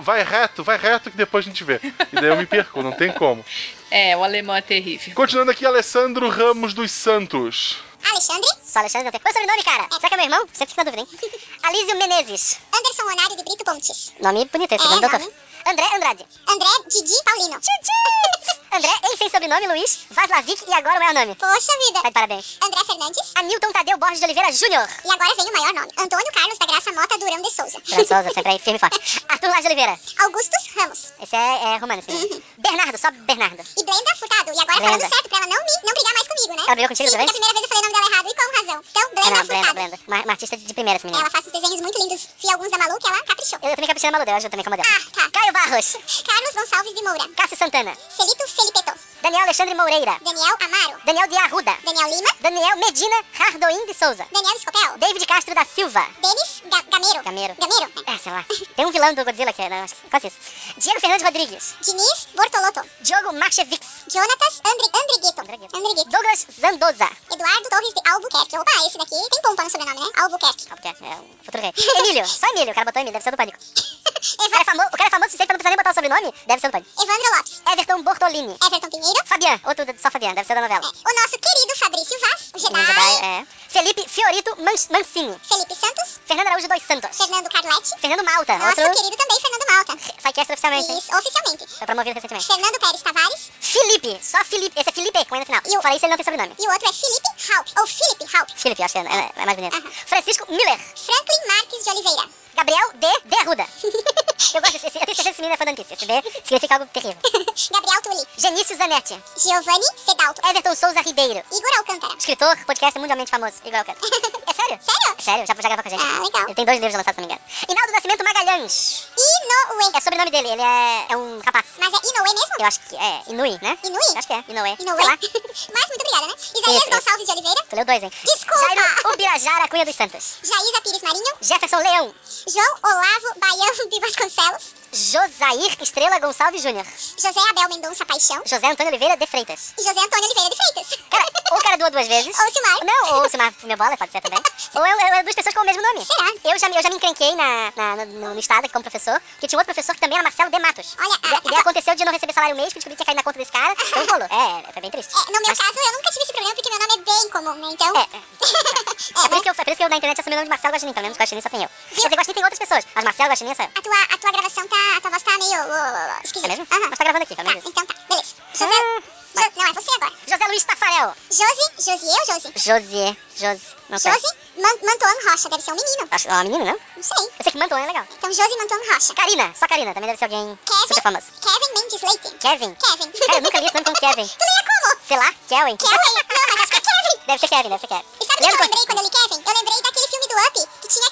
Vai reto, vai reto que depois a gente vê. E daí eu me perco, não tem como. <laughs> É, o alemão é terrível. Continuando aqui, Alessandro Ramos dos Santos. Alexandre? Só Alexandre, não tem coisa sobrenome, cara. Será que é meu irmão? Sempre fica na dúvida, hein? <laughs> Alísio Menezes. Anderson Honário de Brito Pontes. Nome bonito esse, É, nome nome. André Andrade. André Didi Paulino. Didi! <laughs> André, em sem sobrenome, Luiz, Vaslavic e agora o maior nome. Poxa vida. Tá de parabéns. André Fernandes. Hamilton Tadeu Borges de Oliveira Júnior. E agora vem o maior nome. Antônio Carlos da Graça Mota Durão de Souza. Durão Souza, sempre aí, firme e forte. <laughs> Arthur Lage de Oliveira. Augustus Ramos. Esse é, é romano, sim. Bernardo, só Bernardo. E Brenda Furtado. E agora Brenda. falando certo pra ela não, me, não brigar mais comigo, né? Ela brigou contigo Sim, também? a primeira vez eu falei o nome dela errado e com razão. Então, Brenda É, não, Furtado. Brenda, Brenda. Uma, uma artista de primeira, essa menina. Ela faz uns desenhos muito lindos. Vi alguns da Malu que ela caprichou. Eu também caprichei na Malu, eu também como dela. Ah, tá. Caio Barros. Carlos Gonçalves de Moura. Cássio Santana. Celito Felipeto. Daniel Alexandre Moreira. Daniel Amaro. Daniel de Arruda. Daniel Lima. Daniel Medina Cardoim de Souza. Daniel Escopel. David Castro da Silva. Denis Ga Gameiro. Gameiro. Gameiro. É, sei lá. Tem um vilão do Godzilla que é. Não, quase isso. Diego Fernandes Rodrigues. Diniz Bortolotto. Diogo Marchevics. Jonatas Andri Andriguito. Andriguito. Douglas Zandoza. Eduardo Torres de Albuquerque. Opa, esse daqui tem pompa no sobrenome, né? Albuquerque. Albuquerque, é um futuro rei. Emílio. Só Emílio. O cara botou Emílio, deve ser do Pânico. <laughs> O cara, é famo... o cara é famoso suficiente pra não precisar nem botar o sobrenome, deve ser do Pânico. Evandro Lopes. Everton Bortolini. Everton Pinheiro. Fabian. Outro só Fabian, deve ser da novela. O nosso querido Fabrício Vaz. O Jedi. O Jedi, é. Felipe Fiorito Man Mancini. Felipe Santos. Fernando Araújo dos Santos. Fernando Carletti. Fernando Malta. Nosso outro... querido também, Fernando Malta. Sidecast oficialmente. hein? Isso, oficialmente. Foi promovido recentemente. Fernando Pérez Tavares. Felipe. Só Felipe. Esse é Felipe com no final. E o- Falei isso, ele não tem sobrenome. E o outro é Felipe Haupt. Ou Felipe Haupt. Felipe, acho que é, é- é mais bonito. Aham. Francisco Miller. Franklin Marques de Oliveira. Gabriel D. De Arruda. eu gosto desse. Eu tenho certeza que esse menino é fã da notícia. Esse D significa algo terrível. Gabriel Tulli. Genício Zanetti. Giovanni Fedalto. Everton Souza Ribeiro. Igor Alcântara. Escritor, podcast mundialmente famoso. Igor Alcântara. <laughs> É sério? Sério? É sério, já, já gravou com a gente. Ah, legal. Ele tem dois livros lançados, se não me engano. Hinaldo Nascimento Magalhães. Inoue. É sobrenome dele, ele é, é um rapaz. Mas é Inoue mesmo? Eu acho que é Inui, né? Inui? Eu acho que é, Inoue. Inoue. Sei lá. <laughs> Mas muito obrigada, né? Isaías Gonçalves de Oliveira. Tu leu dois, hein? Desculpa. Jairo Ubirajara Cunha dos Santos. Jaísa Pires Marinho. Jefferson Leão. João Olavo Baião de Vasconcelos. Josair Estrela Gonçalves Júnior. José Abel Mendonça Paixão. José Antônio Oliveira de Freitas. E José Antônio Oliveira de Freitas. Cara, ou o cara doou duas vezes. Ou Silmar. Não, ou o Silmar meu bola, pode ser também. <laughs> ou é, é, é duas pessoas com o mesmo nome. Será? Eu já, me- eu já me encrenquei na, na- no, no estado aqui como professor, porque tinha outro professor que também era Marcelo de Matos. Olha, E, ah, e daí aconteceu de eu não receber salário mês, que eu descobri que ia cair na conta desse cara, então rolou. É, foi bem triste. É, no meu Mas- caso, eu nunca tive esse problema porque meu nome é bem comum, né? Então. É, é. <laughs> É por, isso que eu, é por isso que eu na internet assumi o nome de Marcelo Guaxinim, pelo menos Guaxinim só tem eu. Tem outras pessoas, mas Marcelo é só eu. A tua, a tua gravação tá. A tua voz tá meio. uh, esquisita. É mesmo? Aham. Mas tá gravando aqui, Tá, menos. então tá. Beleza. José. Ah, vai. Jo- não, é você agora. José Luiz Tafarel. Josi. Josie ou Josi? José. Josi. Não sei. Josi Man Mantuan Rocha. Deve ser um menino. Acho, ó, menino, não? Não sei. Eu sei que Manton é legal. Então, Josi Mantuan Rocha. Karina, só Karina, também deve ser alguém Kevin. super famoso. Kevin Mendes Leite. Kevin. Kevin. Cara, eu nunca li esse nome como Kevin. <laughs> Tu leia como? Sei lá, Kevin. Kevin. Não, mas acho que é Kevin. Deve ser Kevin, deve ser Kevin. E sabe o que eu lembrei quando eu li Kevin? Eu lembrei daquele filme do Up, que tinha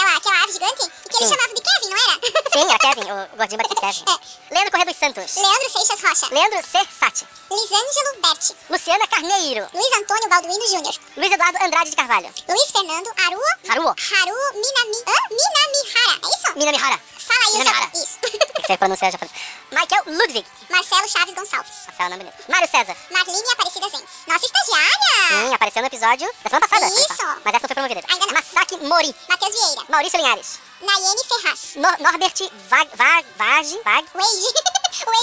aquela, aquela, ave gigante, e que ele Sim. chamava de Kevin, não era? Sim, era Kevin, o gordinho bateu Kevin. É. Leandro Corrêa dos Santos. Leandro Seixas Rocha. Leandro C. Sati. Lisângelo Berti. Luciana Carneiro. Luiz Antônio Balduino Júnior. Luiz Eduardo Andrade de Carvalho. Luiz Fernando Aruo. Haruo. Haru Minami. Hã? Minamihara. É isso? Minamihara. Fala aí Minamihara. <laughs> seu. Isso. Tem que ser pronunciar japonês. Michael Ludwig. Marcelo Chaves Gonçalves. Rafael, nome bonito. Mário César. Marlene Aparecida Zen. Nossa estagiária. Sim, apareceu no episódio da semana passada. Isso. Mas essa não foi promovida. Ainda não. Masaki Mori. Matheus Vieira. Maurício Linhares. Nayene Ferraz. Nor Norbert Vag... Vag... Vag... Vag... Wade.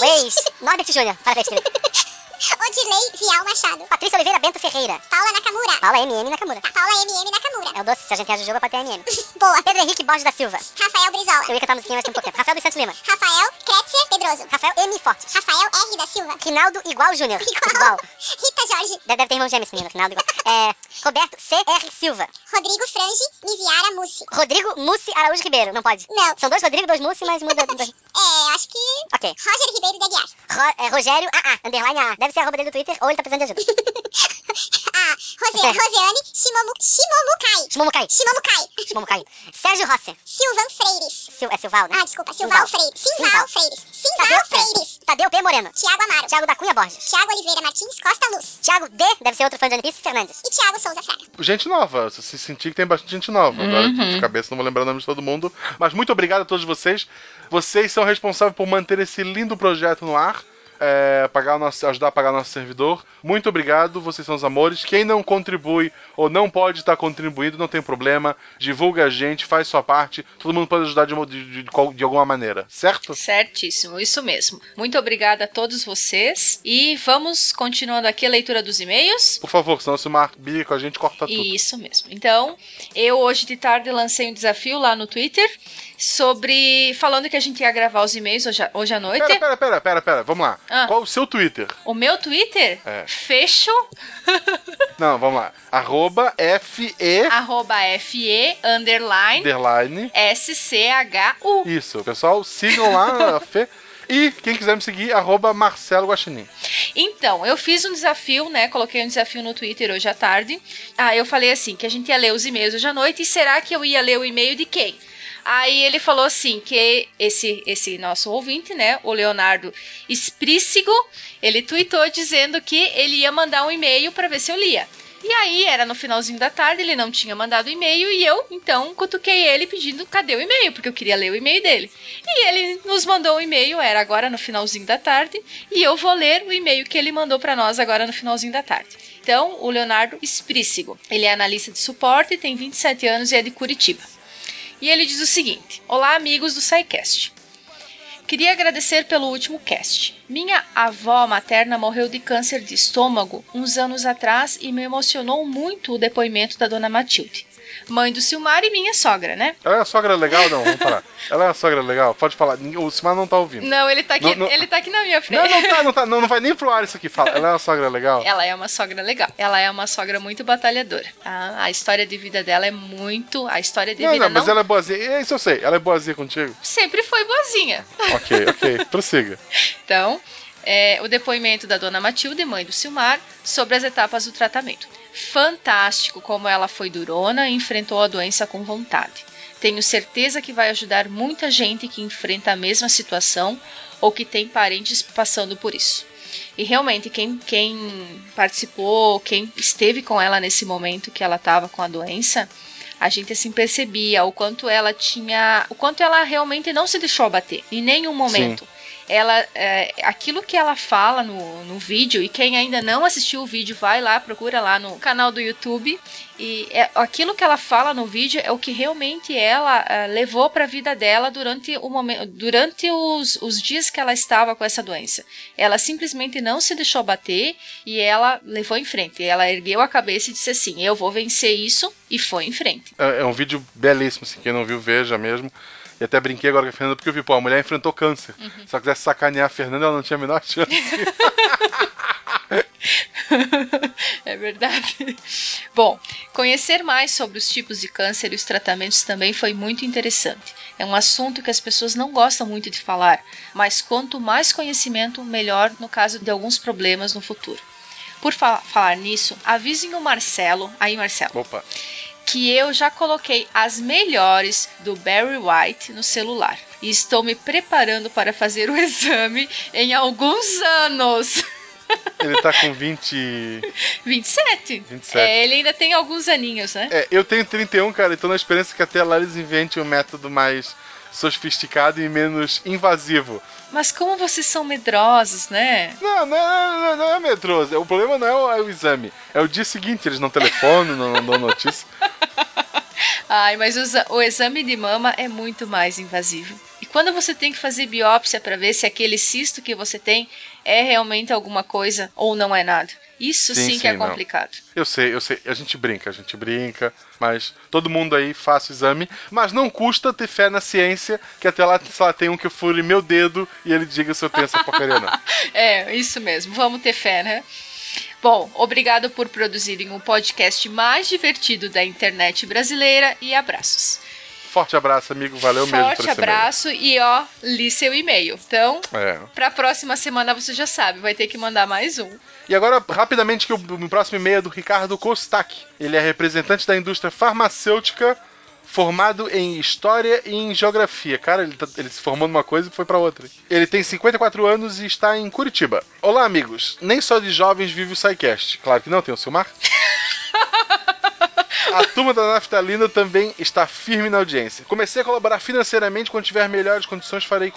<laughs> Weis. Norbert Júnior. Parabéns, querido. <laughs> Odilei Vial Machado. Patrícia Oliveira Bento Ferreira. Paula Nakamura. Paula MM Nakamura. Tá, Paula MM Nakamura. É o doce. Se a gente tem a Jujuba, pode ter MM. <laughs> Boa. Pedro Henrique Borges da Silva. Rafael Brizola. Eu ia cantar a musiquinha, mas tem um pouco tempo. Rafael dos Santos Lima. Rafael Kretzer Pedroso. Rafael M. Fortes. Rafael R. da Silva. Rinaldo Igual Júnior. Igual. <laughs> Rita Jorge. Deve, deve ter irmão gêmeo esse menino, Rinaldo Igual. É, Roberto C. R. Silva. Rodrigo Frange Miviara Mussi. Rodrigo Mussi Araújo Ribeiro. Não pode. Não. São dois Rodrigo, dois Mussi, mas muda. <laughs> dois- É, acho que. Ok. Roger Ribeiro de Aguiar. Ro- é, Rogério AA, underline AA. Deve ser a arroba dele do Twitter ou ele tá precisando de ajuda. <laughs> ah, Rose, Roseane Shimomu, Shimomukai. Shimomukai. Shimomukai. Shimomukai. Sérgio Rossi. Silvan Freires. Sil, é Silval, né? Ah, desculpa. Silval Freires. Simval Freires. Simval Freires. Tadeu P. Moreno. Tiago Amaro. Thiago da Cunha Borges. Tiago Oliveira Martins Costa Luz. Thiago D. Deve ser outro fã de Piece, Fernandes. E Tiago Souza Fraga. Gente nova, se sentir que tem bastante gente nova. Agora, Uhum. de cabeça, não vou lembrar o nome de todo mundo. Mas muito obrigado a todos vocês. Vocês são responsáveis por manter esse lindo projeto no ar. É, pagar o nosso, ajudar a pagar nosso servidor. Muito obrigado, vocês são os amores. Quem não contribui ou não pode estar contribuindo, não tem problema. Divulga a gente, faz sua parte. Todo mundo pode ajudar de, de, de, de alguma maneira, certo? Certíssimo, isso mesmo. Muito obrigada a todos vocês. E vamos continuando aqui a leitura dos e-mails. Por favor, senão se briga com a gente, corta tudo. Isso mesmo. Então, eu hoje de tarde lancei um desafio lá no Twitter sobre. falando que a gente ia gravar os e-mails hoje, hoje à noite. Pera, pera, pera, pera, pera, vamos lá. Ah. Qual o seu Twitter? O meu Twitter? É. Fecho, <laughs> Não, vamos lá. Arroba FE arroba FE, underline, underline. SCHU. Isso, pessoal, sigam lá <laughs> Fê. E quem quiser me seguir, arroba Marcelo Guaxinim. Então, eu fiz um desafio, né? Coloquei um desafio no Twitter hoje à tarde. Ah, eu falei assim, que a gente ia ler os e-mails hoje à noite. E será que eu ia ler o e-mail de quem? Aí ele falou assim, que esse, esse nosso ouvinte, né? O Leonardo Esprícigo, ele tweetou dizendo que ele ia mandar um e-mail para ver se eu lia. E aí, era no finalzinho da tarde, ele não tinha mandado e-mail e eu, então, cutuquei ele pedindo cadê o e-mail, porque eu queria ler o e-mail dele. E ele nos mandou um e-mail, era agora no finalzinho da tarde, e eu vou ler o e-mail que ele mandou para nós agora no finalzinho da tarde. Então, o Leonardo Esprícigo. Ele é analista de suporte, tem 27 anos e é de Curitiba. E ele diz o seguinte: Olá, amigos do SciCast. Queria agradecer pelo último cast. Minha avó materna morreu de câncer de estômago uns anos atrás e me emocionou muito o depoimento da dona Matilde. Mãe do Silmar e minha sogra, né? Ela é uma sogra legal? Não, vamos parar. <laughs> Ela é uma sogra legal? Pode falar. O Simar não tá ouvindo. Não, ele tá aqui, Não, não- Ele tá aqui na minha frente. Não, não tá, não tá. Não, não vai nem pro ar isso aqui. Fala. Ela é uma sogra legal? Ela é uma sogra legal. Ela é uma sogra muito batalhadora. tá? A história de vida dela é muito. A história de Não, vida não, mas ela é boazinha. Isso eu sei. Ela é boazinha contigo? sempre foi boazinha. Ok, ok. <laughs> Prossiga. Então, é, o depoimento da dona Matilde, mãe do Silmar, sobre as etapas do tratamento. Fantástico como ela foi durona e enfrentou a doença com vontade. Tenho certeza que vai ajudar muita gente que enfrenta a mesma situação ou que tem parentes passando por isso. E realmente, quem, quem participou, quem esteve com ela nesse momento que ela estava com a doença, a gente assim percebia o quanto ela tinha. o quanto ela realmente não se deixou abater em nenhum momento. Ela, é, aquilo que ela fala no, no vídeo, e quem ainda não assistiu o vídeo, vai lá, procura lá no canal do YouTube. E é- aquilo que ela fala no vídeo é o que realmente ela é, levou para a vida dela durante, o momento, durante os, os dias que ela estava com essa doença. Ela simplesmente não se deixou bater e ela levou em frente. Ela ergueu a cabeça e disse assim: Eu vou vencer isso, e foi em frente. É, é um vídeo belíssimo, assim. Quem não viu, veja mesmo. E até brinquei agora com a Fernanda, porque eu vi, pô, a mulher enfrentou câncer. Uhum. Se ela quisesse sacanear a Fernanda, ela não tinha a menor chance. <laughs> é verdade. Bom, conhecer mais sobre os tipos de câncer e os tratamentos também foi muito interessante. É um assunto que as pessoas não gostam muito de falar, mas quanto mais conhecimento, melhor no caso de alguns problemas no futuro. Por fa- falar nisso, avisem o Marcelo, aí Marcelo, Opa. Que eu já coloquei as melhores do Barry White no celular e estou me preparando para fazer o <laughs> exame em alguns anos. <laughs> Ele tá com 20. 27? 27. É, ele ainda tem alguns aninhos, né? É, eu tenho 31, cara, e tô na esperança que até lá eles inventem um método mais sofisticado e menos invasivo. Mas como vocês são medrosos, né? Não, não, não, não, é medroso. O problema não é o, é o exame. É o dia seguinte, eles não telefonam, não, não dão notícia. <laughs> Ai, mas o, o exame de mama é muito mais invasivo. E quando você tem que fazer biópsia para ver se aquele cisto que você tem é realmente alguma coisa ou não é nada. Isso sim, Sim, que é não. complicado. Eu sei, eu sei. A gente brinca, a gente brinca, mas todo mundo aí faça o exame. Mas não custa ter fé na ciência, que até lá, sei lá, tem um que fure meu dedo e ele diga se eu tenho essa porcaria ou não. <laughs> É, isso mesmo. Vamos ter fé, né? Bom, obrigado por produzirem o podcast mais divertido da internet brasileira e abraços. Forte abraço, amigo. Valeu mesmo Forte esse e-mail. abraço e ó, li seu e-mail. Então, É. pra próxima semana você já sabe, vai ter que mandar mais um. E agora, rapidamente, que o, próximo e-mail é do Ricardo Kostak. Ele é representante da indústria farmacêutica, formado em História e em Geografia. Cara, ele, tá- ele se formou numa coisa e foi pra outra. Ele tem 54 anos e está em Curitiba. Olá, amigos. Nem só de jovens vive o SciCast. Claro que não, tem o Silmar. <laughs> A turma da Naftalina também está firme na audiência. Comecei a colaborar financeiramente quando tiver melhores condições, farei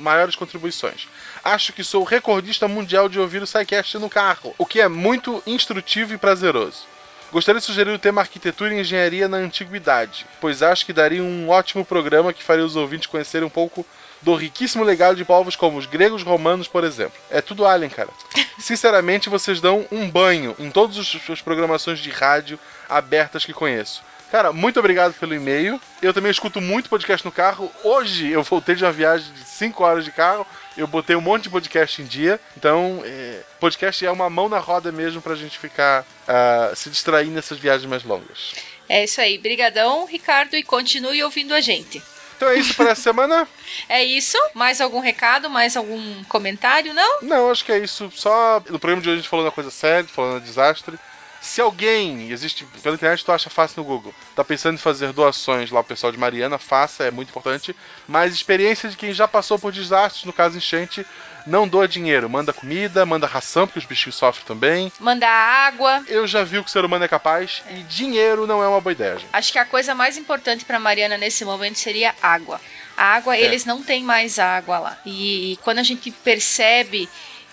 maiores contribuições. Acho que sou recordista mundial de ouvir o SciCast no carro, o que é muito instrutivo e prazeroso. Gostaria de sugerir o tema Arquitetura e Engenharia na Antiguidade, pois acho que daria um ótimo programa que faria os ouvintes conhecerem um pouco do riquíssimo legado de povos como os gregos romanos, por exemplo. É tudo alien, cara. <laughs> Sinceramente, vocês dão um banho em todas as programações de rádio abertas que conheço. Cara, muito obrigado pelo e-mail. Eu também escuto muito podcast no carro. Hoje eu voltei de uma viagem de 5 horas de carro. Eu botei um monte de podcast em dia. Então, é, podcast é uma mão na roda mesmo pra gente ficar ah, se distrair nessas viagens mais longas. É isso aí. Brigadão, Ricardo, e continue ouvindo a gente. Então é isso para essa <laughs> semana? É isso? Mais algum recado? Mais algum comentário? Não? Não, acho que é isso. Só no programa de hoje a gente falou uma coisa séria, falando de desastre. Se alguém, existe pela internet, tu acha fácil no Google, tá pensando em fazer doações lá pro pessoal de Mariana, faça, é muito importante. Mas experiência de quem já passou por desastres, no caso enchente, não doa dinheiro. Manda comida, manda ração, porque os bichinhos sofrem também. Mandar água. Eu já vi o que o ser humano é capaz e dinheiro não é uma boa ideia, gente. Acho que a coisa mais importante para Mariana nesse momento seria água. A água, É. eles não têm mais água lá. E, quando a gente percebe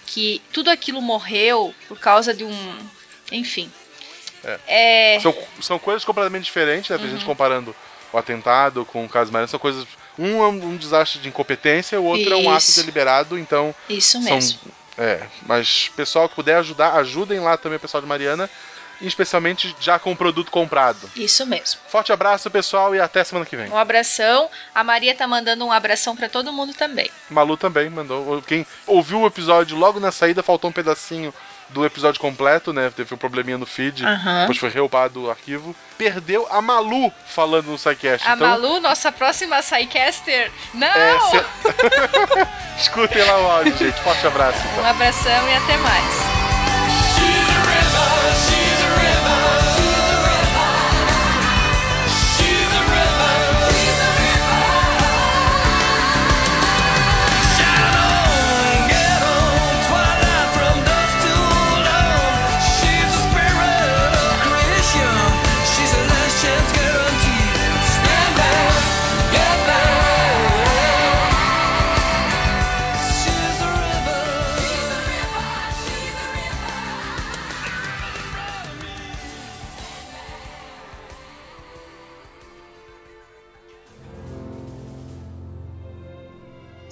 que tudo aquilo morreu por causa de um. Enfim. É. É. São, são coisas completamente diferentes, né? Tem Uhum. gente comparando o atentado com o caso Mariana, são coisas. Um é um, desastre de incompetência, o outro é um ato Isso. deliberado, então. Isso são- mesmo. É, mas pessoal que puder ajudar, ajudem lá também o pessoal de Mariana, especialmente já com o produto comprado. Isso mesmo. Forte abraço, pessoal, e até semana que vem. Um abração. A Maria tá mandando um abração para todo mundo também. Malu também mandou. Quem ouviu o episódio logo na saída, faltou um pedacinho do episódio completo, né? Teve um probleminha no feed, depois foi reupado o arquivo. Perdeu a Malu falando no SciCast. A então, Malu, nossa próxima Psycaster. Não! É, cê- <laughs> Escutem lá o áudio, gente. Forte abraço. então. Um abração e até mais.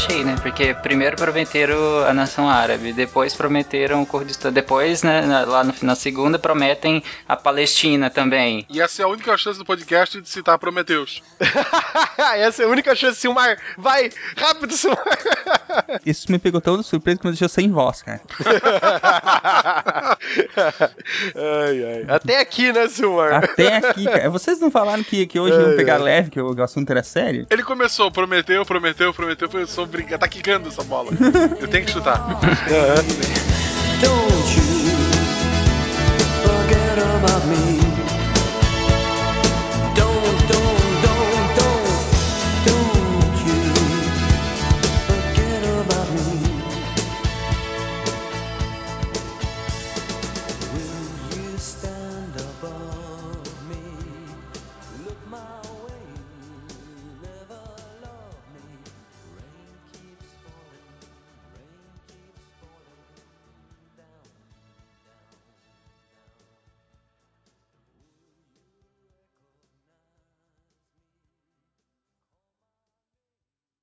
Cheio, né? Porque primeiro prometeram a nação árabe, depois prometeram o Kurdistão, depois, né, lá no, na segunda, prometem a Palestina também. E essa é a única chance do podcast de citar Prometeus. <laughs> Essa é a única chance, Silmar. Vai, rápido, Silmar. <laughs> Isso me pegou tão de surpresa que me deixou sem voz, cara. <laughs> ai, ai. Até aqui, né, Silmar? Até aqui, cara. Vocês não falaram que, que hoje iam Ai, pegar ai. leve, que o o assunto era sério? Ele começou, prometeu, prometeu, prometeu, foi briga, tá quicando essa bola. Eu tenho que chutar. Don't you forget about me.